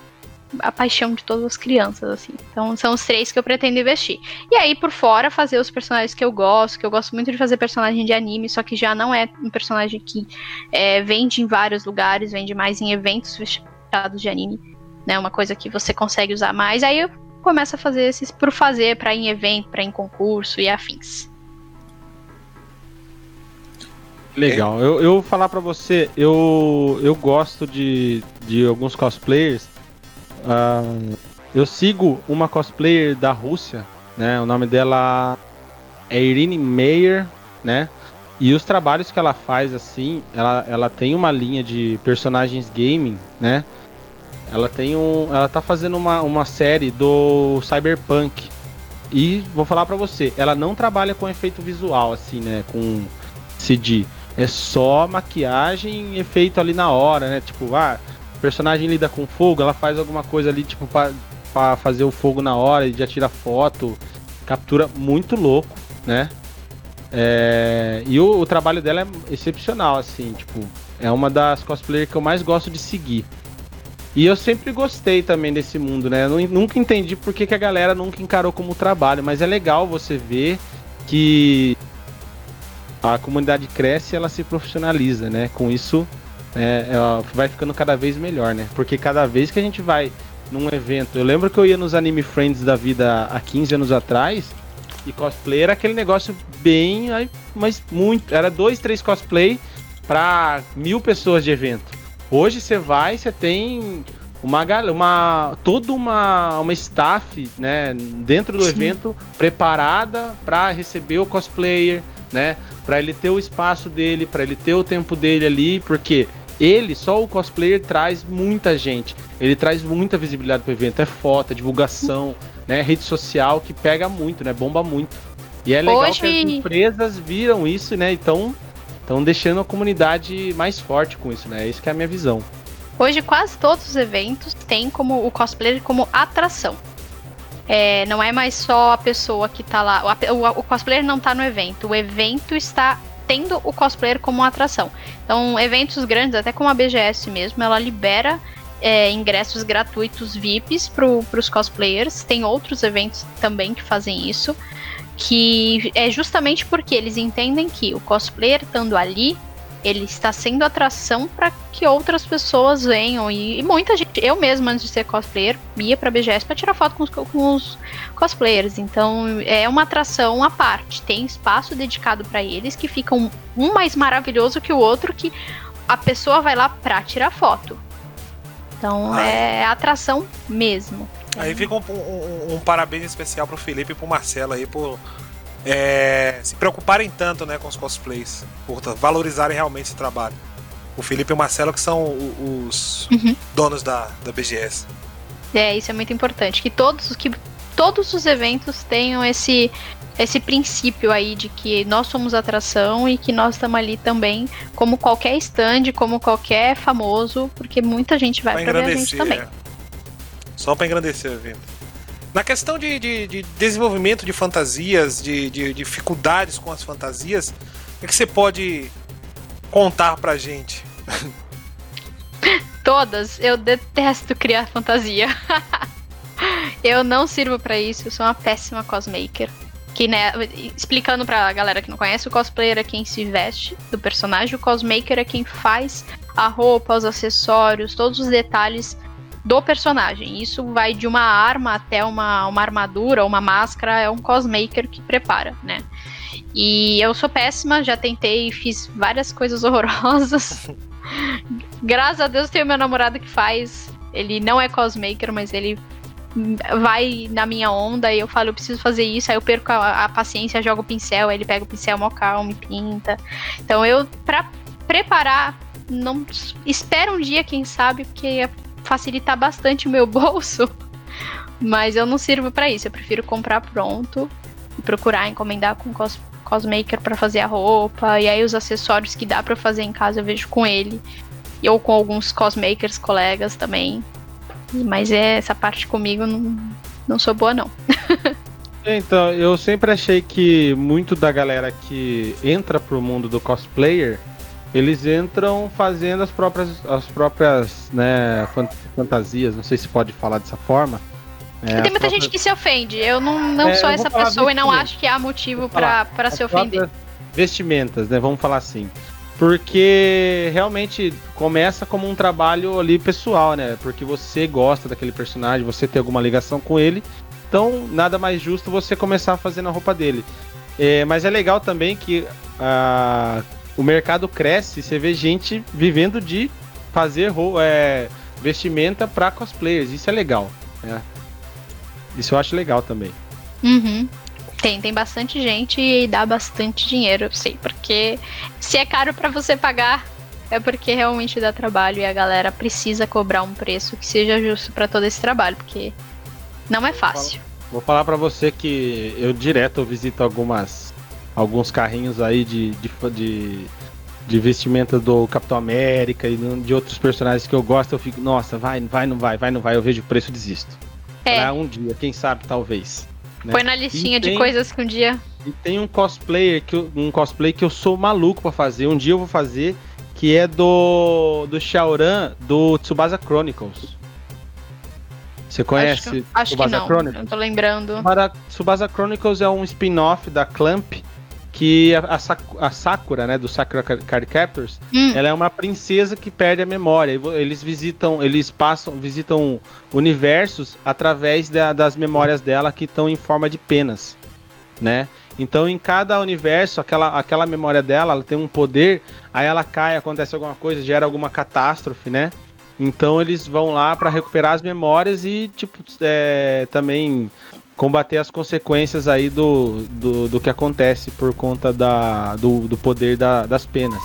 a, paixão de todas as crianças, assim. Então são os três que eu pretendo investir. E aí, por fora, fazer os personagens que eu gosto, que eu gosto muito de fazer personagem de anime, só que já não é um personagem que é, vende em vários lugares, vende mais em eventos fechados de anime. Né, uma coisa que você consegue usar mais. Aí eu começo a fazer esses por fazer, para em evento, para em concurso e afins. Legal. Eu, eu vou falar pra você, eu, eu gosto de, de alguns cosplayers. Uh, eu sigo uma cosplayer da Rússia, né? O nome dela é Irine Meyer, né? E os trabalhos que ela faz, assim, ela, ela tem uma linha de personagens gaming, né? Ela tem um. Ela tá fazendo uma, uma série do Cyberpunk. E vou falar pra você, ela não trabalha com efeito visual, assim, né? Com CG é só maquiagem e efeito ali na hora, né? Tipo, ah, o personagem lida com fogo, ela faz alguma coisa ali, tipo, para fazer o fogo na hora e já tira foto. Captura muito louco, né? É, e o, o, trabalho dela é excepcional, assim, tipo, é uma das cosplayers que eu mais gosto de seguir. E eu sempre gostei também desse mundo, né? Nunca entendi por que, que a galera nunca encarou como trabalho, mas é legal você ver que a comunidade cresce ela se profissionaliza, né? Com isso, é, ela vai ficando cada vez melhor, né? Porque cada vez que a gente vai num evento, eu lembro que eu ia nos Anime Friends da vida há 15 anos atrás, e cosplay era aquele negócio bem, mas muito, era dois, três cosplay para mil pessoas de evento. Hoje você vai, você tem uma uma toda uma uma staff, né, dentro do Sim. evento preparada para receber o cosplayer, né? para ele ter o espaço dele, para ele ter o tempo dele ali, porque ele, só o cosplayer, traz muita gente. Ele traz muita visibilidade pro evento. É foto, é divulgação, né? Rede social que pega muito, né? Bomba muito. E é legal Hoje... que as empresas viram isso, né? Então, estão deixando a comunidade mais forte com isso, né? Isso que é a minha visão. Hoje quase todos os eventos têm como o cosplayer como atração. É, não é mais só a pessoa que tá lá. O, o, o, cosplayer não tá no evento. O evento está tendo o cosplayer como uma atração. Então, eventos grandes, até como a BGS mesmo, ela libera é, ingressos gratuitos VIPs para os cosplayers. Tem outros eventos também que fazem isso. Que é justamente porque eles entendem que o cosplayer estando ali, ele está sendo atração para que outras pessoas venham. E, e, muita gente, eu mesma, antes de ser cosplayer, ia pra BGS para tirar foto com os, com os, cosplayers. Então é uma atração à parte. Tem espaço dedicado para eles que ficam um mais maravilhoso que o outro, que a pessoa vai lá pra tirar foto. Então Ai. é atração mesmo. Aí fica um, um, um parabéns especial pro Felipe e pro Marcelo aí por é, se preocuparem tanto né, com os cosplays, por valorizarem realmente esse trabalho. O Felipe e o Marcelo que são os uhum. donos da, da BGS. É, isso é muito importante. Que todos, que todos os eventos tenham esse, esse princípio aí de que nós somos atração e que nós estamos ali também como qualquer stand, como qualquer famoso, porque muita gente vai pra, pra ver a gente também. É. Só para engrandecer o evento. Na questão de, de, de desenvolvimento de fantasias, de, de, dificuldades com as fantasias, o que você pode contar pra gente? <laughs> Todas. Eu detesto criar fantasia. <laughs> eu não sirvo para isso, eu sou uma péssima cosmaker. Que, né, explicando pra galera que não conhece, o cosplayer é quem se veste do personagem, o cosmaker é quem faz a roupa, os acessórios, todos os detalhes do personagem. Isso vai de uma arma até uma, uma armadura, uma máscara, é um cosmaker que prepara, né? E eu sou péssima, já tentei, fiz várias coisas <laughs> horrorosas. Graças a Deus tenho meu namorado que faz. Ele não é cosmaker, mas ele vai na minha onda e eu falo, eu preciso fazer isso, aí eu perco a, a paciência, jogo o pincel, aí ele pega o pincel mó calmo e pinta. Então eu, pra preparar, não espera um dia, quem sabe, porque ia facilitar bastante o meu <laughs> bolso. Mas eu não sirvo para isso. Eu prefiro comprar pronto e procurar encomendar com cos cosmaker para fazer a roupa. E aí os acessórios que dá para fazer em casa eu vejo com ele. Ou com alguns cosmakers colegas também. Mas é essa parte comigo não, não sou boa não. <laughs> então, eu sempre achei que muito da galera que entra pro mundo do cosplayer eles entram fazendo as próprias, as próprias né, fantasias, não sei se pode falar dessa forma. É, tem muita próprias... gente que se ofende. Eu não, não é, sou essa pessoa e não acho que há motivo para se ofender. Vestimentas, né? Vamos falar assim. Porque realmente começa como um trabalho ali pessoal, né? Porque você gosta daquele personagem, você tem alguma ligação com ele. Então, nada mais justo você começar fazendo a roupa dele. É, mas é legal também que ah, o mercado cresce, você vê gente vivendo de fazer é, vestimenta para cosplayers. Isso é legal. Né? Isso eu acho legal também. Uhum. Tem, tem bastante gente e dá bastante dinheiro, eu sei. Porque se é caro para você pagar, é porque realmente dá trabalho e a galera precisa cobrar um preço que seja justo para todo esse trabalho, porque não é fácil. Vou falar para você que eu direto visito algumas alguns carrinhos aí de, de, de, de, vestimenta do Capitão América e de outros personagens que eu gosto, eu fico, nossa, vai, vai, não vai, vai, não vai, eu vejo o preço e desisto. É. Pra um dia, quem sabe, talvez. Né? Põe na listinha tem, de coisas que um dia. E tem um cosplayer que eu, um cosplay que eu sou maluco para fazer. Um dia eu vou fazer, que é do do Shaoran do Tsubasa Chronicles. Você conhece acho, acho Tsubasa que não, Chronicles? Não tô lembrando. Tsubasa Chronicles é um spin-off da Clamp que a, a, Sakura, né, do Sakura Card Captors, hum. ela é uma princesa que perde a memória. Eles visitam, eles passam, visitam universos através da, das memórias dela que estão em forma de penas, né? Então, em cada universo, aquela, aquela memória dela, ela tem um poder, aí ela cai, acontece alguma coisa, gera alguma catástrofe, né? Então eles vão lá para recuperar as memórias e, tipo, é, também combater as consequências aí do, do, do que acontece por conta da, do, do poder da, das penas.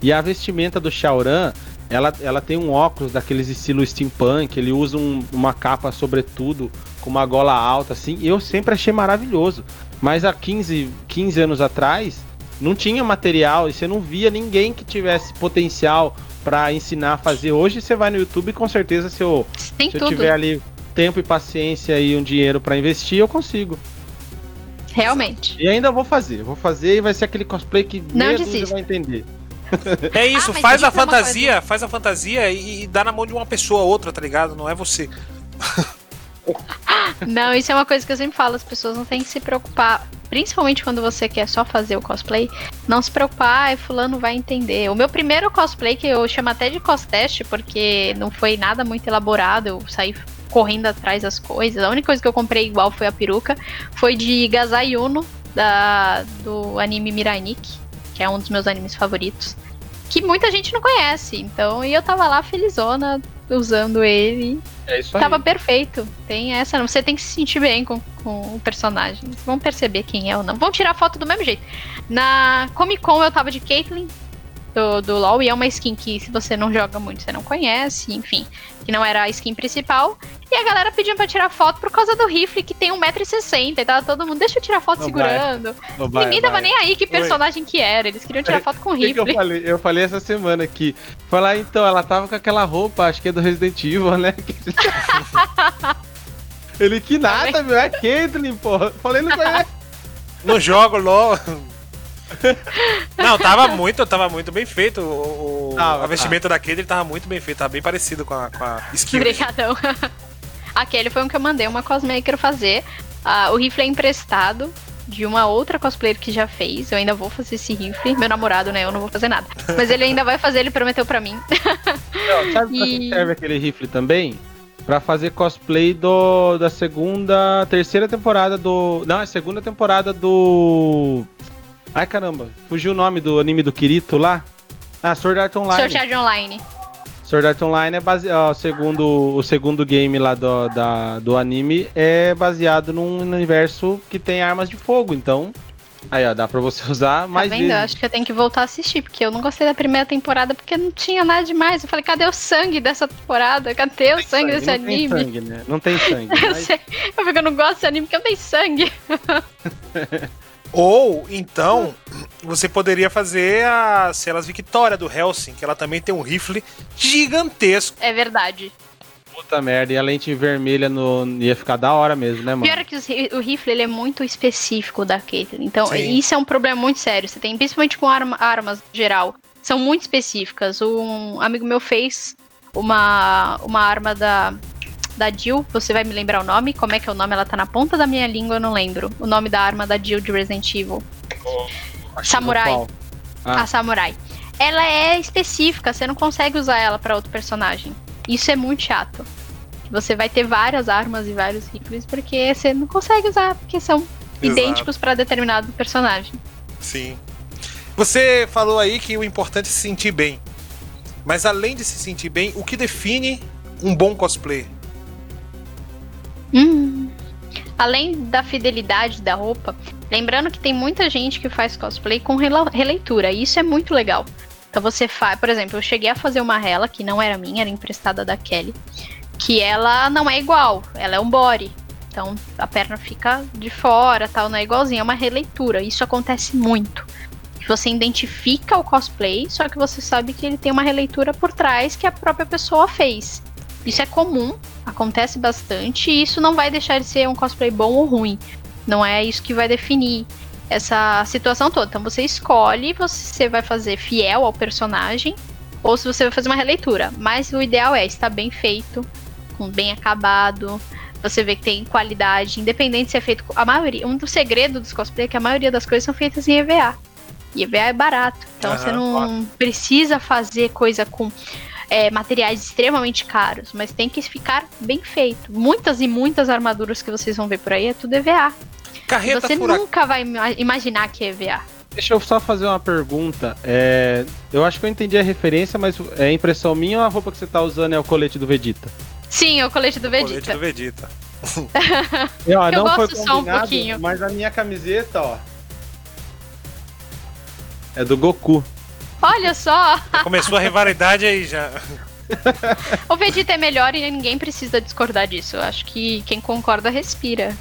E a vestimenta do Shaoran, ela, ela tem um óculos daqueles estilo steampunk, ele usa um, uma capa sobretudo, com uma gola alta, assim, e eu sempre achei maravilhoso. Mas há 15, 15 anos atrás, não tinha material e você não via ninguém que tivesse potencial para ensinar a fazer. Hoje você vai no YouTube e com certeza se eu, se eu tiver ali tempo e paciência e um dinheiro para investir, eu consigo. Realmente. E ainda vou fazer. Vou fazer e vai ser aquele cosplay que não desista. vai entender. É isso, ah, faz a fantasia, faz a fantasia e, e dá na mão de uma pessoa ou outra, tá ligado? Não é você. <laughs> Não, isso é uma coisa que eu sempre falo, as pessoas não têm que se preocupar, principalmente quando você quer só fazer o cosplay, não se preocupar, ah, fulano vai entender. O meu primeiro cosplay, que eu chamo até de costeste, porque não foi nada muito elaborado, eu saí correndo atrás das coisas. A única coisa que eu comprei igual foi a peruca. Foi de Gazayuno, da, do anime Mirai Nikki, que é um dos meus animes favoritos. Que muita gente não conhece. Então, e eu tava lá felizona usando ele. É isso aí. Tava perfeito. Tem essa, você tem que se sentir bem com, com o personagem. vão perceber quem é ou não. Vão tirar foto do mesmo jeito. Na Comic Con eu tava de Caitlyn, do, do LoL, e é uma skin que se você não joga muito, você não conhece, enfim, que não era a skin principal. E a galera pedindo pra tirar foto por causa do rifle, que tem 1,60m, e tava todo mundo, deixa eu tirar foto não segurando. Vai. Vai, Ninguém tava vai. nem aí que personagem Oi. que era, eles queriam tirar foto com o rifle. Que eu, falei? eu falei essa semana que, falar então, ela tava com aquela roupa, acho que é do Resident Evil, né? <laughs> Ele que nada, meu, é Caitlyn, porra. Falei, não conhece. Não jogo LOL. Não, tava muito, tava muito bem feito. O, ah, a vestimenta tá. daquele tava muito bem feito, tava bem parecido com a, com a skill. Obrigadão. Aquele foi um que eu mandei uma cosmaker fazer. Uh, o rifle é emprestado de uma outra cosplayer que já fez. Eu ainda vou fazer esse rifle. Meu namorado, né? Eu não vou fazer nada. Mas ele ainda vai fazer, ele prometeu pra mim. Não, sabe e... pra que serve aquele rifle também? Pra fazer cosplay do, da segunda, terceira temporada do. Não, é segunda temporada do Ai caramba, fugiu o nome do anime do Kirito lá? Ah, Sword Art Online. Sword Art Online. Sword Art Online é baseado. Segundo, o segundo game lá do, da, do anime é baseado num universo que tem armas de fogo, então Aí, ó, dá pra você <laughs> usar Tá mais vendo? Eu vezes. acho que eu tenho que voltar a assistir, porque eu não gostei da primeira temporada porque não tinha nada demais. Eu falei, cadê o sangue dessa temporada? Cadê o Tem sangue desse não anime? Tem sangue, né? Não tem <laughs> sangue. Eu mas- sei. Eu fico, eu não gosto desse anime porque não tem sangue. <laughs> Ou, então, você poderia fazer a Celas Victoria do Helsing, que ela também tem um rifle gigantesco. É verdade. Puta merda, e a lente vermelha no... ia ficar da hora mesmo, né, mano? Pior é que o rifle ele é muito específico da Caitlyn. Então, Sim. isso é um problema muito sério. Você tem, principalmente com arma- armas em geral, são muito específicas. Um amigo meu fez uma, uma arma da, da Jill. Você vai me lembrar o nome? Como é que é o nome? Ela tá na ponta da minha língua, eu não lembro. O nome da arma da Jill de Resident Evil. Samurai. Qual? Ah. A Samurai. Ela é específica, você não consegue usar ela pra outro personagem. Isso é muito chato. Você vai ter várias armas e vários rifles porque você não consegue usar, porque são idênticos pra determinado personagem. Sim. Você falou aí que o importante é se sentir bem. Mas além de se sentir bem, o que define um bom cosplay? Hum. Além da fidelidade da roupa, lembrando que tem muita gente que faz cosplay com releitura, e isso é muito legal. Então você faz, por exemplo, eu cheguei a fazer uma rela que não era minha, era emprestada da Kelly, que ela não é igual, ela é um body. Então a perna fica de fora, tal, não é igualzinha, é uma releitura. Isso acontece muito. Você identifica o cosplay, só que você sabe que ele tem uma releitura por trás que a própria pessoa fez. Isso é comum, acontece bastante, e isso não vai deixar de ser um cosplay bom ou ruim. Não é isso que vai definir essa situação toda. Então você escolhe se você vai fazer fiel ao personagem ou se você vai fazer uma releitura. Mas o ideal é estar bem feito, com bem acabado. Você vê que tem qualidade, independente se é feito. A maioria, um dos segredos dos cosplay é que a maioria das coisas são feitas em EVA. E EVA é barato. Então Aham, você não precisa fazer coisa com é, materiais extremamente caros, mas tem que ficar bem feito. Muitas e muitas armaduras que vocês vão ver por aí é tudo EVA. Carreta Você furacão. nunca vai ima- imaginar que é EVA. Deixa eu só fazer uma pergunta. É, eu acho que eu entendi a referência, mas é impressão minha ou a roupa que você tá usando é o colete do Vegeta? Sim, é o colete do Colete Vegeta. do Vegeta. <laughs> E, ó, Eu não foi gosto só um pouquinho. mas a minha camiseta, ó. É do Goku. Olha só, Começou a rivalidade aí já. o Vegeta é melhor e ninguém precisa discordar disso. Eu acho que quem concorda respira.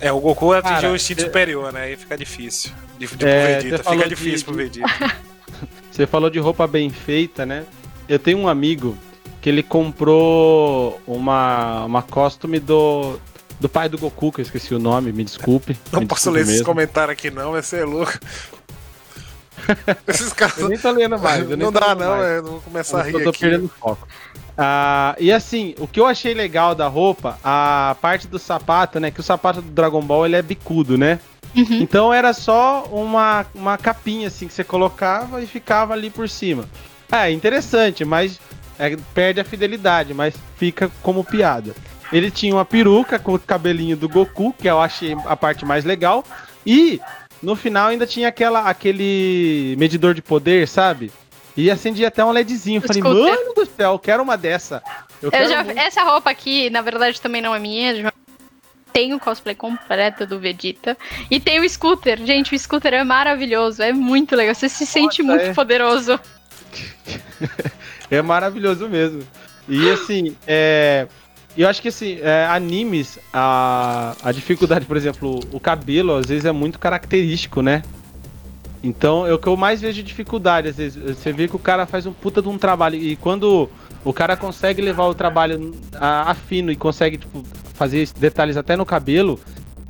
É, o Goku atingiu Cara, o instinto cê- superior, né? Aí fica difícil. De, de É, Vegeta. Fica de- difícil pro Vegeta. <laughs> Você falou de roupa bem feita, né? Eu tenho um amigo que ele comprou uma, uma costume do, do pai do Goku, que eu esqueci o nome, me desculpe. Não me posso desculpe ler esses mesmo. comentários aqui não, vai ser louco. <laughs> Esses caras. Eu nem tô lendo mais. eu <laughs> nem não tô dá não, mais. é, não vou começar a Eu rir tô aqui. perdendo foco. Ah, e assim, o que eu achei legal da roupa, a parte do sapato, né? Que o sapato do Dragon Ball ele é bicudo, né? Uhum. Então era só uma, uma capinha assim que você colocava e ficava ali por cima. É interessante, mas é, perde a fidelidade, mas fica como piada. Ele tinha uma peruca com o cabelinho do Goku, que eu achei a parte mais legal, e no final ainda tinha aquela, aquele medidor de poder, sabe? E acendia até um LEDzinho. Eu falei, scooter. mano do céu, eu quero uma dessa. Eu Eu quero já- muito. essa roupa aqui, na verdade, também não é minha. já Tem o cosplay completo do Vegeta. E tem o scooter. Gente, o scooter é maravilhoso. É muito legal. Você se sente muito é. poderoso. <laughs> É maravilhoso mesmo. E assim, é. Eu acho que assim, é, animes, a, a dificuldade, por exemplo, o cabelo às vezes é muito característico, né? Então, é o que eu mais vejo de dificuldade. Às vezes, você vê que o cara faz um puta de um trabalho. E quando o cara consegue levar o trabalho a, a fino e consegue, tipo, fazer detalhes até no cabelo,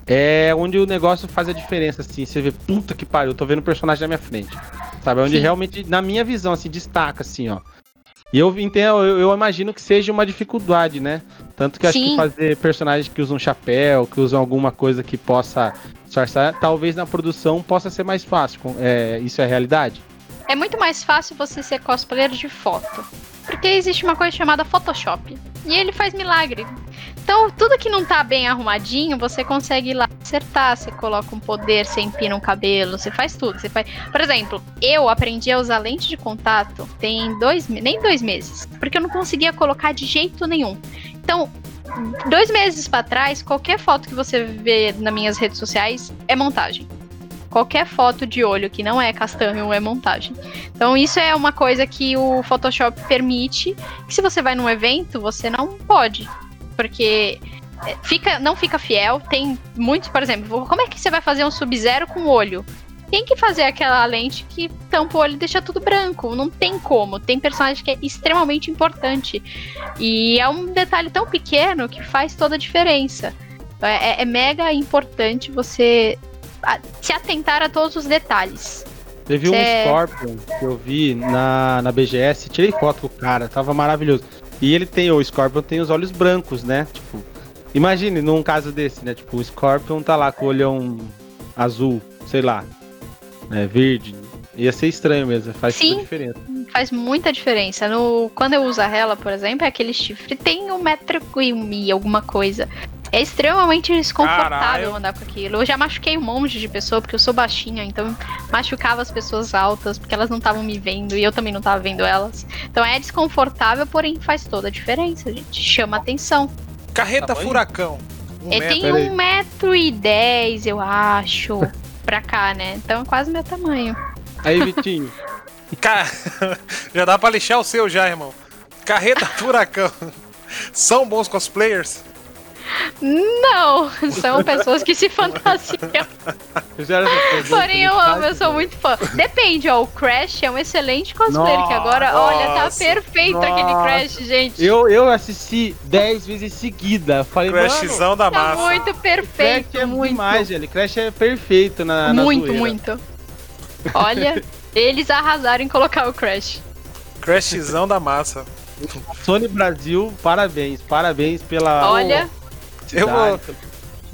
é onde o negócio faz a diferença, assim. Você vê, puta que pariu, eu tô vendo o personagem na minha frente. Sabe? É Onde Sim. realmente, na minha visão, assim, destaca, assim, ó. E eu entendo, eu, eu imagino que seja uma dificuldade, né? Tanto que acho que fazer personagens que usam chapéu, que usam alguma coisa que possa disfarçar, talvez na produção possa ser mais fácil. É, isso é realidade? É muito mais fácil você ser cosplayer de foto. Porque existe uma coisa chamada Photoshop. E ele faz milagre. Então, tudo que não tá bem arrumadinho, você consegue ir lá acertar. Você coloca um poder, você empina um cabelo, você faz tudo. Você faz... Por exemplo, eu aprendi a usar lente de contato tem dois, nem dois meses. Porque eu não conseguia colocar de jeito nenhum. Então, dois meses pra trás, qualquer foto que você vê nas minhas redes sociais é montagem. Qualquer foto de olho que não é castanho é montagem. Então isso é uma coisa que o Photoshop permite. Que se você vai num evento, você não pode. Porque é, fica, não fica fiel. Tem muitos, por exemplo, como é que você vai fazer um Sub-Zero com olho? Tem que fazer aquela lente que tampa o olho e deixa tudo branco. Não tem como. Tem personagem que é extremamente importante. E é um detalhe tão pequeno que faz toda a diferença. É, é, é mega importante você se atentar a todos os detalhes. Teve um Scorpion que eu vi na, na BGS, tirei foto com o cara, tava maravilhoso. E ele tem, o Scorpion tem os olhos brancos, né? Tipo, imagine num caso desse, né? Tipo, o Scorpion tá lá com o olhão azul, sei lá, né? Verde. Ia ser estranho mesmo, faz Sim, diferença. Faz muita diferença. No, quando eu uso a Hela, por exemplo, é aquele chifre tem um metro e alguma coisa. É extremamente desconfortável Caralho. andar com aquilo. Eu já machuquei um monte de pessoa, porque eu sou baixinha, então machucava as pessoas altas, porque elas não estavam me vendo e eu também não estava vendo elas. Então é desconfortável, porém faz toda a diferença, gente. Chama atenção. Carreta tá furacão. Um Ele tem um metro e dez, eu acho, pra cá, né? Então é quase meu tamanho. Aí, Vitinho. <laughs> Cara, <laughs> já dá pra lixar o seu já, irmão. Carreta <laughs> furacão. São bons cosplayers? Não, são pessoas que se fantasiam. Porém, eu amo, eu sou muito fã. Depende, ó. O Crash é um excelente cosplayer, nossa, que agora, olha, tá perfeito nossa. aquele Crash, gente. Eu, eu assisti 10 vezes seguida. Falei, Crashzão da tá massa. Tá muito perfeito. Crash é muito demais, ele. Crash é perfeito na. na muito, muito. Olha, eles arrasaram em colocar o Crash. Crashzão da massa. Sony Brasil, parabéns, parabéns pela. Olha. Eu, vou,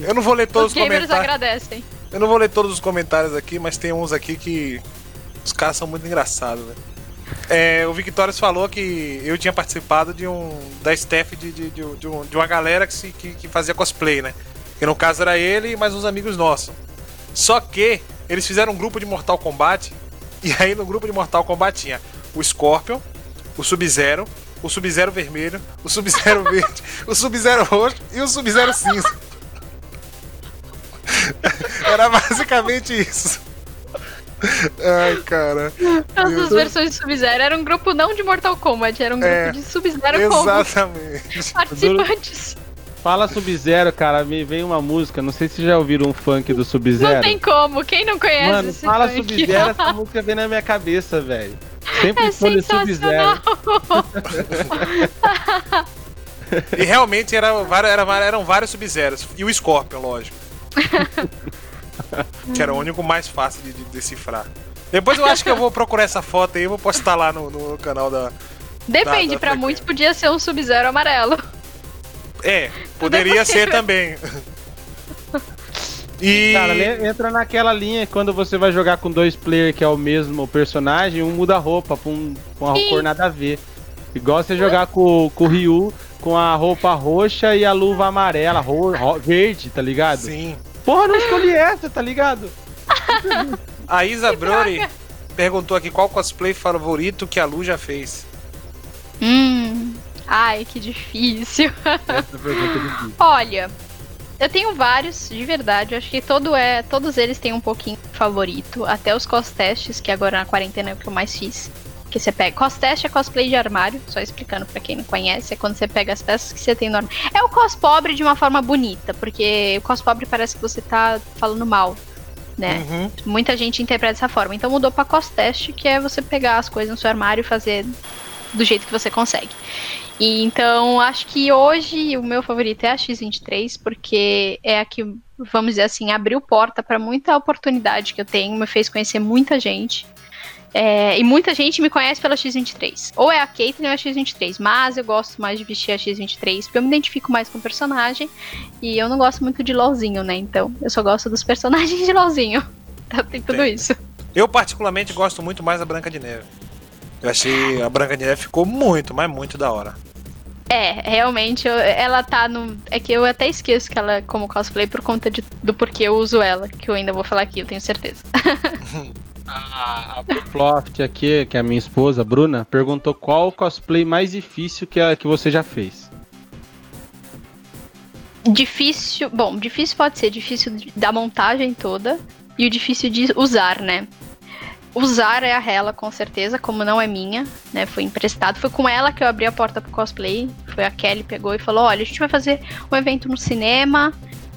eu não vou ler todos os, os comentários. agradecem. Eu não vou ler todos os comentários aqui, mas tem uns aqui que os caras são muito engraçados, né? É, o Victorious falou que eu tinha participado de um da staff de, de, de, de, um, de uma galera que, se, que, que, fazia cosplay, né? Que no caso era ele e mais uns amigos nossos. Só que eles fizeram um grupo de Mortal Kombat e aí no grupo de Mortal Kombat tinha o Scorpion, o Sub-Zero, o Sub-Zero vermelho, o Sub-Zero <laughs> verde, o Sub-Zero roxo e o Sub-Zero cinza. <laughs> Era basicamente isso. Ai, cara. Todas as versões de Sub-Zero. Era um grupo não de Mortal Kombat, era um grupo é, de Sub-Zero Exatamente. <laughs> participantes. Fala Sub-Zero, cara, me vem uma música, não sei se já ouviram um funk do Sub-Zero. Não tem como, quem não conhece Mano, fala Sub-Zero, essa música vem na minha cabeça, velho. Sempre é foi Sub-Zero. e realmente era, era, eram vários Sub-Zeros. E o Scorpion, lógico. que era o único mais fácil de, de, decifrar. Depois eu acho que eu vou procurar essa foto aí e vou postar lá no, no canal da. Depende, da, da pra muitos podia ser um Sub-Zero amarelo. É, poderia ser também. E... Cara, entra naquela linha quando você vai jogar com dois players que é o mesmo personagem, um muda a roupa pra, um, com uma Sim. cor nada a ver. Igual você jogar com, com o Ryu com a roupa roxa e a luva amarela, ro, ro, verde, tá ligado? Sim. Porra, não escolhi essa, tá ligado? <laughs> a Isa Brody perguntou aqui qual cosplay favorito que a Lu já fez. Hum. Ai, que difícil. Essa pergunta é difícil. Olha, eu tenho vários, de verdade. Eu acho que todo é, todos eles têm um pouquinho favorito. Até os cos-testes, que agora na quarentena é o que eu mais fiz. Que você pega. Cos-teste é cosplay de armário, só explicando para quem não conhece. É quando você pega as peças que você tem no armário. É o cos pobre de uma forma bonita, porque o cos pobre parece que você tá falando mal. Né? Uhum. Muita gente interpreta dessa forma. Então mudou pra cos-teste, que é você pegar as coisas no seu armário e fazer do jeito que você consegue. E então, acho que hoje o meu favorito é a X23, porque é a que, vamos dizer assim, abriu porta para muita oportunidade que eu tenho, me fez conhecer muita gente. É, e muita gente me conhece pela X23. Ou é a Caitlyn ou é a X23. Mas eu gosto mais de vestir a X23 porque eu me identifico mais com o personagem. E eu não gosto muito de LOLzinho, né? Então eu só gosto dos personagens de LOLzinho. Então <laughs> tem tudo é. isso. Eu, particularmente, gosto muito mais da Branca de Neve. Eu achei a Branca de Neve ficou muito, mas muito da hora. É, realmente, ela tá no. É que eu até esqueço que ela é como cosplay por conta de, do porquê eu uso ela, que eu ainda vou falar aqui, eu tenho certeza. <laughs> a Ploft aqui, que é a minha esposa, Bruna, perguntou qual o cosplay mais difícil que, a, que você já fez. Difícil. Bom, difícil pode ser difícil da montagem toda e o difícil de usar, né? Usar é a Hela, com certeza, como não é minha, né? Foi emprestado. Foi com ela que eu abri a porta pro cosplay. Foi a Kelly pegou e falou: olha, a gente vai fazer um evento no cinema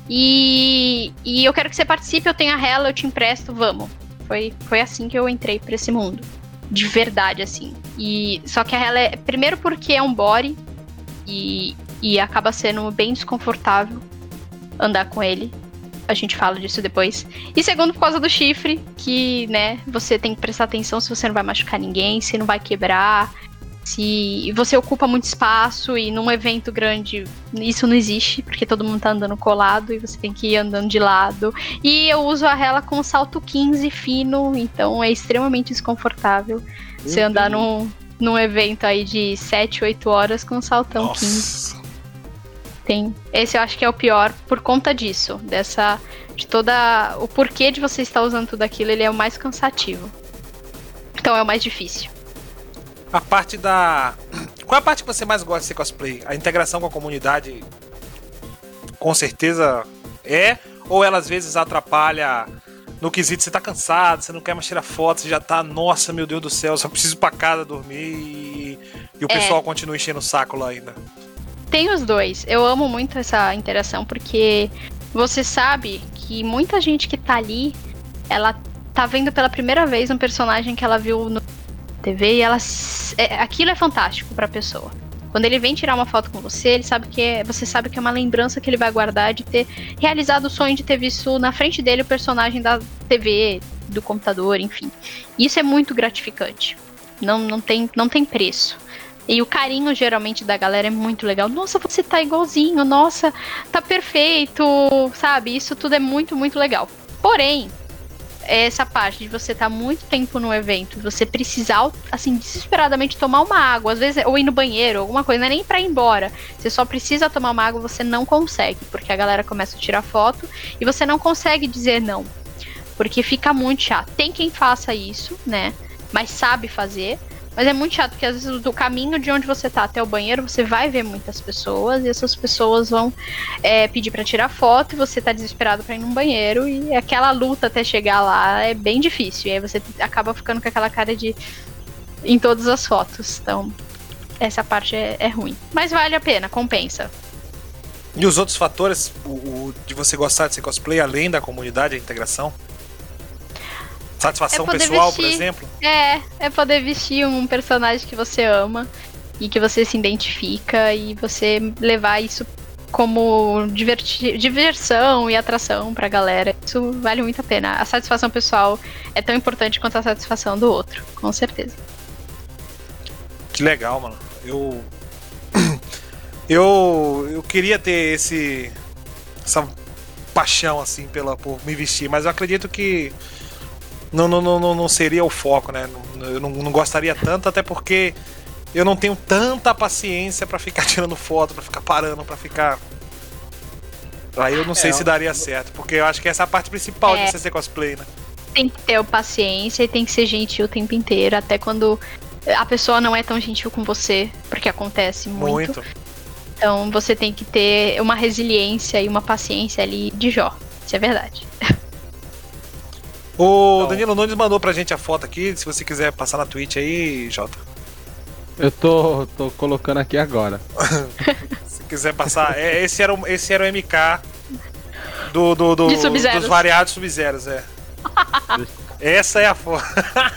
e, e eu quero que você participe, eu tenho a Hela, eu te empresto, vamos. Foi, foi assim que eu entrei para esse mundo. De verdade, assim. E só que a Hela é. Primeiro porque é um body e, e acaba sendo bem desconfortável andar com ele. A gente fala disso depois. E segundo, por causa do chifre, que, né, você tem que prestar atenção se você não vai machucar ninguém, se não vai quebrar, se você ocupa muito espaço e num evento grande isso não existe, porque todo mundo tá andando colado e você tem que ir andando de lado. E eu uso a rela com salto 15 fino, então é extremamente desconfortável você andar num, num evento aí de 7, 8 horas com saltão Nossa. 15. Tem. Esse eu acho que é o pior por conta disso, dessa de toda o porquê de você estar usando tudo aquilo, ele é o mais cansativo. Então é o mais difícil. A parte da qual é a parte que você mais gosta de ser cosplay? A integração com a comunidade com certeza é ou ela às vezes atrapalha no quesito, você tá cansado, você não quer mais tirar foto, você já tá, nossa, meu Deus do céu, só preciso ir pra casa dormir e, e o é. pessoal continua enchendo o saco lá ainda. Tem os dois. Eu amo muito essa interação porque você sabe que muita gente que tá ali, ela tá vendo pela primeira vez um personagem que ela viu no TV e ela é, aquilo é fantástico para a pessoa. Quando ele vem tirar uma foto com você, ele sabe que é, você sabe que é uma lembrança que ele vai guardar de ter realizado o sonho de ter visto na frente dele o personagem da TV, do computador, enfim. Isso é muito gratificante. Não, não, tem, não tem preço. E o carinho geralmente da galera é muito legal. Nossa, você tá igualzinho, nossa, tá perfeito, sabe? Isso tudo é muito, muito legal. Porém, essa parte de você estar tá muito tempo no evento, você precisar, assim, desesperadamente tomar uma água, às vezes, ou ir no banheiro, alguma coisa, não é nem pra ir embora. Você só precisa tomar uma água, você não consegue, porque a galera começa a tirar foto e você não consegue dizer não. Porque fica muito chato. Tem quem faça isso, né? Mas sabe fazer. Mas é muito chato, porque às vezes do caminho de onde você tá até o banheiro, você vai ver muitas pessoas, e essas pessoas vão é, pedir para tirar foto, e você tá desesperado para ir num banheiro, e aquela luta até chegar lá é bem difícil. E aí você acaba ficando com aquela cara de. em todas as fotos. Então, essa parte é, é ruim. Mas vale a pena, compensa. E os outros fatores o, o, de você gostar de ser cosplay, além da comunidade, a integração? Satisfação é pessoal, vestir, por exemplo? É, é poder vestir um personagem que você ama e que você se identifica e você levar isso como diversão e atração pra galera. Isso vale muito a pena. A satisfação pessoal é tão importante quanto a satisfação do outro, com certeza. Que legal, mano. Eu. <clears throat> Eu, eu queria ter esse. essa paixão, assim, pela, por me vestir, mas eu acredito que não, não, não, não seria o foco, né? Eu não, não gostaria tanto, até porque eu não tenho tanta paciência para ficar <laughs> tirando foto, para ficar parando, para ficar. Aí eu não sei é, se daria certo, porque eu acho que essa é a parte principal é, de você ser cosplay, né? Tem que ter paciência e tem que ser gentil o tempo inteiro, até quando a pessoa não é tão gentil com você, porque acontece muito. muito. Então você tem que ter uma resiliência e uma paciência ali de Jó. Isso é verdade. <laughs> O então. Danilo Nunes mandou pra gente a foto aqui, se você quiser passar na Twitch aí, Jota. Eu tô, tô colocando aqui agora. <laughs> se quiser passar, é, esse, era o, esse era o MK do, do, do dos variados sub-zeros, é. <laughs> Essa é a foto.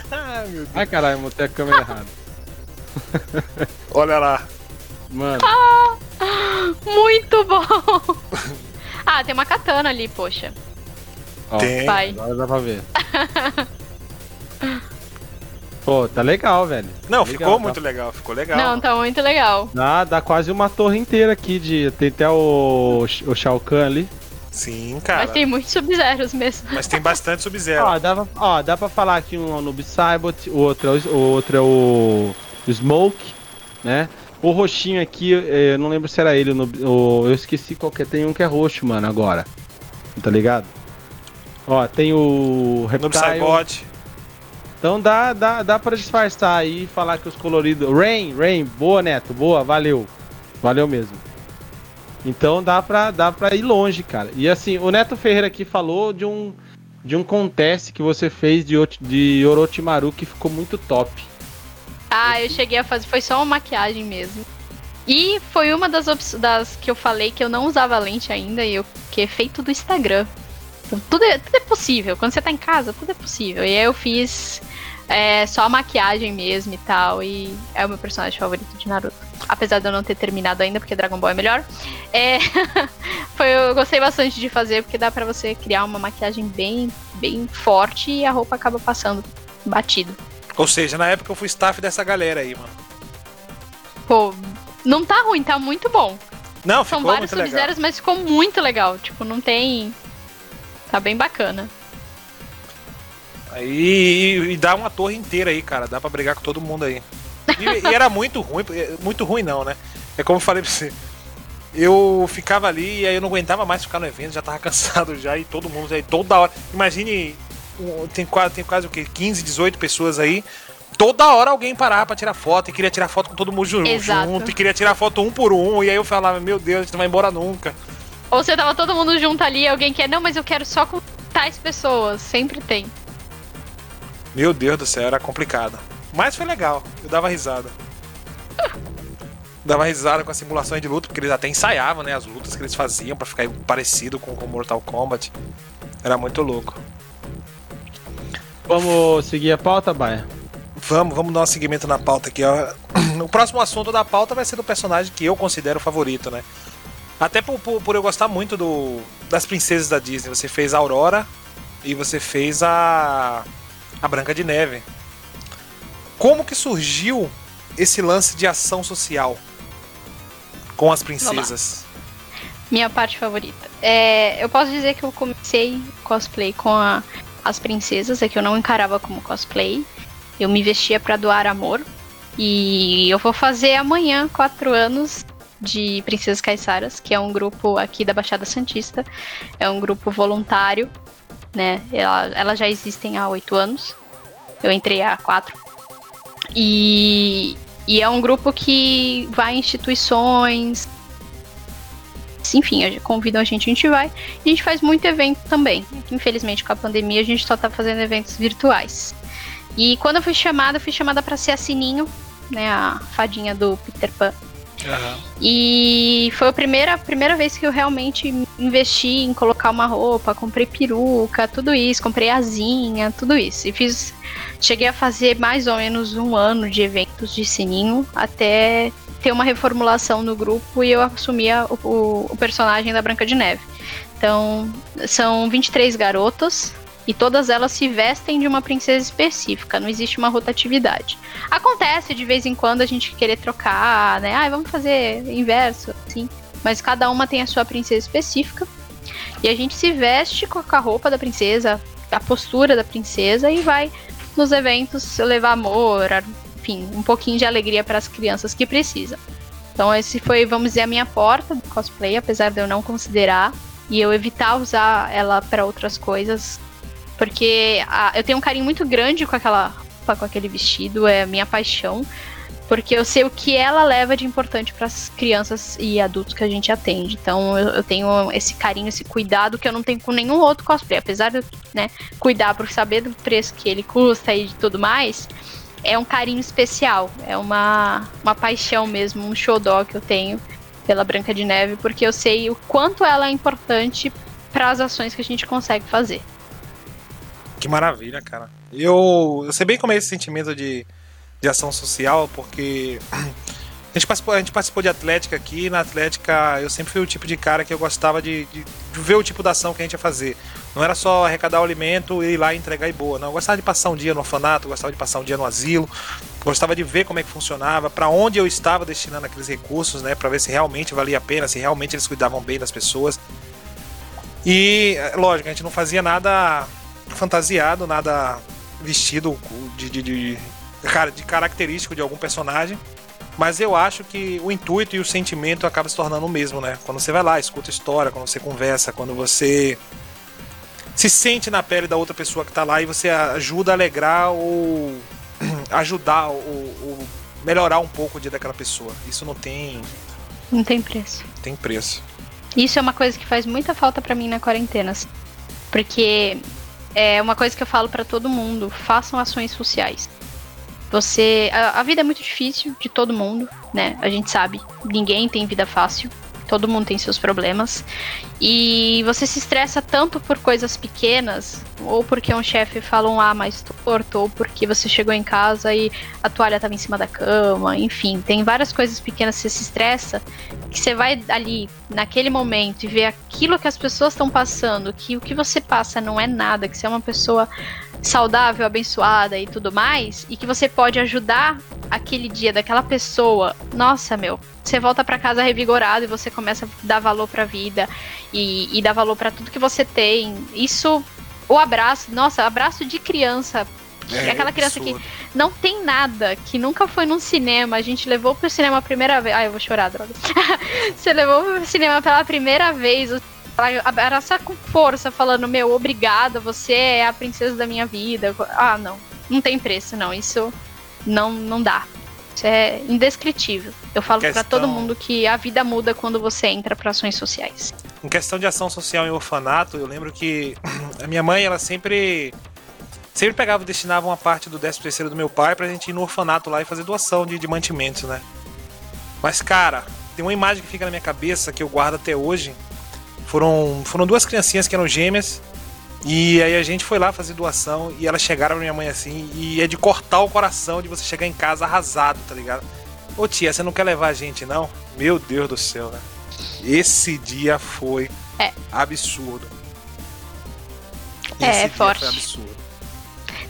<laughs> Ai caralho, botei a câmera errada. Olha lá. Mano. Ah, muito bom! ah, tem uma katana ali, poxa. Ó, Tem. Vai. Agora dá pra ver. Pô, tá legal, velho. Não, tá ficou muito tá... legal, ficou legal. Não, tá muito legal. Dá, dá quase uma torre inteira aqui de. Tem até o, o Shao Kahn ali. Sim, cara. Mas tem muitos Sub-Zeros mesmo. Mas tem bastante Sub-Zero. ó, dá pra, ó, dá pra falar que um é o Noob Saibot, o outro é o, o outro é o, o Smoke, né? O roxinho aqui, eu não lembro se era ele, o, eu esqueci qual que é, tem um que é roxo, mano, agora. Tá ligado? Ó, tem o Reptile. Então dá, dá, dá pra disfarçar aí e falar que os coloridos. Rain, Rain, boa, Neto, boa, valeu. Valeu mesmo. Então dá pra, dá pra ir longe, cara. E assim, o Neto Ferreira aqui falou de um de um contest que você fez de, de Orochimaru que ficou muito top. Ah, eu cheguei a fazer, foi só uma maquiagem mesmo. E foi uma das, das que eu falei que eu não usava lente ainda, e eu, que é feito do Instagram. Tudo, é, tudo é possível. Quando você tá em casa, tudo é possível. E aí eu fiz é, só a maquiagem mesmo e tal. E é o meu personagem favorito de Naruto. Apesar de eu não ter terminado ainda, porque Dragon Ball é melhor. É, <laughs> foi, eu gostei bastante de fazer, porque dá pra você criar uma maquiagem bem, bem forte e a roupa acaba passando batido. Ou seja, na época eu fui staff dessa galera aí, mano. Pô, não tá ruim, tá muito bom. Não, São vários sub-zeros, mas ficou muito legal. Tipo, não tem. Tá bem bacana. Aí e, dá uma torre inteira aí, cara. Dá pra brigar com todo mundo aí. E, e, era muito ruim, muito ruim não, né? É como eu falei pra você. Eu ficava ali e aí eu não aguentava mais ficar no evento, já tava <laughs> cansado já, e todo mundo aí, toda hora. Imagine, tem quase, tem quase o quê? 15, 18 pessoas aí. Toda hora alguém parava pra tirar foto e queria tirar foto com todo mundo Exato. junto, e queria tirar foto um por um, e aí eu falava, meu Deus, a gente não vai embora nunca. Ou você tava todo mundo junto ali, alguém quer, não, mas eu quero só com tais pessoas, sempre tem. Meu Deus do céu, era complicado. Mas foi legal, eu dava risada. dava risada com as simulações de luta, porque eles até ensaiavam, né, as lutas que eles faziam para ficar parecido com, com Mortal Kombat. Era muito louco. Vamos seguir a pauta, Baia? Vamos, vamos dar um seguimento na pauta aqui, ó. <clears throat> O próximo assunto da pauta vai ser do personagem que eu considero favorito, né? Até por, por, por eu gostar muito do, das princesas da Disney. Você fez a Aurora e você fez a a Branca de Neve. Como que surgiu esse lance de ação social com as princesas? Minha parte favorita. É, eu posso dizer que eu comecei cosplay com a, as princesas, é que eu não encarava como cosplay. Eu me vestia para doar amor. E eu vou fazer amanhã quatro anos de Princesas Caiçaras, que é um grupo aqui da Baixada Santista. É um grupo voluntário né? Ela, elas já existem há oito anos. Eu entrei há quatro. E, e é um grupo que vai em instituições. Enfim, convidam a gente, a gente vai. E a gente faz muito evento também. Infelizmente, com a pandemia, a gente só tá fazendo eventos virtuais. E quando eu fui chamada, eu fui chamada para ser a Sininho, né? A fadinha do Peter Pan. Uhum. E foi a primeira, primeira vez que eu realmente investi em colocar uma roupa, comprei peruca, tudo isso, comprei asinha, tudo isso. E fiz. Cheguei a fazer mais ou menos um ano de eventos de sininho até ter uma reformulação no grupo e eu assumia o, o, o personagem da Branca de Neve. Então, são 23 garotas e todas elas se vestem de uma princesa específica, não existe uma rotatividade. Acontece de vez em quando a gente querer trocar, né? Ah, vamos fazer inverso, assim. Mas cada uma tem a sua princesa específica. E a gente se veste com a roupa da princesa, a postura da princesa e vai nos eventos levar amor, enfim, um pouquinho de alegria para as crianças que precisam. Então esse foi, vamos dizer, a minha porta do cosplay, apesar de eu não considerar e eu evitar usar ela para outras coisas porque a, eu tenho um carinho muito grande com aquela com aquele vestido, é minha paixão. Porque eu sei o que ela leva de importante para as crianças e adultos que a gente atende. Então eu, eu, tenho esse carinho, esse cuidado que eu não tenho com nenhum outro cosplay. Apesar de né, cuidar por saber do preço que ele custa e de tudo mais, é um carinho especial. É uma, uma paixão mesmo, um xodó que eu tenho pela Branca de Neve, porque eu sei o quanto ela é importante para as ações que a gente consegue fazer. Que maravilha, cara. Eu, eu sei bem como é esse sentimento de, de ação social, porque a gente, participou, a gente participou de Atlética aqui, e na Atlética eu sempre fui o tipo de cara que eu gostava de, de, de, ver o tipo da ação que a gente ia fazer. Não era só arrecadar o alimento e ir lá entregar e boa. Não, eu gostava de passar um dia no orfanato, gostava de passar um dia no asilo, gostava de ver como é que funcionava, para onde eu estava destinando aqueles recursos, né, para ver se realmente valia a pena, se realmente eles cuidavam bem das pessoas. E, lógico, a gente não fazia nada fantasiado, nada vestido de, de, de, de característico de algum personagem. Mas eu acho que o intuito e o sentimento acaba se tornando o mesmo, né? Quando você vai lá, escuta história, quando você conversa, quando você se sente na pele da outra pessoa que tá lá e você ajuda a alegrar ou <clears throat> ajudar ou, ou melhorar um pouco o dia daquela pessoa. Isso não tem Não tem preço. Tem preço. Isso é uma coisa que faz muita falta para mim na quarentena, assim. porque é uma coisa que eu falo para todo mundo: façam ações sociais. Você, a, a, vida é muito difícil de todo mundo, né? A gente sabe, ninguém tem vida fácil. Todo mundo tem seus problemas. E você se estressa tanto por coisas pequenas, ou porque um chefe fala um A mais torto, ou porque você chegou em casa e a toalha estava em cima da cama, enfim, tem várias coisas pequenas que você se estressa, que você vai ali naquele momento e ver aquilo que as pessoas estão passando, que o que você passa não é nada, que você é uma pessoa saudável, abençoada e tudo mais, e que você pode ajudar aquele dia daquela pessoa. Nossa, meu, você volta para casa revigorado e você começa a dar valor para a vida e, e dar valor para tudo que você tem. Isso, o abraço, nossa, abraço de criança. É, aquela criança absurdo. que não tem nada, que nunca foi num cinema, a gente levou pro cinema a primeira vez. Ai, eu vou chorar, droga. <laughs> você levou pro cinema pela primeira vez, abraçar com força, falando, meu, obrigada, você é a princesa da minha vida. Ah, não. Não tem preço, não. Isso não, não dá. Isso é indescritível. Eu falo questão... para todo mundo que a vida muda quando você entra para ações sociais. Em questão de ação social em orfanato, eu lembro que <clears throat> a minha mãe, ela sempre sempre pegava e destinava uma parte do 13 terceiro do meu pai pra gente ir no orfanato lá e fazer doação de, de mantimentos, né? Mas, cara, tem uma imagem que fica na minha cabeça que eu guardo até hoje, foram, foram duas criancinhas que eram gêmeas. E aí a gente foi lá fazer doação e elas chegaram pra minha mãe assim, e é de cortar o coração de você chegar em casa arrasado, tá ligado? Ô tia, você não quer levar a gente não? Meu Deus do céu, né? Esse dia foi é. absurdo. É, Esse é, forte. Foi absurdo.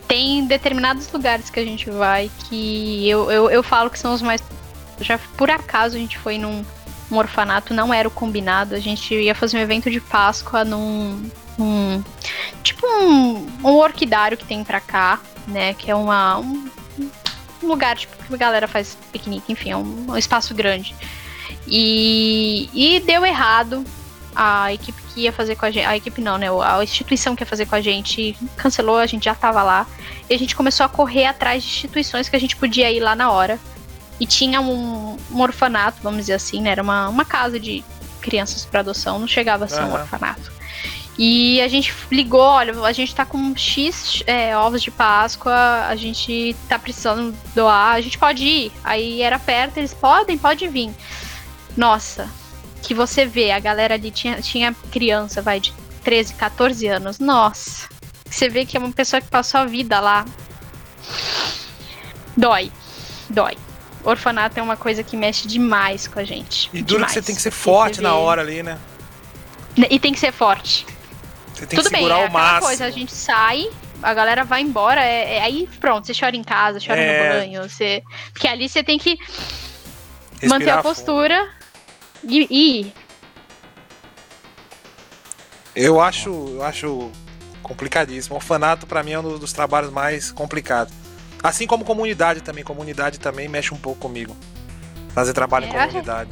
Tem determinados lugares que a gente vai que eu, eu, eu falo que são os mais. Já por acaso a gente foi num um orfanato, não era o combinado. A gente ia fazer um evento de Páscoa num. Um, tipo um, um orquidário que tem pra cá, né? Que é uma, um, um lugar tipo, que a galera faz piquenique, enfim, é um, um espaço grande. E, e deu errado. A equipe que ia fazer com a gente. A equipe não, né? A instituição que ia fazer com a gente cancelou, a gente já tava lá. E a gente começou a correr atrás de instituições que a gente podia ir lá na hora. E tinha um, um orfanato, vamos dizer assim, né? Era uma, uma casa de crianças para adoção, não chegava a ser uhum. um orfanato. E a gente ligou, olha, a gente tá com X é, ovos de Páscoa, a gente tá precisando doar, a gente pode ir. Aí era perto, eles podem, pode vir. Nossa, que você vê, a galera ali tinha, tinha criança, vai, de 13, 14 anos. Nossa, você vê que é uma pessoa que passou a vida lá. Dói, dói orfanato é uma coisa que mexe demais com a gente. E duro que você tem que ser forte na hora ali, né? E tem que ser forte. Você tem Tudo que segurar bem, é o máximo. coisa, a gente sai, a galera vai embora, é, é, aí pronto, você chora em casa, chora é... no banho, você... Porque ali você tem que Respirar manter a postura e, e... Eu acho, eu acho complicadíssimo. O orfanato para mim é um dos trabalhos mais complicados. Assim como comunidade também. Comunidade também mexe um pouco comigo. Fazer trabalho é, em comunidade.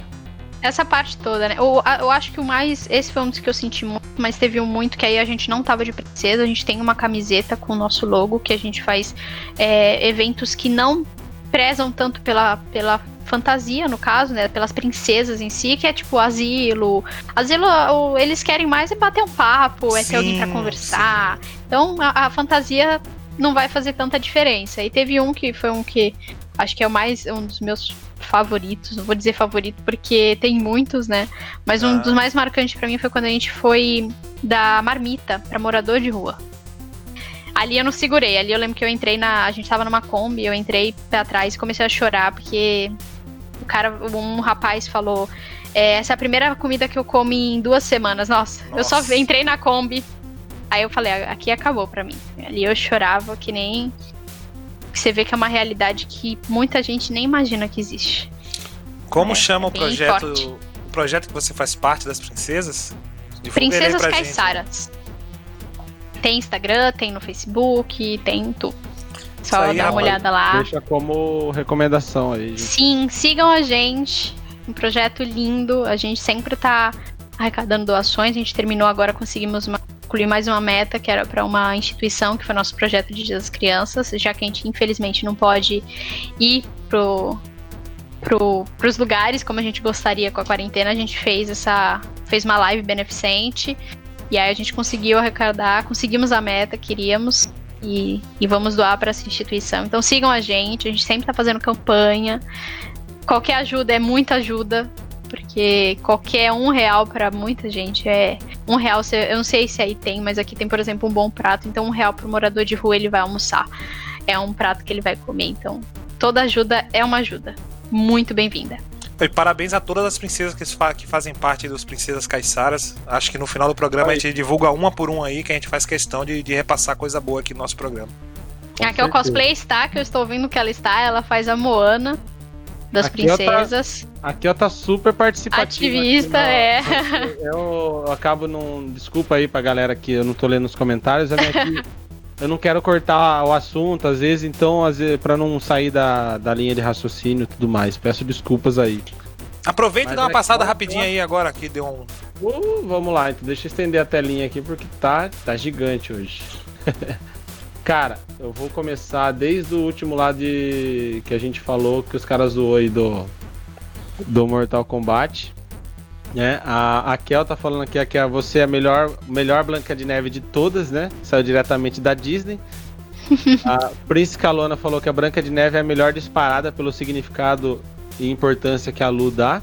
Essa parte toda, né? Eu, eu acho que o mais. Esse foi um dos que eu senti muito, mas teve um muito que aí a gente não tava de princesa. A gente tem uma camiseta com o nosso logo, que a gente faz é, eventos que não prezam tanto pela, pela fantasia, no caso, né? Pelas princesas em si, que é tipo asilo. Asilo, eles querem mais é bater um papo, é sim, ter alguém para conversar. Sim. Então a, a, fantasia não vai fazer tanta diferença. E teve um que foi um que acho que é o mais um dos meus favoritos. Não vou dizer favorito porque tem muitos, né? Mas um ah. dos mais marcantes para mim foi quando a gente foi da marmita para morador de rua. Ali eu não segurei, ali eu lembro que eu entrei na. A gente tava numa Kombi, eu entrei pra trás e comecei a chorar, porque o cara, um rapaz falou. É, essa é a primeira comida que eu como em duas semanas. Nossa, Nossa. eu só entrei na Kombi, Aí eu falei, aqui acabou pra mim. Ali eu chorava que nem. Você vê que é uma realidade que muita gente nem imagina que existe. Como é, chama é o projeto? Forte. O projeto que você faz parte das princesas? Princesas Caiçaras. Tem Instagram, tem no Facebook, tem tudo. Só aí, dá uma rapaz, olhada lá. Deixa como recomendação aí. Gente. Sim, sigam a gente. Um projeto lindo. A gente sempre tá arrecadando doações. A gente terminou agora, conseguimos uma concluir mais uma meta que era para uma instituição, que foi nosso projeto de Dia das Crianças, já que a gente infelizmente não pode ir pro pro, pros lugares como a gente gostaria com a quarentena. A gente fez essa. fez uma live beneficente. E aí a gente conseguiu arrecadar, conseguimos a meta, queríamos. E, e vamos doar para essa instituição. Então sigam a gente, a gente sempre tá fazendo campanha. Qualquer ajuda é muita ajuda, porque qualquer um real para muita gente é um real. Eu não sei se aí tem, mas aqui tem, por exemplo, um bom prato. Então, um real pro morador de rua ele vai almoçar. É um prato que ele vai comer. Então, toda ajuda é uma ajuda. Muito bem-vinda. E parabéns a todas as princesas que, fa que, fazem parte dos Princesas Caiçaras. Acho que no final do programa Oi. a gente divulga uma por uma aí, que a gente faz questão de, de repassar coisa boa aqui no nosso programa. aqui é o cosplay está, que eu estou vendo que ela está. Ela faz a Moana das aqui princesas. Tá, aqui ó tá super participativa. Ativista, é. Eu, eu, acabo não. Desculpa aí pra galera que eu não tô lendo os comentários. Eu, <laughs> aqui, eu não quero cortar o assunto, às vezes, então, às vezes, pra não sair da, da linha de raciocínio e tudo mais. Peço desculpas aí. Aproveita Mas e dá uma é passada rapidinha aí agora que deu um. Uh, vamos lá, então deixa eu estender a telinha aqui porque tá, tá gigante hoje. <laughs> Cara, eu vou começar desde o último lá de. que a gente falou que os caras zoou aí do. do Mortal Kombat. Né? A, a Kel tá falando aqui que você é a melhor, melhor Blanca de Neve de todas, né? Saiu diretamente da Disney. <laughs> a Prince Calona falou que a Branca de Neve é a melhor disparada pelo significado e importância que a Lu dá.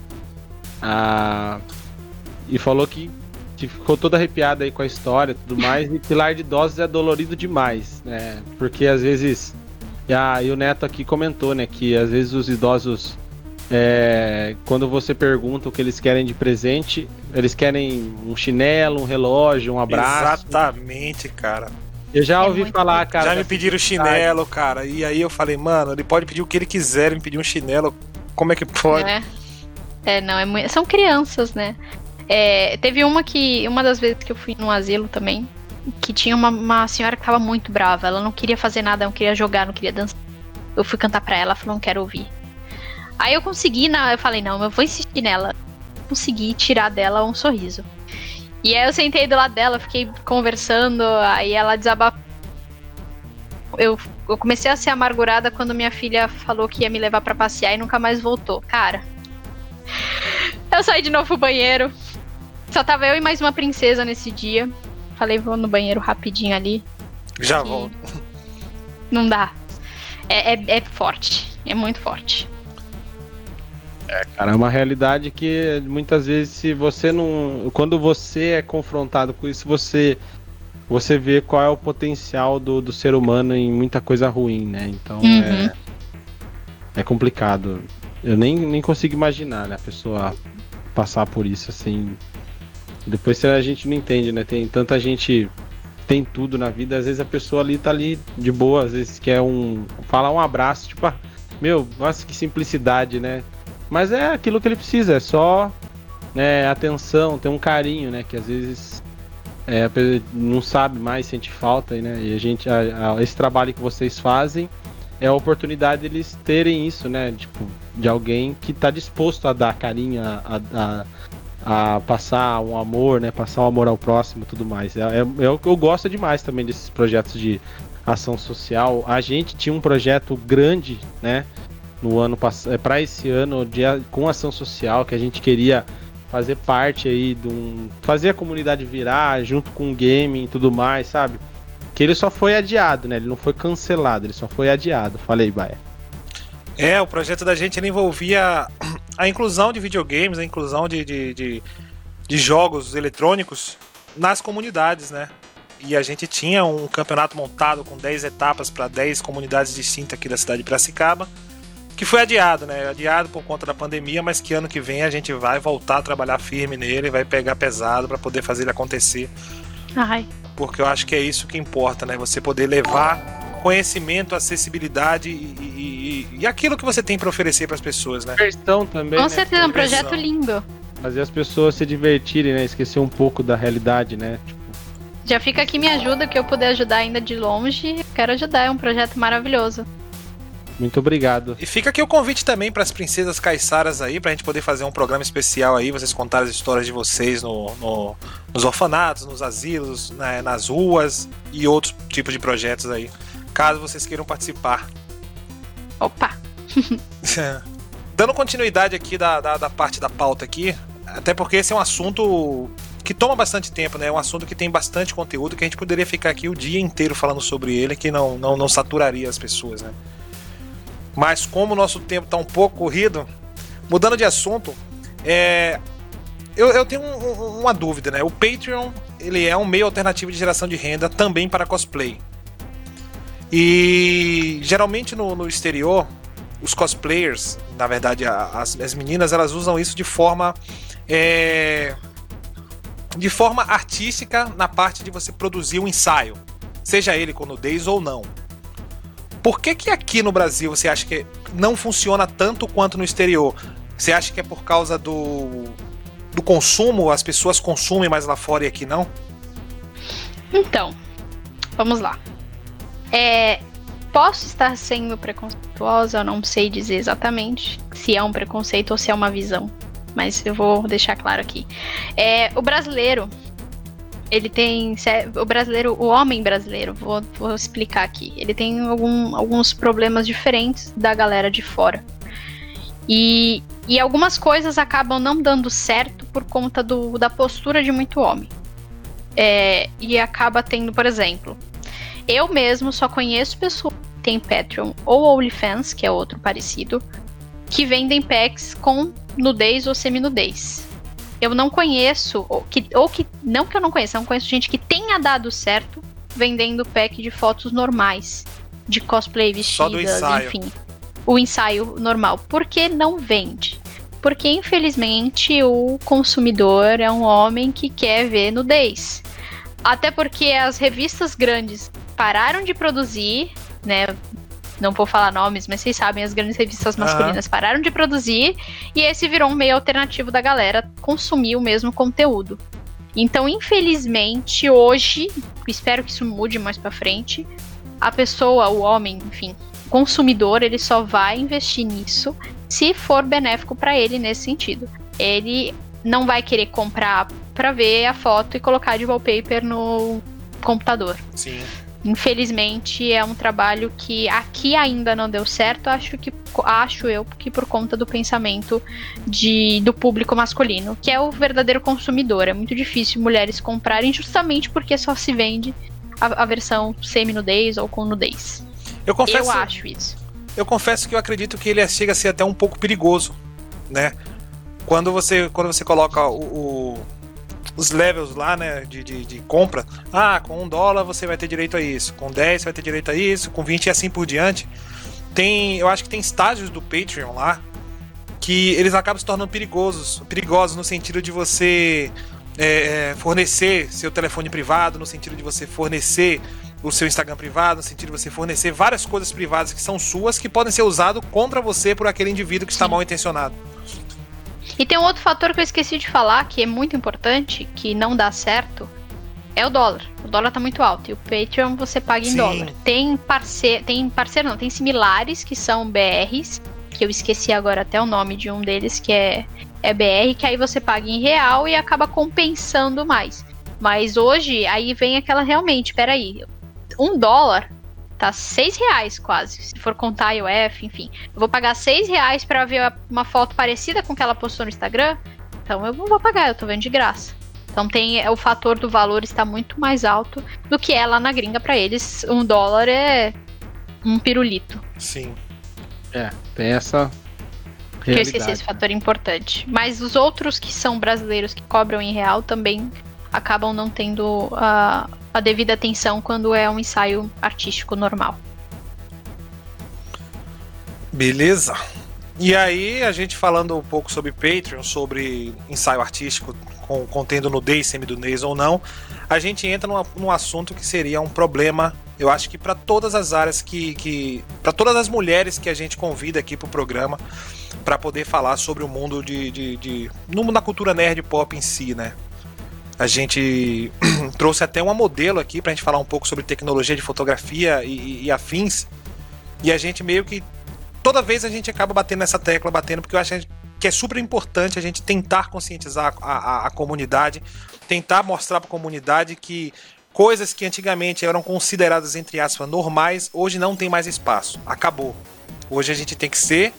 Ah, e falou que, que, ficou toda arrepiada aí com a história e tudo mais. E Pilar de Idosos é dolorido demais, né? Porque às vezes. E, a, e o Neto aqui comentou, né? Que às vezes os idosos. É, quando você pergunta o que eles querem de presente, eles querem um chinelo, um relógio, um abraço. Exatamente, cara. Eu já é ouvi falar, cara. Já me pediram chinelo, cara. E aí eu falei, mano, ele pode pedir o que ele quiser, me pedir um chinelo. Como é que pode? É, é não, é muito... são crianças, né? É, teve uma que, uma das vezes que eu fui num asilo também, que tinha uma, uma senhora que tava muito brava. Ela não queria fazer nada, não queria jogar, não queria dançar. Eu fui cantar pra ela, ela falou, não quero ouvir. Aí eu consegui, na, eu falei, não, eu vou insistir nela. Consegui tirar dela um sorriso. E aí eu sentei do lado dela, fiquei conversando, aí ela desabafou. Eu eu comecei a ser amargurada quando minha filha falou que ia me levar para passear e nunca mais voltou. Cara, eu saí de novo pro banheiro. Só tava eu e mais uma princesa nesse dia. Falei, vou no banheiro rapidinho ali. Já volto. Não dá. É, é, é forte. É muito forte. É, cara, é uma realidade que muitas vezes se você não. Quando você é confrontado com isso, você você vê qual é o potencial do, do ser humano em muita coisa ruim, né? Então uhum. é, é complicado. Eu nem, nem consigo imaginar, né? A pessoa passar por isso assim. Depois a gente não entende, né? Tem tanta gente tem tudo na vida, às vezes a pessoa ali tá ali de boa, às vezes quer um falar um abraço, tipo, ah, meu, nossa que simplicidade, né? Mas é aquilo que ele precisa, é só né, atenção, ter um carinho, né? Que às vezes é, não sabe mais, sente falta, né? E a gente, a, a, esse trabalho que vocês fazem é a oportunidade deles terem isso, né? Tipo, de alguém que está disposto a dar carinho, a, a, a, passar um amor, né? Passar o um amor ao próximo, tudo mais. É, é, eu, eu gosto demais também desses projetos de ação social. A gente tinha um projeto grande, né? No ano passado, é, para esse ano, de, com ação social, que a gente queria fazer parte aí de um. fazer a comunidade virar junto com o game e tudo mais, sabe? Que ele só foi adiado, né? Ele não foi cancelado, ele só foi adiado. Falei, Baia. É, o projeto da gente envolvia a inclusão de videogames, a inclusão de, de, de, de jogos eletrônicos nas comunidades, né? E a gente tinha um campeonato montado com 10 etapas para 10 comunidades distintas aqui da cidade de Piracicaba que foi adiado, né? Adiado por conta da pandemia, mas que ano que vem a gente vai voltar a trabalhar firme nele, vai pegar pesado para poder fazer ele acontecer. Ai. Porque eu acho que é isso que importa, né? Você poder levar conhecimento, acessibilidade e, e, e aquilo que você tem para oferecer para as pessoas, né? Diversão também. Com né? certeza, um projeto lindo. Fazer as pessoas se divertirem, né? Esquecer um pouco da realidade, né? Tipo... Já fica aqui minha ajuda, que eu puder ajudar ainda de longe. Quero ajudar, é um projeto maravilhoso. Muito obrigado. E fica aqui o convite também para as princesas caiçaras aí, para a gente poder fazer um programa especial aí, vocês contarem as histórias de vocês no, no nos orfanatos, nos asilos, né, nas ruas e outros tipos de projetos aí, caso vocês queiram participar. Opa! <laughs> dando continuidade aqui da, da, da, parte da pauta aqui, até porque esse é um assunto que toma bastante tempo, né? É um assunto que tem bastante conteúdo que a gente poderia ficar aqui o dia inteiro falando sobre ele, que não, não, não saturaria as pessoas, né? Mas como o nosso tempo está um pouco corrido, mudando de assunto, é, eu, eu tenho um, um, uma dúvida, né? O Patreon ele é um meio alternativo de geração de renda também para cosplay. E geralmente no, no exterior, os cosplayers, na verdade as, as meninas, elas usam isso de forma é, de forma artística na parte de você produzir um ensaio, seja ele com nudez ou não. Por que que aqui no Brasil você acha que não funciona tanto quanto no exterior? Você acha que é por causa do, do consumo? As pessoas consumem mais lá fora e aqui não? Então, vamos lá. É, posso estar sendo preconceituosa, eu não sei dizer exatamente se é um preconceito ou se é uma visão mas eu vou deixar claro aqui. É, o brasileiro, ele tem. O brasileiro, o homem brasileiro, vou, vou explicar aqui. Ele tem algum, alguns problemas diferentes da galera de fora. E, e algumas coisas acabam não dando certo por conta do, da postura de muito homem. É, e acaba tendo, por exemplo, eu mesmo só conheço pessoas que têm Patreon ou OnlyFans, que é outro parecido, que vendem packs com nudez ou seminudez. Eu não conheço, ou que, ou que não que eu não conheça, eu não conheço gente que tenha dado certo vendendo pack de fotos normais, de cosplay vestidas, enfim. O ensaio normal. Por que não vende? Porque, infelizmente, o consumidor é um homem que quer ver nudez. Até porque as revistas grandes pararam de produzir, né? não vou falar nomes, mas vocês sabem, as grandes revistas masculinas uhum. pararam de produzir e esse virou um meio alternativo da galera consumir o mesmo conteúdo. Então, infelizmente, hoje, espero que isso mude mais para frente, a pessoa, o homem, enfim, o consumidor, ele só vai investir nisso se for benéfico para ele nesse sentido. Ele não vai querer comprar para ver a foto e colocar de wallpaper no computador. Sim. Infelizmente é um trabalho que aqui ainda não deu certo, acho que acho eu que por conta do pensamento de, do público masculino, que é o verdadeiro consumidor. É muito difícil mulheres comprarem justamente porque só se vende a, a versão semi-nudez ou com nudez. Eu confesso, eu acho isso. Eu confesso que eu acredito que ele chega a ser até um pouco perigoso, né? Quando você quando você coloca o, o os levels lá, né, de, de, de, compra. Ah, com um dólar você vai ter direito a isso, com 10 você vai ter direito a isso, com 20 e assim por diante. Tem, eu acho que tem estágios do Patreon lá que eles acabam se tornando perigosos, perigosos no sentido de você é, é fornecer seu telefone privado, no sentido de você fornecer o seu Instagram privado, no sentido de você fornecer várias coisas privadas que são suas que podem ser usadas contra você por aquele indivíduo que está mal intencionado. E tem um outro fator que eu esqueci de falar, que é muito importante, que não dá certo, é o dólar. O dólar tá muito alto. E o Patreon você paga em Sim. dólar. Tem parceiro, tem parceiro não, tem similares que são BRs, que eu esqueci agora até o nome de um deles, que é, é BR, que aí você paga em real e acaba compensando mais. Mas hoje, aí vem aquela realmente, peraí, um dólar tá seis reais quase, se for contar IOF, enfim. Eu vou pagar seis reais para ver uma foto parecida com que ela postou no Instagram, então eu não vou pagar, eu tô vendo de graça. Então tem o fator do valor está muito mais alto do que é lá na gringa para eles. Um dólar é um pirulito. Sim. É, tem essa que eu esqueci esse fator importante. Mas os outros que são brasileiros que cobram em real também acabam não tendo a, a devida atenção quando é um ensaio artístico normal. Beleza. E aí, a gente falando um pouco sobre Patreon, sobre ensaio artístico com, contendo nudez, semidunez ou não, a gente entra num, num assunto que seria um problema, eu acho que para todas as áreas que. que para todas as mulheres que a gente convida aqui pro programa, para poder falar sobre o mundo de, de, de. no da cultura nerd pop em si, né? A gente <clears throat> trouxe até uma modelo aqui para a gente falar um pouco sobre tecnologia de fotografia e, e, afins. E a gente meio que. Toda vez a gente acaba batendo nessa tecla, batendo, porque eu acho que é super importante a gente tentar conscientizar a, a, a comunidade, tentar mostrar para a comunidade que coisas que antigamente eram consideradas, entre aspas, normais, hoje não tem mais espaço. Acabou. Hoje a gente tem que ser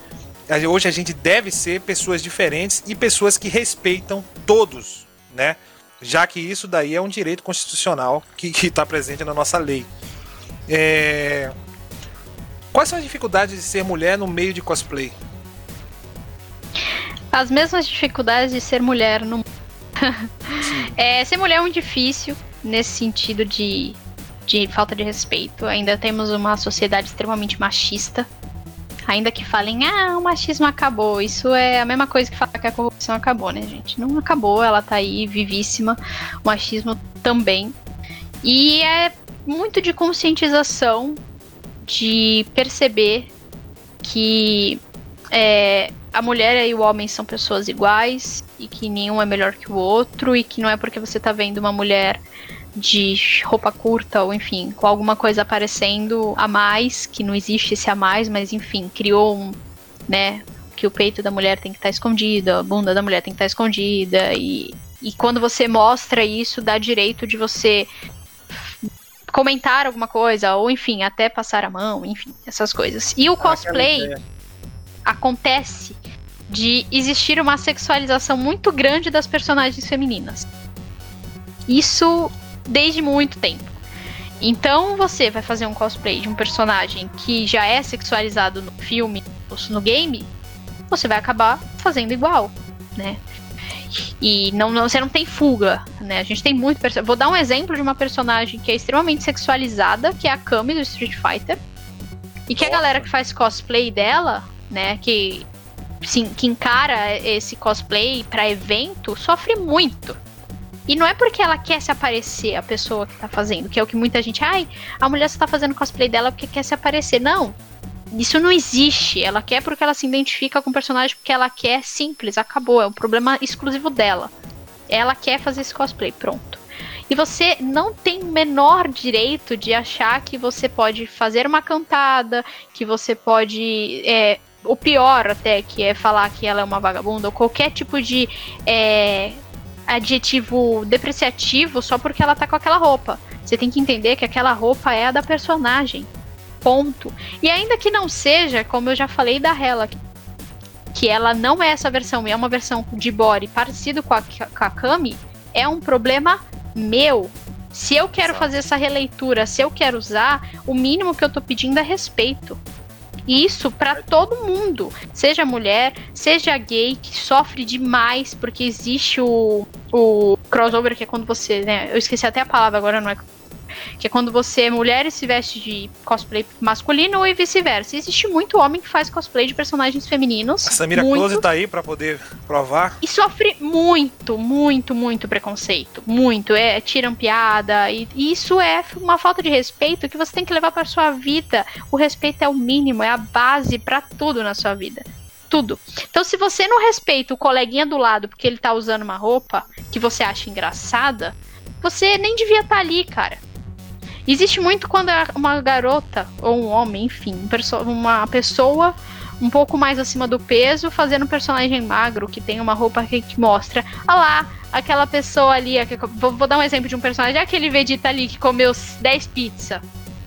Hoje a gente deve ser pessoas diferentes e pessoas que respeitam todos, né? Já que isso daí é um direito constitucional que está presente na nossa lei. É... Quais são as dificuldades de ser mulher no meio de cosplay? As mesmas dificuldades de ser mulher no <laughs> é, ser mulher é muito difícil nesse sentido de, de falta de respeito. Ainda temos uma sociedade extremamente machista. Ainda que falem, ah, o machismo acabou. Isso é a mesma coisa que falar que a corrupção acabou, né, gente? Não acabou, ela tá aí vivíssima. O machismo também. E é muito de conscientização, de perceber que é, a mulher e o homem são pessoas iguais e que nenhum é melhor que o outro e que não é porque você tá vendo uma mulher de roupa curta ou enfim, com alguma coisa aparecendo a mais, que não existe esse a mais, mas enfim, criou um, né, que o peito da mulher tem que estar tá escondido, a bunda da mulher tem que estar tá escondida e e quando você mostra isso, dá direito de você comentar alguma coisa, ou enfim, até passar a mão, enfim, essas coisas. E o cosplay acontece de existir uma sexualização muito grande das personagens femininas. Isso desde muito tempo. Então você vai fazer um cosplay de um personagem que já é sexualizado no filme ou no game, você vai acabar fazendo igual, né? E não, não, você não tem fuga, né? A gente tem muito. Vou dar um exemplo de uma personagem que é extremamente sexualizada, que é a Kami do Street Fighter. E que a galera que faz cosplay dela, né, que sim, que encara esse cosplay para evento, sofre muito. E não é porque ela quer se aparecer, a pessoa que tá fazendo, que é o que muita gente. Ai, a mulher só tá fazendo cosplay dela porque quer se aparecer. Não. Isso não existe. Ela quer porque ela se identifica com o personagem porque ela quer simples, acabou. É um problema exclusivo dela. Ela quer fazer esse cosplay, pronto. E você não tem o menor direito de achar que você pode fazer uma cantada, que você pode é, o pior até, que é falar que ela é uma vagabunda, ou qualquer tipo de é, adjetivo depreciativo só porque ela tá com aquela roupa. Você tem que entender que aquela roupa é a da personagem. Ponto. E ainda que não seja, como eu já falei da Hela, que ela não é essa versão e é uma versão de body parecido com a, com a Kami, é um problema meu. Se eu quero fazer essa releitura, se eu quero usar, o mínimo que eu tô pedindo é respeito isso para todo mundo, seja mulher, seja gay, que sofre demais porque existe o, o crossover, que é quando você, né, eu esqueci até a palavra agora, não é que é quando você, mulher, se veste de cosplay masculino e vice-versa. Existe muito homem que faz cosplay de personagens femininos. A Samira muito, Close tá aí para poder provar. E sofre muito, muito, muito preconceito. Muito. É, tiram piada. E, e isso é uma falta de respeito que você tem que levar para sua vida. O respeito é o mínimo, é a base para tudo na sua vida tudo. Então, se você não respeita o coleguinha do lado porque ele tá usando uma roupa que você acha engraçada, você nem devia estar tá ali, cara. Existe muito quando é uma garota, ou um homem, enfim, uma pessoa um pouco mais acima do peso, fazendo um personagem magro, que tem uma roupa que, mostra, ah lá, aquela pessoa ali, vou, vou, dar um exemplo de um personagem, aquele Vegeta ali que comeu 10 pizzas.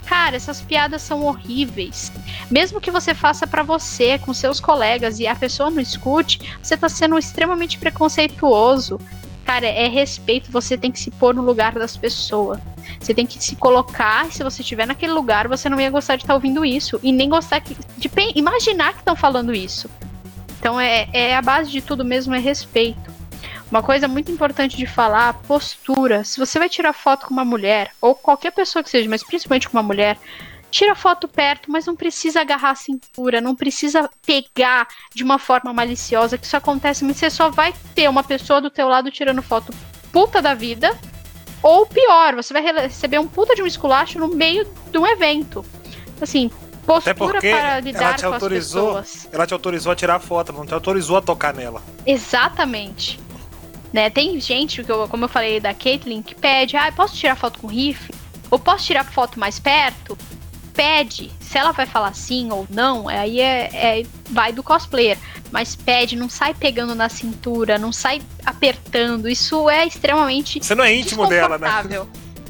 Cara, essas piadas são horríveis. Mesmo que você faça para você, com seus colegas, e a pessoa não escute, você tá sendo extremamente preconceituoso. Cara, é respeito, você tem que se pôr no lugar das pessoas. Você tem que se colocar, se você estiver naquele lugar, você não ia gostar de estar tá ouvindo isso. E nem gostar de imaginar que estão falando isso. Então é, é a base de tudo mesmo, é respeito. Uma coisa muito importante de falar, postura. Se você vai tirar foto com uma mulher, ou qualquer pessoa que seja, mas principalmente com uma mulher, tira foto perto, mas não precisa agarrar a cintura, não precisa pegar de uma forma maliciosa, que isso acontece, mas você só vai ter uma pessoa do teu lado tirando foto puta da vida, ou pior, você vai receber um puta de um esculacho no meio de um evento. Assim, postura para lidar com autorizou, as pessoas. Ela te autorizou a tirar foto, não te autorizou a tocar nela. Exatamente. Né, tem gente, como eu falei da Caitlyn, que pede, ah, posso tirar foto com rifle? Ou posso tirar foto mais perto? Pede. Se ela vai falar sim ou não, aí é, é, vai do cosplayer. Mas pede, não sai pegando na cintura, não sai apertando. Isso é extremamente. Você não é íntimo dela, né?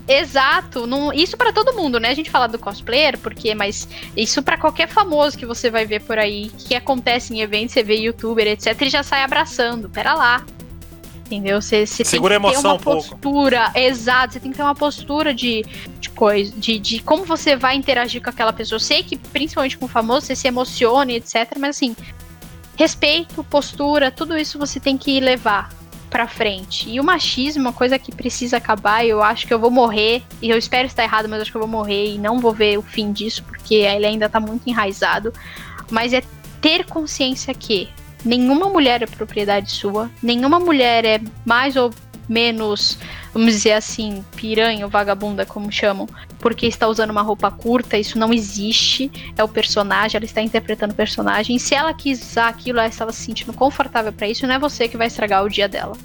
Exato, não, isso para todo mundo, né? A gente fala do cosplayer, porque, mas isso para qualquer famoso que você vai ver por aí, que acontece em eventos, você vê youtuber, etc, ele já sai abraçando. Pera lá. Entendeu? Você, você Segura tem que ter uma um postura, exato, você tem que ter uma postura de, de coisa, de, de como você vai interagir com aquela pessoa. Eu sei que, principalmente com o famoso, você se emociona, etc, mas assim, respeito, postura, tudo isso você tem que levar pra frente. E o machismo, uma coisa que precisa acabar, eu acho que eu vou morrer, e eu espero estar errado, mas acho que eu vou morrer e não vou ver o fim disso, porque ele ainda tá muito enraizado. Mas é ter consciência que nenhuma mulher é propriedade sua, nenhuma mulher é mais ou menos, vamos dizer assim, piranha ou vagabunda, como chamam, porque está usando uma roupa curta, isso não existe, é o personagem, ela está interpretando o personagem, se ela quis usar aquilo, ela estava se sentindo confortável para isso, não é você que vai estragar o dia dela.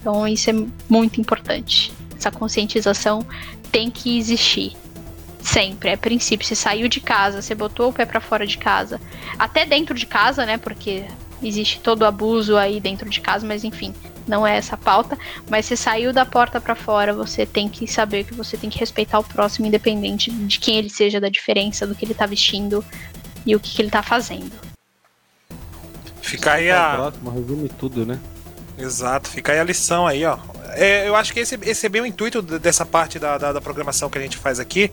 Então isso é muito importante. Essa conscientização tem que existir. Sempre, é princípio. Você saiu de casa, você botou o pé para fora de casa, até dentro de casa, né? Porque existe todo o abuso aí dentro de casa, mas enfim, não é essa a pauta, mas você saiu da porta para fora, você tem que saber que você tem que respeitar o próximo, independente de quem ele seja, da diferença do que ele tá vestindo e o que, que ele tá fazendo. Fica aí a. Próximo, resume tudo, né? Exato, fica aí a lição aí, ó. É, eu acho que esse, esse é bem o intuito dessa parte da, da, da programação que a gente faz aqui.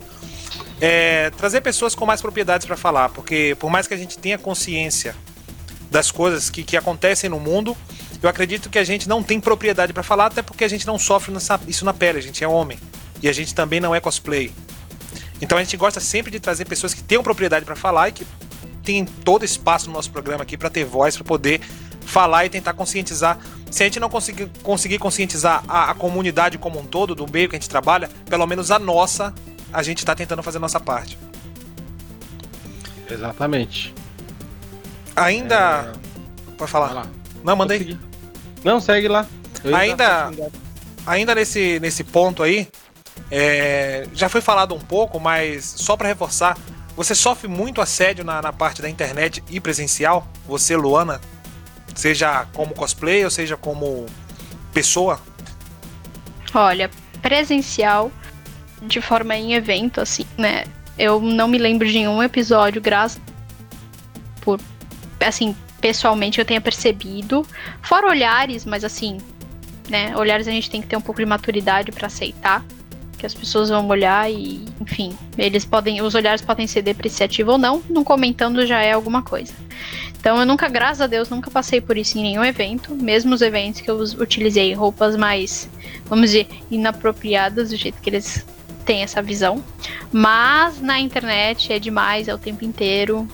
É trazer pessoas com mais propriedades para falar, porque por mais que a gente tenha consciência das coisas que, que acontecem no mundo, eu acredito que a gente não tem propriedade para falar, até porque a gente não sofre nessa, isso na pele, a gente é homem. E a gente também não é cosplay. Então a gente gosta sempre de trazer pessoas que tenham propriedade para falar e que tem todo espaço no nosso programa aqui para ter voz, para poder falar e tentar conscientizar. Se a gente não conseguir, conseguir conscientizar a, a, comunidade como um todo, do meio que a gente trabalha, pelo menos a nossa, a gente está tentando fazer a nossa parte. Exatamente. Ainda. É... Pode falar. Não, manda aí. Não, segue lá. ainda, ainda nesse, nesse ponto aí, é, já foi falado um pouco, mas só para reforçar, você sofre muito assédio na, na parte da internet e presencial? Você, Luana? Seja como cosplay ou seja como pessoa? Olha, presencial, de forma em evento, assim, né? Eu não me lembro de nenhum episódio, graças por assim, pessoalmente eu tenha percebido. Fora olhares, mas assim, né? Olhares a gente tem que ter um pouco de maturidade para aceitar que as pessoas vão olhar e, enfim, eles podem, os olhares podem ser depreciativos ou não, não comentando já é alguma coisa. Então eu nunca, graças a Deus, nunca passei por isso em nenhum evento, mesmo os eventos que eu utilizei roupas mais, vamos dizer, inapropriadas do jeito que eles têm essa visão. Mas na internet é demais, é o tempo inteiro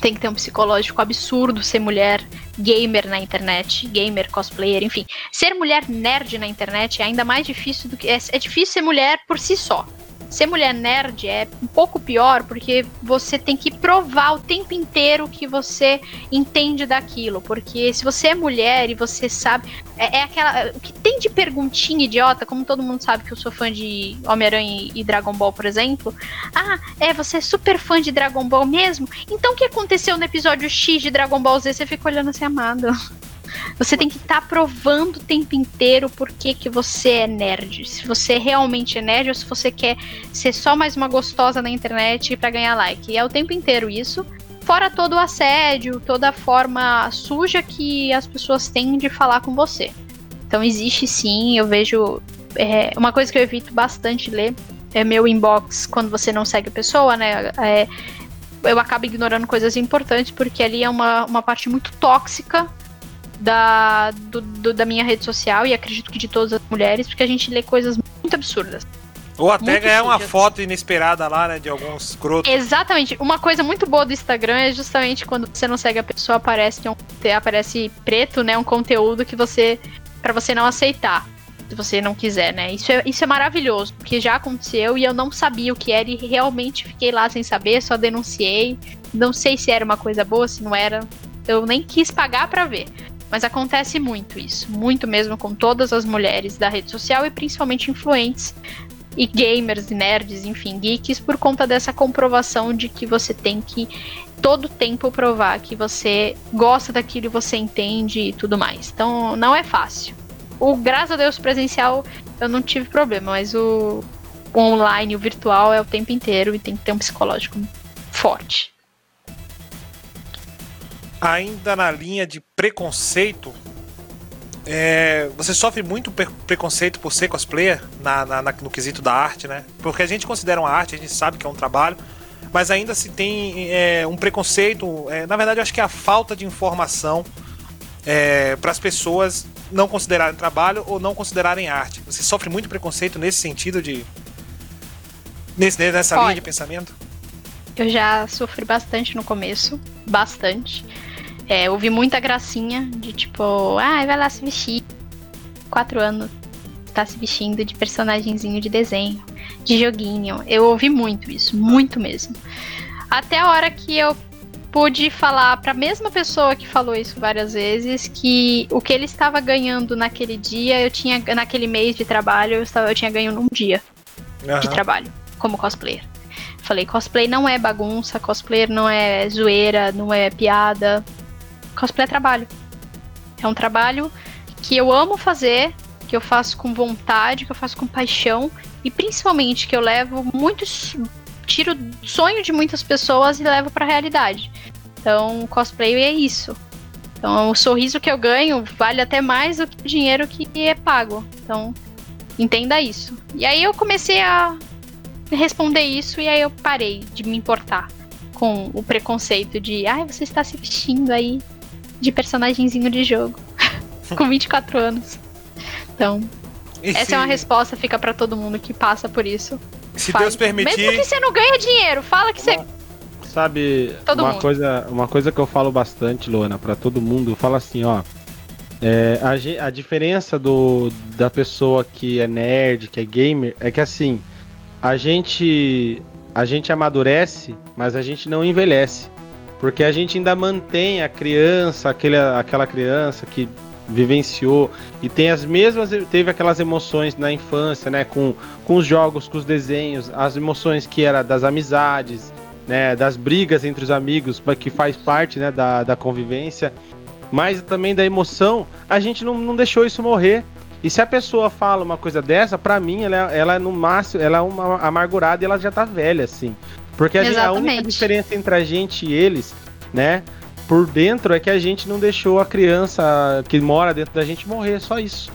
tem que ter um psicológico absurdo ser mulher gamer na internet, gamer, cosplayer, enfim. Ser mulher nerd na internet é ainda mais difícil do que. É, é difícil ser mulher por si só. Ser mulher nerd é um pouco pior porque você tem que provar o tempo inteiro que você entende daquilo. Porque se você é mulher e você sabe. É, é aquela. O que tem de perguntinha idiota, como todo mundo sabe que eu sou fã de Homem-Aranha e Dragon Ball, por exemplo. Ah, é, você é super fã de Dragon Ball mesmo? Então o que aconteceu no episódio X de Dragon Ball Z? Você fica olhando assim, amado. <laughs> Você tem que estar tá provando o tempo inteiro por que, que você é nerd. Se você realmente é nerd ou se você quer ser só mais uma gostosa na internet para ganhar like. E é o tempo inteiro isso. Fora todo o assédio, toda a forma suja que as pessoas têm de falar com você. Então existe sim, eu vejo. É, uma coisa que eu evito bastante ler é meu inbox quando você não segue a pessoa, né? É, eu acabo ignorando coisas importantes porque ali é uma, uma parte muito tóxica da, do, do, da minha rede social e acredito que de todas as mulheres, porque a gente lê coisas muito absurdas. Ou até muito ganhar uma foto inesperada lá, né, de alguns escroto. Exatamente. Uma coisa muito boa do Instagram é justamente quando você não segue a pessoa, aparece, um, aparece preto, né, um conteúdo que você, para você não aceitar, se você não quiser, né. Isso é, isso é maravilhoso, porque já aconteceu e eu não sabia o que era e realmente fiquei lá sem saber, só denunciei. Não sei se era uma coisa boa, se não era. Eu nem quis pagar para ver. Mas acontece muito isso, muito mesmo com todas as mulheres da rede social e principalmente influentes e gamers, nerds, enfim, geeks, por conta dessa comprovação de que você tem que todo tempo provar que você gosta daquilo e você entende e tudo mais. Então não é fácil. O graças a Deus presencial eu não tive problema, mas o o online, o virtual é o tempo inteiro e tem que ter um psicológico forte. Ainda na linha de preconceito, é, você sofre muito preconceito por ser cosplayer na, na, na, no quesito da arte, né? Porque a gente considera uma arte, a gente sabe que é um trabalho, mas ainda se tem é, um preconceito. É, na verdade, eu acho que é a falta de informação é, para as pessoas não considerarem trabalho ou não considerarem arte. Você sofre muito preconceito nesse sentido de. Nesse, nessa Olha, linha de pensamento? Eu já sofri bastante no começo. Bastante. É, ouvi muita gracinha de tipo, ah, vai lá se vestir. Quatro anos tá se vestindo de personagemzinho de desenho, de joguinho. Eu ouvi muito isso, muito mesmo. Até a hora que eu pude falar para a mesma pessoa que falou isso várias vezes que o que ele estava ganhando naquele dia, eu tinha naquele mês de trabalho, eu, estava, eu tinha ganho num dia uhum. de trabalho como cosplayer. Falei, cosplay não é bagunça, cosplayer não é zoeira, não é piada. Cosplay é trabalho. É um trabalho que eu amo fazer, que eu faço com vontade, que eu faço com paixão e principalmente que eu levo muitos tiro sonho de muitas pessoas e levo para realidade. Então, cosplay é isso. Então, o sorriso que eu ganho vale até mais do que o dinheiro que é pago. Então, entenda isso. E aí eu comecei a responder isso e aí eu parei de me importar com o preconceito de, ai, ah, você está se vestindo aí de personagemzinho de jogo <laughs> com 24 anos. Então, e essa se... é uma resposta fica para todo mundo que passa por isso. Se Deus permitir. Mesmo que você não ganha dinheiro, fala que você. Sabe, todo uma mundo. coisa, uma coisa que eu falo bastante, Luana, para todo mundo, fala assim, ó. É, a, a diferença do, da pessoa que é nerd, que é gamer, é que assim, a gente a gente amadurece, mas a gente não envelhece. Porque a gente ainda mantém a criança, aquele, aquela criança que vivenciou e tem as mesmas teve aquelas emoções na infância, né, com, com os jogos, com os desenhos, as emoções que era das amizades, né, das brigas entre os amigos, que faz parte, né, da, da convivência, mas também da emoção, a gente não, não deixou isso morrer. E se a pessoa fala uma coisa dessa, para mim ela, ela é no máximo, ela é uma amargurada e ela já tá velha assim. Porque a, gente, a única diferença entre a gente e eles, né, por dentro é que a gente não deixou a criança que mora dentro da gente morrer, só isso,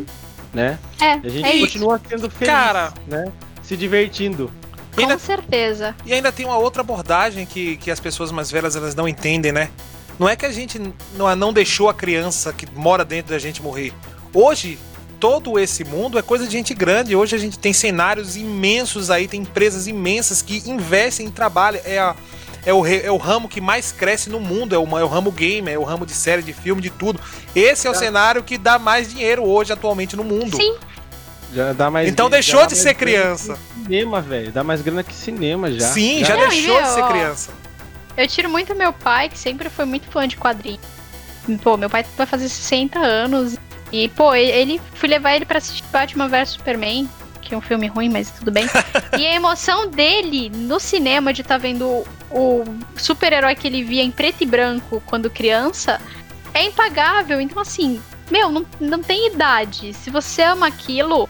né? É, a gente é continua isso. sendo feliz, Cara, né? Se divertindo. Com ainda, certeza. E ainda tem uma outra abordagem que, que as pessoas mais velhas elas não entendem, né? Não é que a gente não, não deixou a criança que mora dentro da gente morrer. Hoje, todo esse mundo é coisa de gente grande. Hoje a gente tem cenários imensos aí, tem empresas imensas que investem em trabalho. É a, é o, é o ramo que mais cresce no mundo, é o, é o ramo game, é o ramo de série, de filme, de tudo. Esse é o é. cenário que dá mais dinheiro hoje, atualmente, no mundo. Sim. Já dá mais então deixou de ser criança. Cinema, velho. Dá mais grana que cinema já. Sim, já, já deixou de ser criança. Eu tiro muito meu pai, que sempre foi muito fã de quadrinhos. Pô, meu pai vai fazer 60 anos. E, pô, ele fui levar ele para assistir Batman vs Superman que é um filme ruim, mas tudo bem. <laughs> e a emoção dele no cinema de estar tá vendo o super-herói que ele via em preto e branco quando criança é impagável. Então, assim, meu, não, não tem idade. Se você ama aquilo,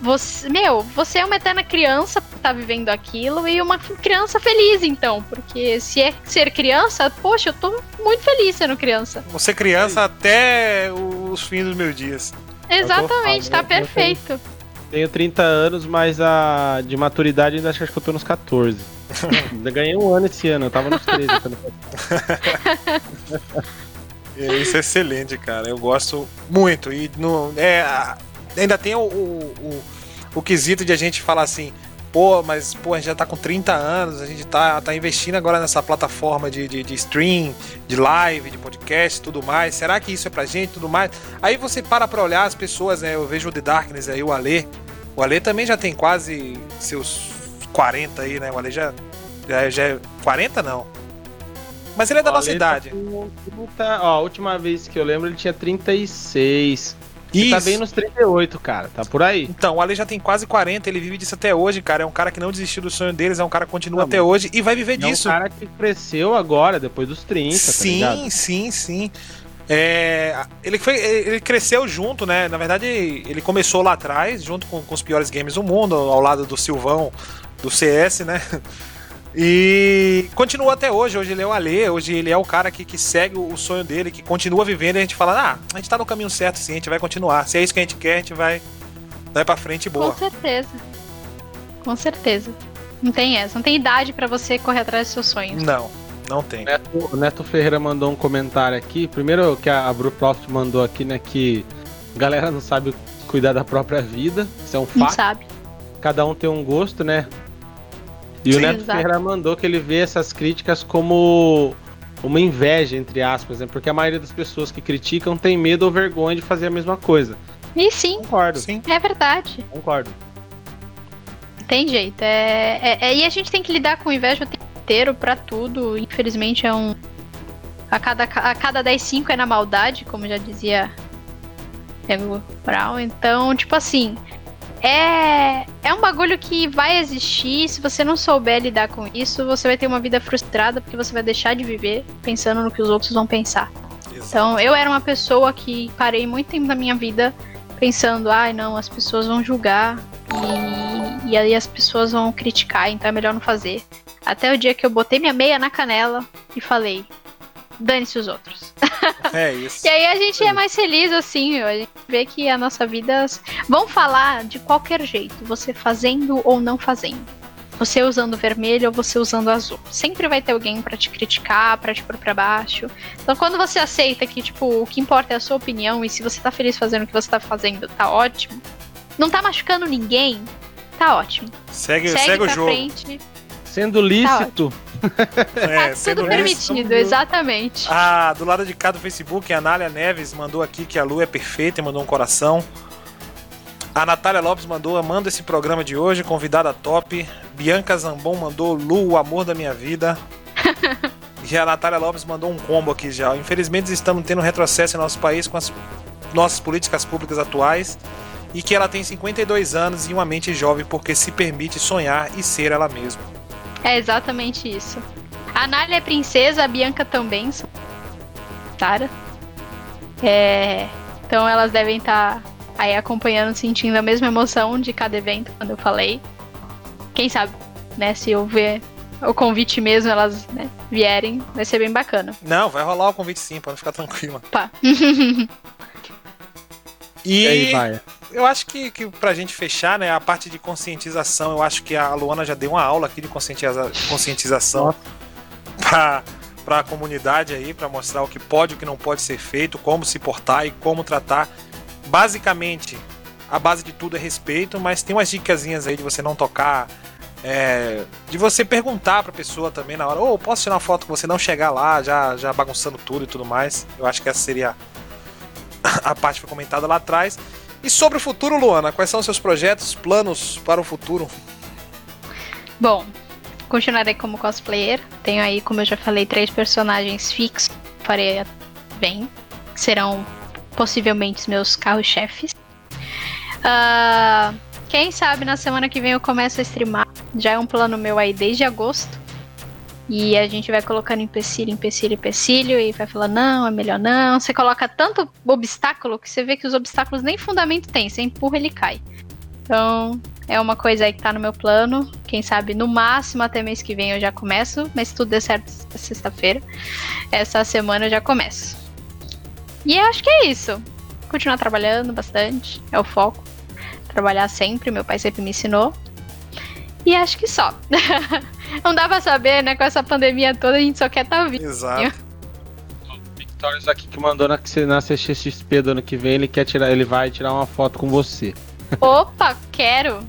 você, meu, você é uma eterna criança tá vivendo aquilo e uma criança feliz, então. Porque se é ser criança, poxa, eu tô muito feliz sendo criança. Você criança até os fins dos meus dias. Exatamente, tá perfeito. Tenho 30 anos, mas a de maturidade ainda acho que eu tô nos 14. <laughs> ainda ganhei um ano esse ano, eu tava nos 13. <laughs> Isso é excelente, cara. Eu gosto muito. E no, é, ainda tem o, o, o, o quesito de a gente falar assim, pô, mas pô, a gente já tá com 30 anos, a gente tá, tá investindo agora nessa plataforma de, de, de stream, de live, de podcast tudo mais. Será que isso é pra gente tudo mais? Aí você para pra olhar as pessoas, né? Eu vejo o The Darkness aí, o Ale. O Ale também já tem quase seus 40 aí, né? O Ale já, já, já é 40 não. Mas ele é da nossa tá idade. Tá ó, a última vez que eu lembro ele tinha 36. Isso. tá bem nos 38, cara. Tá por aí. Então, o Ale já tem quase 40, ele vive disso até hoje, cara. É um cara que não desistiu do sonho deles, é um cara que continua não, até hoje e vai viver disso. É um cara que cresceu agora, depois dos 30, sim, tá Sim, sim, sim. É, ele, foi, ele cresceu junto, né? Na verdade, ele começou lá atrás, junto com, com os piores games do mundo, ao lado do Silvão, do CS, né? E continua até hoje. Hoje ele é o Alê, hoje ele é o cara que, que segue o sonho dele, que continua vivendo e a gente fala: ah, a gente tá no caminho certo sim, a gente vai continuar. Se é isso que a gente quer, a gente vai, vai pra frente boa. Com certeza. Com certeza. Não tem essa, não tem idade para você correr atrás dos seus sonhos. Não, não tem. Neto, o Neto Ferreira mandou um comentário aqui. Primeiro que a Bruproft mandou aqui, né, que a galera não sabe cuidar da própria vida. Isso é um fato. Não sabe. Cada um tem um gosto, né? E Sim, o Neto exato. Ferreira mandou que ele vê essas críticas como uma inveja, entre aspas, né? Porque a maioria das pessoas que criticam tem medo ou vergonha de fazer a mesma coisa. E sim, Concordo, Sim. é verdade. concordo. Tem jeito. É, é- é- e a gente tem que lidar com inveja o tempo inteiro pra tudo. Infelizmente é um. A cada, a cada 10, 5 é na maldade, como já dizia Diego Brown. Então, tipo assim. É, é um bagulho que vai existir. Se você não souber lidar com isso, você vai ter uma vida frustrada porque você vai deixar de viver pensando no que os outros vão pensar. Então, eu era uma pessoa que parei muito tempo da minha vida pensando, ai não, as pessoas vão julgar e, e aí as pessoas vão criticar, então é melhor não fazer. Até o dia que eu botei minha meia na canela e falei, dane-se os outros. <laughs> É isso. E aí a gente é mais feliz assim, a gente vê que a nossa vida. Vão falar de qualquer jeito, você fazendo ou não fazendo. Você usando vermelho ou você usando azul. Sempre vai ter alguém pra te criticar, pra te pôr pra baixo. Então quando você aceita que, tipo, o que importa é a sua opinião e se você tá feliz fazendo o que você tá fazendo, tá ótimo. Não tá machucando ninguém, tá ótimo. Segue, Segue, segue, o jogo. frente, Sendo lícito, É, tá tudo permitido, exatamente. Ah, do lado de cá do Facebook, a Anália Neves mandou aqui que a lua é perfeita e mandou um coração. A Natália Lopes mandou, manda esse programa de hoje, convidada top. Bianca Zambon mandou Lu, o amor da minha vida. <laughs> e a Natália Lopes mandou um combo aqui já. Infelizmente estamos tendo retrocesso em nosso país com as nossas políticas públicas atuais. E que ela tem 52 anos e uma mente jovem porque se permite sonhar e ser ela mesma. É exatamente isso. A Nália é princesa, a Bianca também. são Tara. É, então elas devem estar aí acompanhando, sentindo a mesma emoção de cada evento quando eu falei. Quem sabe, né? Se eu ver o convite mesmo, elas né, vierem, vai ser bem bacana. Não, vai rolar o convite sim, pode ficar tranquila. Pá. <laughs> E, aí vai. eu acho que, que pra gente fechar, né, a parte de conscientização, eu acho que a Luana já deu uma aula aqui de conscientiza- conscientização pra, pra comunidade aí, pra mostrar o que pode e o que não pode ser feito, como se portar e como tratar. Basicamente, a base de tudo é respeito, mas tem umas dicasinhas aí de você não tocar. é, de você perguntar pra pessoa também na hora, ô, posso tirar uma foto com você não chegar lá, já, já bagunçando tudo e tudo mais. Eu acho que essa seria <coughs> a parte foi comentada lá atrás. E sobre o futuro, Luana, quais são os seus projetos, planos para o futuro? Bom, continuarei como cosplayer. Tenho aí, como eu já falei, três personagens fixos. Farei bem. Serão possivelmente os meus carros-chefes. Ah, quem sabe na semana que vem eu começo a streamar. Já é um plano meu aí desde agosto. E a gente vai colocando empecilho, empecilho, empecilho e vai falando, não, é melhor não. Você coloca tanto obstáculo que você vê que os obstáculos nem fundamento tem. Você empurra, ele cai. Então, é uma coisa aí que tá no meu plano. Quem sabe no máximo até mês que vem eu já começo, mas se tudo der certo sexta-feira, essa semana eu já começo. E acho que é isso. Continuar trabalhando bastante, é o foco. Trabalhar sempre, meu pai sempre me ensinou. E acho que só. <laughs> Não dá pra saber, né? Com essa pandemia toda, a gente só quer estar tá vivo. Exato. Victorious aqui que mandou na, na CXP do ano que vem, ele quer tirar, ele vai tirar uma foto com você. Opa, quero!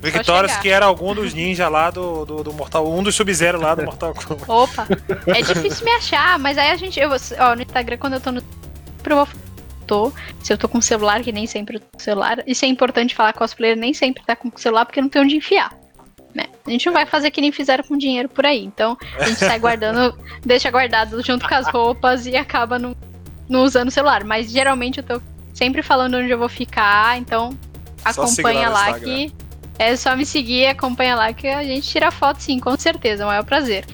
Victorious, que era algum dos ninja lá do, do, do Mortal um dos Sub-Zero lá do Mortal Kombat. Opa! É <laughs> difícil me achar, mas aí a gente. Eu, ó, no Instagram, quando eu tô no. Eu tô, se eu tô com o celular, que nem sempre eu tô com o celular. Isso é importante falar cosplayer, nem sempre tá com o celular, porque não tem onde enfiar. Né? A gente não vai fazer que nem fizeram com dinheiro por aí. Então, a gente sai guardando, <laughs> deixa guardado junto com as roupas e acaba não, não usando o celular. Mas geralmente eu tô sempre falando onde eu vou ficar, então Só acompanha lá que. É só me seguir, acompanha lá que a gente tira foto sim, com certeza, é um maior prazer.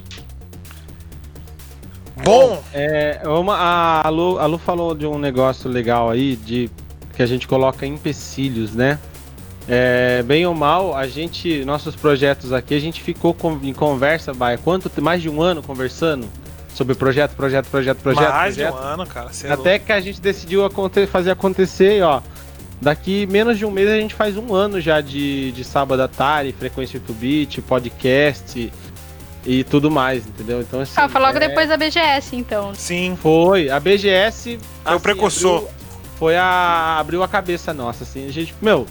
Bom! É, uma, a, Lu, a Lu falou de um negócio legal aí, de que a gente coloca empecilhos, né? É, bem ou mal, a gente, nossos projetos aqui, a gente ficou com, em conversa, vai, quanto mais de um ano conversando sobre projeto, projeto, projeto, projeto. Mais projeto, de um ano, cara. é até louco. que a gente decidiu aconte fazer acontecer, ó. Daqui menos de um mês a gente faz um ano já de, de sábado à tarde, frequência 8-bit, podcast e tudo mais, entendeu? Então assim. Ah, foi logo é... depois da BGS, então. Sim. Foi. A BGS. Foi assim, o precursor. Abriu, foi a. abriu a cabeça nossa, assim. A gente, meu,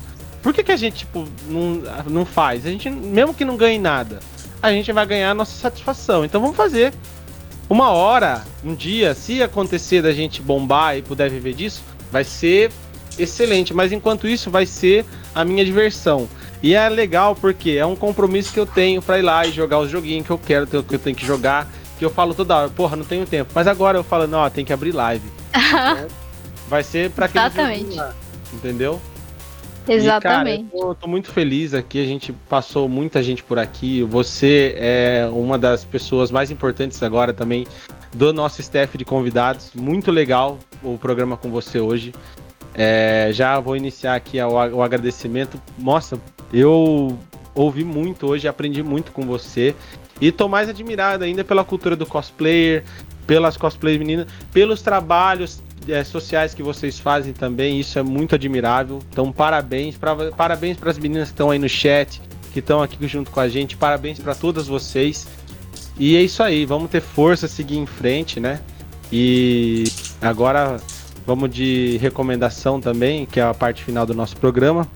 por que, que a gente, tipo, não, não faz? A gente, mesmo que não ganhe nada, a gente vai ganhar a nossa satisfação. Então vamos fazer. Uma hora, um dia, se acontecer da gente bombar e puder viver disso, vai ser excelente, mas enquanto isso vai ser a minha diversão. E é legal porque é um compromisso que eu tenho para ir lá e jogar os joguinhos que eu quero, que eu tenho que jogar, que eu falo toda hora, porra, não tenho tempo. Mas agora eu falo, não, tem que abrir live. <laughs> vai ser para quem Exatamente. Lá, entendeu? Exatamente. E, cara, eu tô, tô, muito feliz aqui, a gente passou muita gente por aqui. Você é uma das pessoas mais importantes agora também do nosso staff de convidados. Muito legal o programa com você hoje. É, já vou iniciar aqui o, o agradecimento. Nossa, eu ouvi muito hoje, aprendi muito com você. E tô mais admirado ainda pela cultura do cosplayer, pelas cosplay meninas, pelos trabalhos é, sociais que vocês fazem também. Isso é muito admirável. Então, parabéns. Pra, parabéns para as meninas que estão aí no chat, que estão aqui junto com a gente. Parabéns para todas vocês. E é isso aí. Vamos ter força, seguir em frente, né? E agora Vamos de recomendação também, que é a parte final do nosso programa.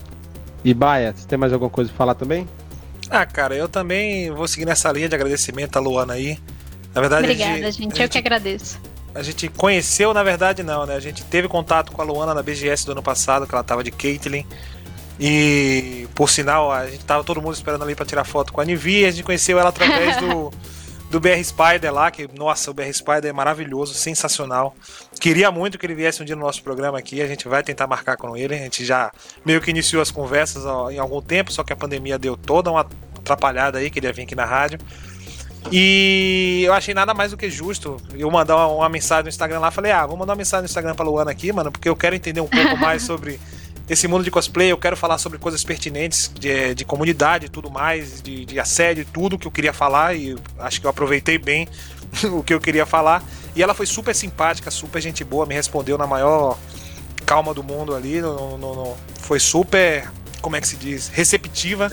E Baia, você tem mais alguma coisa para falar também? Ah, cara, eu também vou seguir nessa linha de agradecimento à Luana aí. Na verdade, Obrigada, gente, gente, eu gente, que agradeço. A gente conheceu, na verdade, não, né? A gente teve contato com a Luana na BGS do ano passado, que ela tava de Caitlyn. E, por sinal, a gente tava todo mundo esperando ali para tirar foto com a Nivi. A gente conheceu ela através do, <laughs> do BR Spider lá, que, nossa, o BR Spider é maravilhoso, sensacional. Queria muito que ele viesse um dia no nosso programa aqui, a gente vai tentar marcar com ele. A gente já meio que iniciou as conversas ó, em algum tempo, só que a pandemia deu toda uma atrapalhada aí, que ele ia vir aqui na rádio. E eu achei nada mais do que justo eu mandar uma, uma mensagem no Instagram lá. Falei, ah, vou mandar uma mensagem no Instagram pra Luana aqui, mano, porque eu quero entender um pouco <laughs> mais sobre esse mundo de cosplay, eu quero falar sobre coisas pertinentes de, de comunidade e tudo mais, de, de assédio tudo que eu queria falar, e acho que eu aproveitei bem <laughs> o que eu queria falar. E ela foi super simpática, super gente boa, me respondeu na maior calma do mundo ali, no, no, no, foi super, como é que se diz, receptiva.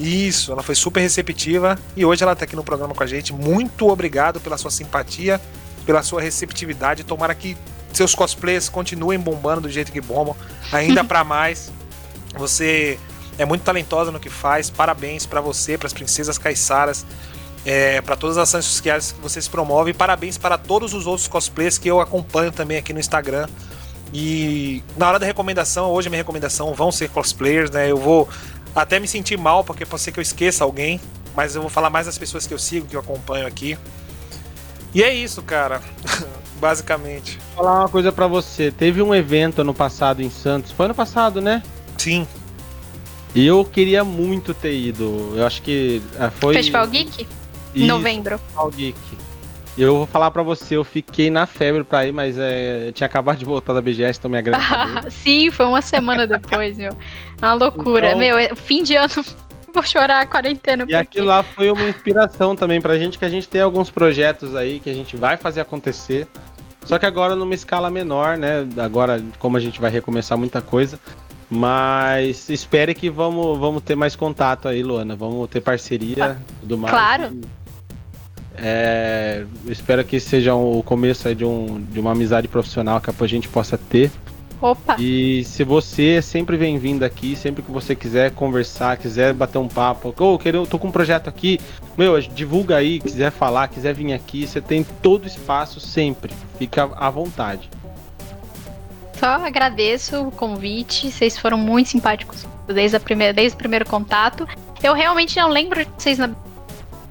Isso, ela foi super receptiva e hoje ela está aqui no programa com a gente. Muito obrigado pela sua simpatia, pela sua receptividade. Tomara que seus cosplays continuem bombando do jeito que bombam, ainda <laughs> para mais. Você é muito talentosa no que faz. Parabéns para você, para as princesas caiçaras, é, para todas as ações sociais que vocês promovem. Parabéns para todos os outros cosplays que eu acompanho também aqui no Instagram. E na hora da recomendação, hoje a minha recomendação vão ser cosplayers, né? Eu vou até me sentir mal, porque pode ser que eu esqueça alguém, mas eu vou falar mais das pessoas que eu sigo, que eu acompanho aqui. E é isso, cara. <laughs> basicamente. Vou falar uma coisa para você. Teve um evento ano passado em Santos. Foi ano passado, né? Sim. E eu queria muito ter ido. Eu acho que ah, foi. Festival Geek? Isso, Novembro. Festival Geek. Eu vou falar para você, eu fiquei na febre pra ir, mas é, eu tinha acabado de voltar da BGS, então me agradeceu. <laughs> Sim, foi uma semana depois, meu. Uma loucura. Então... Meu, é fim de ano <laughs> Vou chorar a quarentena. E aquilo lá foi uma inspiração também pra gente, que a gente tem alguns projetos aí que a gente vai fazer acontecer. Só que agora numa escala menor, né? Agora, como a gente vai recomeçar muita coisa. Mas espere que vamos, vamos ter mais contato aí, Luana. Vamos ter parceria e tudo mais. Claro. É, espero que seja o começo aí de, um, de uma amizade profissional que a gente possa ter. Opa! E se você é sempre bem-vindo aqui, sempre que você quiser conversar, quiser bater um papo, ou oh, quero, tô com um projeto aqui, meu, divulga aí, quiser falar, quiser vir aqui, você tem todo espaço sempre. Fica à vontade. Só agradeço o convite, vocês foram muito simpáticos desde, a primeira, desde o primeiro contato. Eu realmente não lembro de vocês na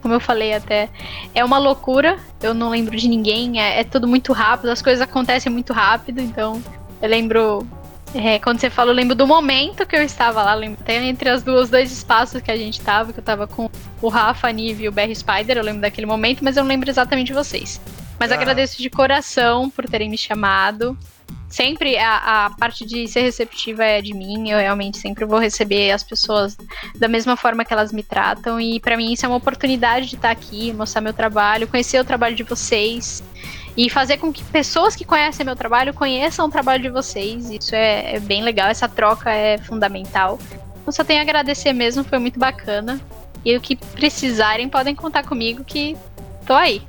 como eu falei até, é uma loucura. Eu não lembro de ninguém, é, é, tudo muito rápido, as coisas acontecem muito rápido, então eu lembro. É, quando você fala, eu lembro do momento que eu estava lá, lembro até entre as duas dois espaços que a gente estava, que eu estava com o Rafa, a Nive e o BR Spider, eu lembro daquele momento, mas eu não lembro exatamente de vocês. Mas Ah. agradeço de coração por terem me chamado. Sempre a, a parte de ser receptiva é de mim. Eu realmente sempre vou receber as pessoas da mesma forma que elas me tratam. E pra mim isso é uma oportunidade de estar aqui, mostrar meu trabalho, conhecer o trabalho de vocês. E fazer com que pessoas que conhecem meu trabalho conheçam o trabalho de vocês. Isso é, é bem legal, essa troca é fundamental. Eu só tenho a agradecer mesmo, foi muito bacana. E o que precisarem podem contar comigo que tô aí.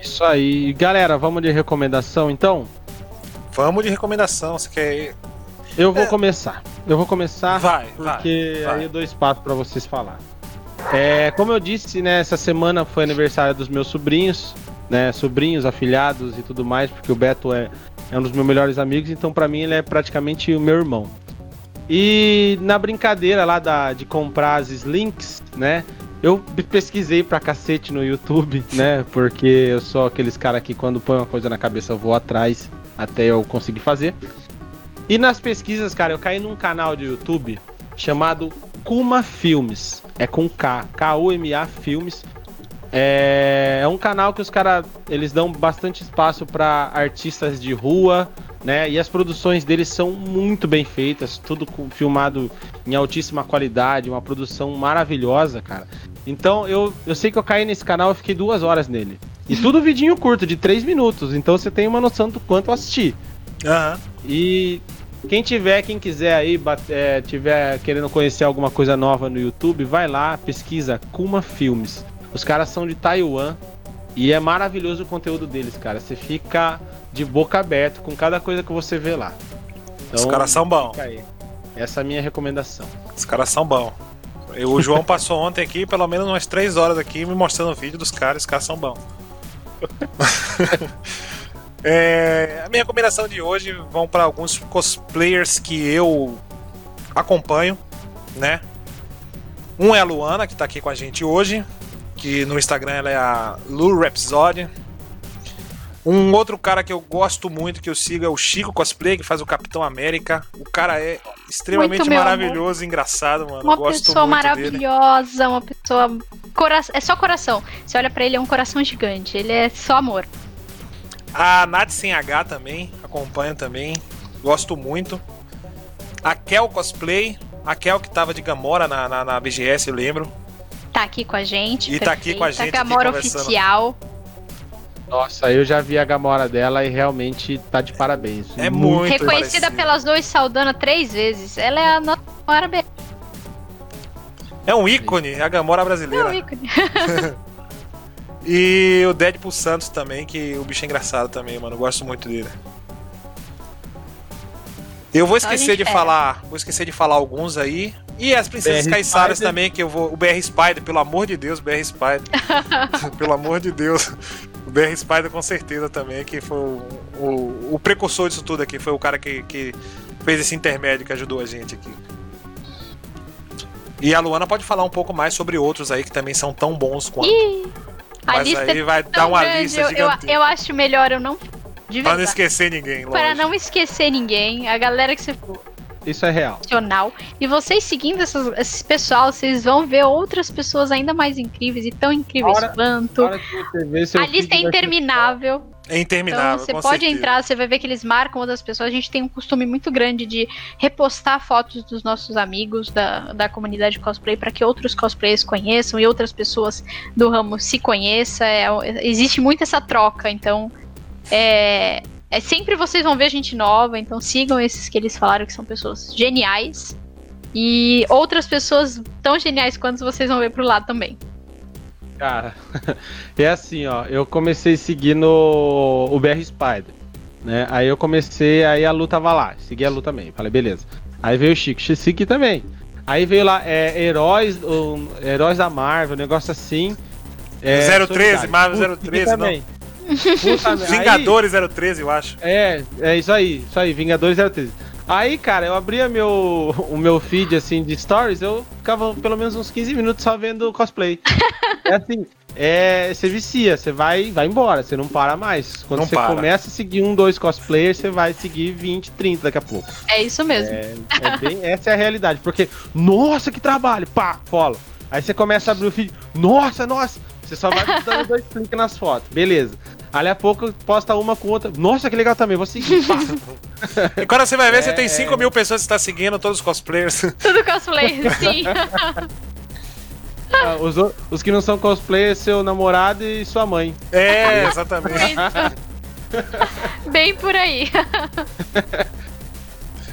Isso aí. Galera, vamos de recomendação então? Vamos de recomendação. Você quer. Eu vou É. começar. Eu vou começar Vai, porque vai, vai. aí eu dou espaço pra vocês falar. É, como eu disse, né, essa semana foi aniversário dos meus sobrinhos, né, sobrinhos, afilhados e tudo mais, porque o Beto é, é um dos meus melhores amigos, então pra mim ele é praticamente o meu irmão. E na brincadeira lá da, de comprar as slinks, né, eu pesquisei pra cacete no YouTube, né, porque eu sou aqueles caras que quando põe uma coisa na cabeça eu vou atrás até eu conseguir fazer. E nas pesquisas, cara, eu caí num canal de YouTube chamado Kuma Filmes. É com K, K-U-M-A Filmes. É, é um canal que os caras eles dão bastante espaço para artistas de rua, né? E as produções deles são muito bem feitas, tudo filmado em altíssima qualidade, uma produção maravilhosa, cara. Então eu, eu sei que eu caí nesse canal, eu fiquei duas horas nele. E tudo vidinho curto, de três minutos. Então você tem uma noção do quanto eu assisti. Aham. E quem tiver, quem quiser aí, é, tiver querendo conhecer alguma coisa nova no YouTube, vai lá, pesquisa Kuma Filmes. Os caras são de Taiwan e é maravilhoso o conteúdo deles, cara. Você fica de boca aberta com cada coisa que você vê lá. Os caras são bons. Essa é a minha recomendação. Os caras são bons. Eu- O João passou ontem aqui, pelo menos umas 3 horas aqui, me mostrando o vídeo dos caras. Os caras são bons. <laughs> É, a minha recomendação de hoje vão para alguns cosplayers que eu acompanho, né? Um é a Luana, que tá aqui com a gente hoje, que no Instagram ela é a Lu Rhapsody. Um outro cara que eu gosto muito, que eu sigo, é o Chico Cosplay, que faz o Capitão América. O cara é extremamente Muito maravilhoso e engraçado, mano. Uma gosto pessoa muito dele. maravilhosa, uma pessoa. Cora... É só coração. Você olha pra ele, é um coração gigante. Ele é só amor. A Nath sem H também, acompanho também. Gosto muito. A Kel Cosplay. A Kel que tava de Gamora na, na, na BGS, eu lembro. Tá aqui com a gente. E tá aqui com a perfeita, gente aqui Gamora oficial. Nossa, eu já vi a Gamora dela e realmente tá de parabéns. É muito Reconhecida parecido. pelas duas Saldana três vezes. Ela é a nossa parabéns. É um ícone, a Gamora É brasileira. um ícone. <laughs> E o Deadpool Santos também, que o bicho é engraçado também, mano. Eu gosto muito dele. Eu vou a esquecer de pega. falar. Vou esquecer de falar alguns aí. E as princesas caiçaras também, que eu vou. O BR Spider, pelo amor de Deus, BR Spider. <laughs> <laughs> pelo amor de Deus. O BR Spider com certeza também, que foi o, o, o precursor disso tudo aqui. Foi o cara que, que fez esse intermédio que ajudou a gente aqui. E a Luana pode falar um pouco mais sobre outros aí que também são tão bons quanto. Ih, a Mas lista aí é vai dar uma grande. lista eu, eu, gigantesca. eu acho melhor eu não. De Pra não esquecer ninguém, Para lógico. não esquecer ninguém. A galera que você Isso é real. E vocês seguindo essas, esse pessoal, vocês vão ver outras pessoas ainda mais incríveis e tão incríveis Hora- quanto. Na hora que você vê, seu A lista é interminável. É interminável, Então você pode certeza. entrar, você vai ver que eles marcam outras pessoas. A gente tem um costume muito grande de repostar fotos dos nossos amigos da, da comunidade cosplay para que outros cosplayers conheçam e outras pessoas do ramo se conheçam. É, existe muito essa troca, então é, é sempre vocês vão ver gente nova. Então sigam esses que eles falaram que são pessoas geniais e outras pessoas tão geniais quanto vocês vão ver pro lado também. Cara, <laughs> é assim, ó. Eu comecei seguindo o BR Spider, né? Aí eu comecei, aí a Lu tava lá. Segui a Lu também. Falei, beleza. Aí veio o Chico, segui também. Aí veio lá, é, Heróis, o, Heróis da Marvel, um negócio assim. É, 013, solidário. Marvel Puta, 013, não. também. Puta, merda. Aí- Vingadores 013, eu acho. É, é isso aí, isso aí, Vingadores 013. Aí, cara, eu abria meu, o meu feed, assim, de stories, eu ficava pelo menos uns 15 minutos só vendo cosplay. <laughs> é assim, é, você vicia, você vai, vai embora, você não para mais. Quando Não você para. começa a seguir um, dois cosplayers, você vai seguir 20, 30 daqui a pouco. É isso mesmo. É, é bem, <laughs> essa é a realidade, porque, nossa, que trabalho, pá, follow. Aí você começa a abrir o feed, nossa, nossa, Você só vai <laughs> dando dois cliques nas fotos. Beleza. Ali a pouco posta uma com outra. Nossa, que legal também, vou seguir. <laughs> E quando você vai ver, você É, tem 5 é. mil pessoas que estão seguindo, todos os cosplayers. <laughs> Tudo cosplay, sim. Ah, os, os que não são cosplay é seu namorado e sua mãe. É, exatamente. Bem por aí.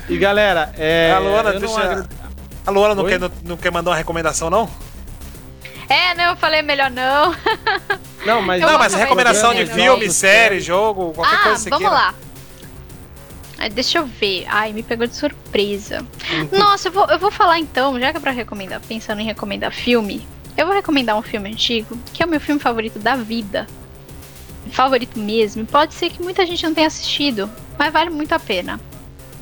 E galera, é. a Luana, não deixa. agra- A Luana não quer, não, não quer mandar uma recomendação, não? É, não, eu falei melhor não. <laughs> Não, mas. Não, mas recomendação de filme, série, jogo, qualquer ah, coisa que vamos lá. Deixa eu ver. Ai, me pegou de surpresa. Nossa, eu vou, eu vou falar então, já que é pra recomendar, pensando em recomendar filme, eu vou recomendar um filme antigo, que é o meu filme favorito da vida. Favorito mesmo. Pode ser que muita gente não tenha assistido, mas vale muito a pena.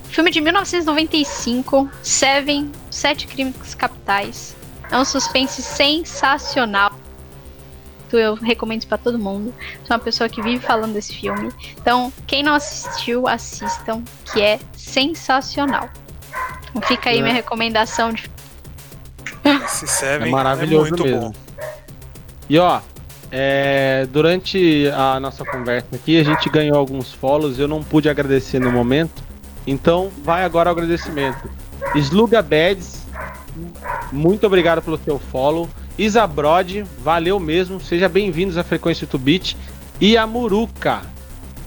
Filme de 1995, Seven, Sete Crimes Capitais. É um suspense sensacional. Eu recomendo isso pra todo mundo. Sou uma pessoa que vive falando desse filme. Então, quem não assistiu, assistam, que é sensacional. Então, fica aí É. minha recomendação de Esse Seven É maravilhoso muito mesmo. bom. E ó, é, durante a nossa conversa aqui, a gente ganhou alguns follows. Eu não pude agradecer no momento. Então, vai agora o agradecimento. Sluga Beds, muito obrigado pelo teu follow. Isabrod, valeu mesmo. Seja bem-vindos à Frequência 8-Bit. E a Muruca,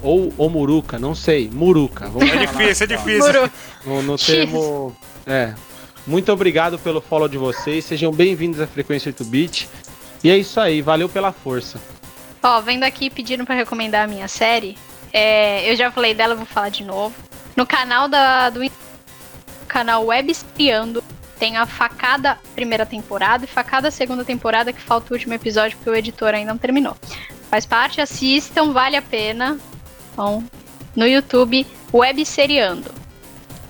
ou o Muruca, não sei, Muruca. Vamos É falar difícil, é difícil. No, no termo. É. Muito obrigado pelo follow de vocês. Sejam bem-vindos à Frequência 8-Bit. E é isso aí, valeu pela força. Ó, vendo aqui pedindo pra recomendar a minha série. é, eu já falei dela, vou falar de novo. No canal da, do canal Web Espiando tem a facada primeira temporada e facada segunda temporada, que falta o último episódio porque o editor ainda não terminou. Faz parte, assistam, vale a pena. Então, no YouTube, Web Seriando.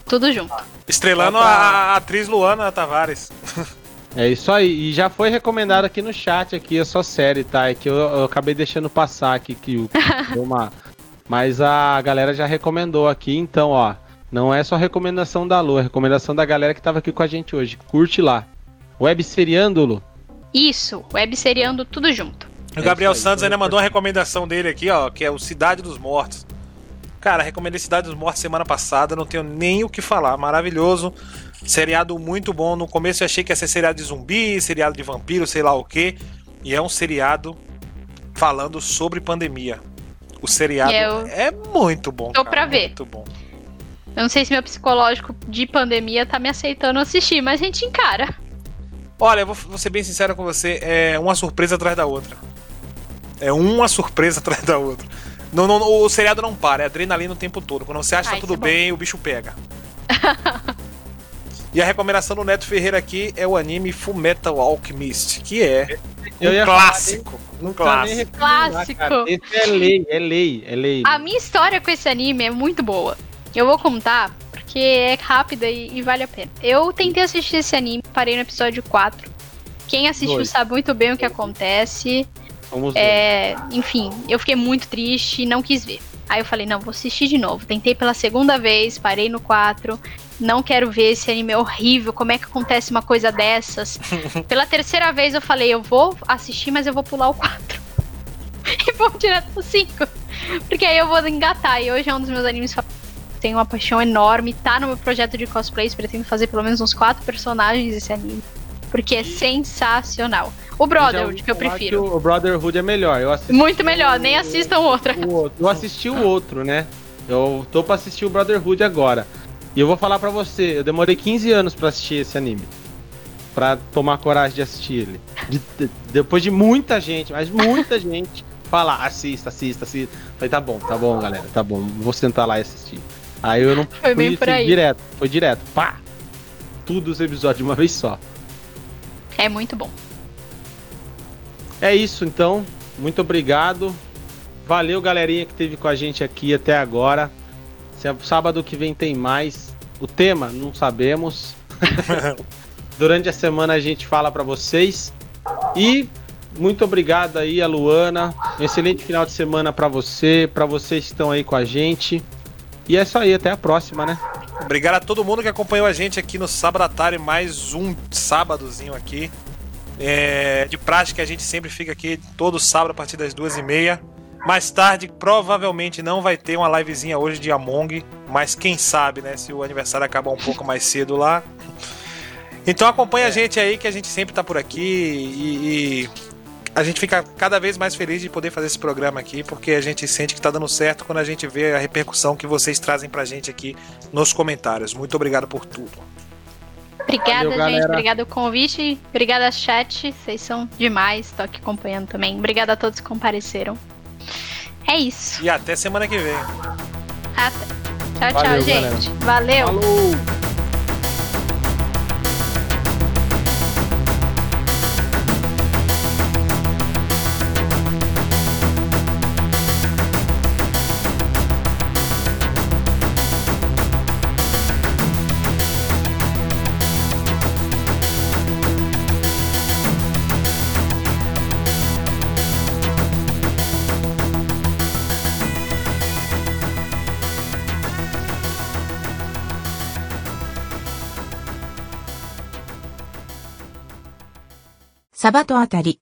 Tudo junto. Estrelando a, atriz Luana Tavares. <laughs> É isso aí. E já foi recomendado aqui no chat aqui a sua série, tá? É que eu, eu acabei deixando passar aqui que o <laughs> uma. Mas a galera já recomendou aqui, então, ó. Não é só recomendação da Lu, é recomendação da galera que tava aqui com a gente hoje. Curte lá. Web seriando, Lu. Isso, Web Seriando, tudo junto. O Gabriel É aí, Santos ainda mandou uma recomendação dele aqui, ó, que é o Cidade dos Mortos. Cara, recomendei Cidade dos Mortos semana passada, não tenho nem o que falar. Maravilhoso. Seriado muito bom. No começo eu achei que ia ser seriado de zumbi, seriado de vampiro, sei lá o quê. E é um seriado falando sobre pandemia. O seriado eu- é muito bom. Tô cara, pra ver. Muito bom. Eu não sei se meu psicológico de pandemia tá me aceitando assistir, mas a gente encara. Olha, eu vou, vou ser bem sincero com você, é uma surpresa atrás da outra. É uma surpresa <laughs> atrás da outra. Não, não, o seriado não para, é adrenalina o tempo todo. Quando você acha que tá tudo é bem, o bicho pega. <laughs> e a recomendação do Neto Ferreira aqui é o anime Fullmetal Alchemist, que é um clássico. Um clássico. Clássico. cara. É lei, é lei, é lei. A minha história com esse anime é muito boa. Eu vou contar porque é rápida e, e vale a pena. Eu tentei assistir esse anime, parei no episódio 4. Quem assistiu Dois. sabe muito bem o que acontece. Somos É, enfim, eu fiquei muito triste e não quis ver. Aí eu falei, não, vou assistir de novo. Tentei pela segunda vez, parei no 4. Não quero ver esse anime horrível. Como é que acontece uma coisa dessas? <laughs> pela terceira vez eu falei, eu vou assistir, mas eu vou pular o 4. <laughs> e vou direto pro 5. Porque aí eu vou engatar. E hoje é um dos meus animes favoritos. Tenho uma paixão enorme. Tá no meu projeto de cosplays. Pretendo fazer pelo menos uns quatro personagens desse anime. Porque é sensacional. O Brotherhood, que eu prefiro. o Brotherhood é melhor. Eu assisti Muito melhor, nem assistam outra. o outro. Eu assisti o outro, né? Eu tô pra assistir o Brotherhood agora. E eu vou falar pra você, eu demorei 15 anos pra assistir esse anime. Pra tomar coragem de assistir ele. De- de- depois de muita gente, mas muita <laughs> gente falar, assista, assista, assista. Falei, tá bom, tá bom, galera, tá bom, vou sentar lá e assistir. Aí eu não Foi bem fui por assim, aí. direto, foi direto, pá! Tudo os episódios de uma vez só. É muito bom. É isso então. Muito obrigado. Valeu, galerinha que esteve com a gente aqui até agora. Se é sábado que vem tem mais. O tema não sabemos. <laughs> Durante a semana a gente fala pra vocês. E muito obrigado aí a Luana. Um excelente final de semana pra você, pra vocês que estão aí com a gente. E é isso aí, até a próxima, né? Obrigado a todo mundo que acompanhou a gente aqui no sábado à tarde, mais um sábadozinho aqui. É, de prática, a gente sempre fica aqui todo sábado a partir das duas e meia. Mais tarde, provavelmente não vai ter uma livezinha hoje de Among, mas quem sabe, né? Se o aniversário acabar um pouco mais cedo lá. Então acompanha é. a gente aí, que a gente sempre tá por aqui e, e, a gente fica cada vez mais feliz de poder fazer esse programa aqui, porque a gente sente que tá dando certo quando a gente vê a repercussão que vocês trazem pra gente aqui nos comentários. Muito obrigado por tudo. Obrigada, Valeu, gente. Obrigada pelo convite. Obrigada, chat. Vocês são demais. Tô aqui acompanhando também. Obrigada a todos que compareceram. É isso. E até semana que vem. Até. Tchau, Valeu, tchau, gente. Galera. Valeu. Falou. サバとあたり。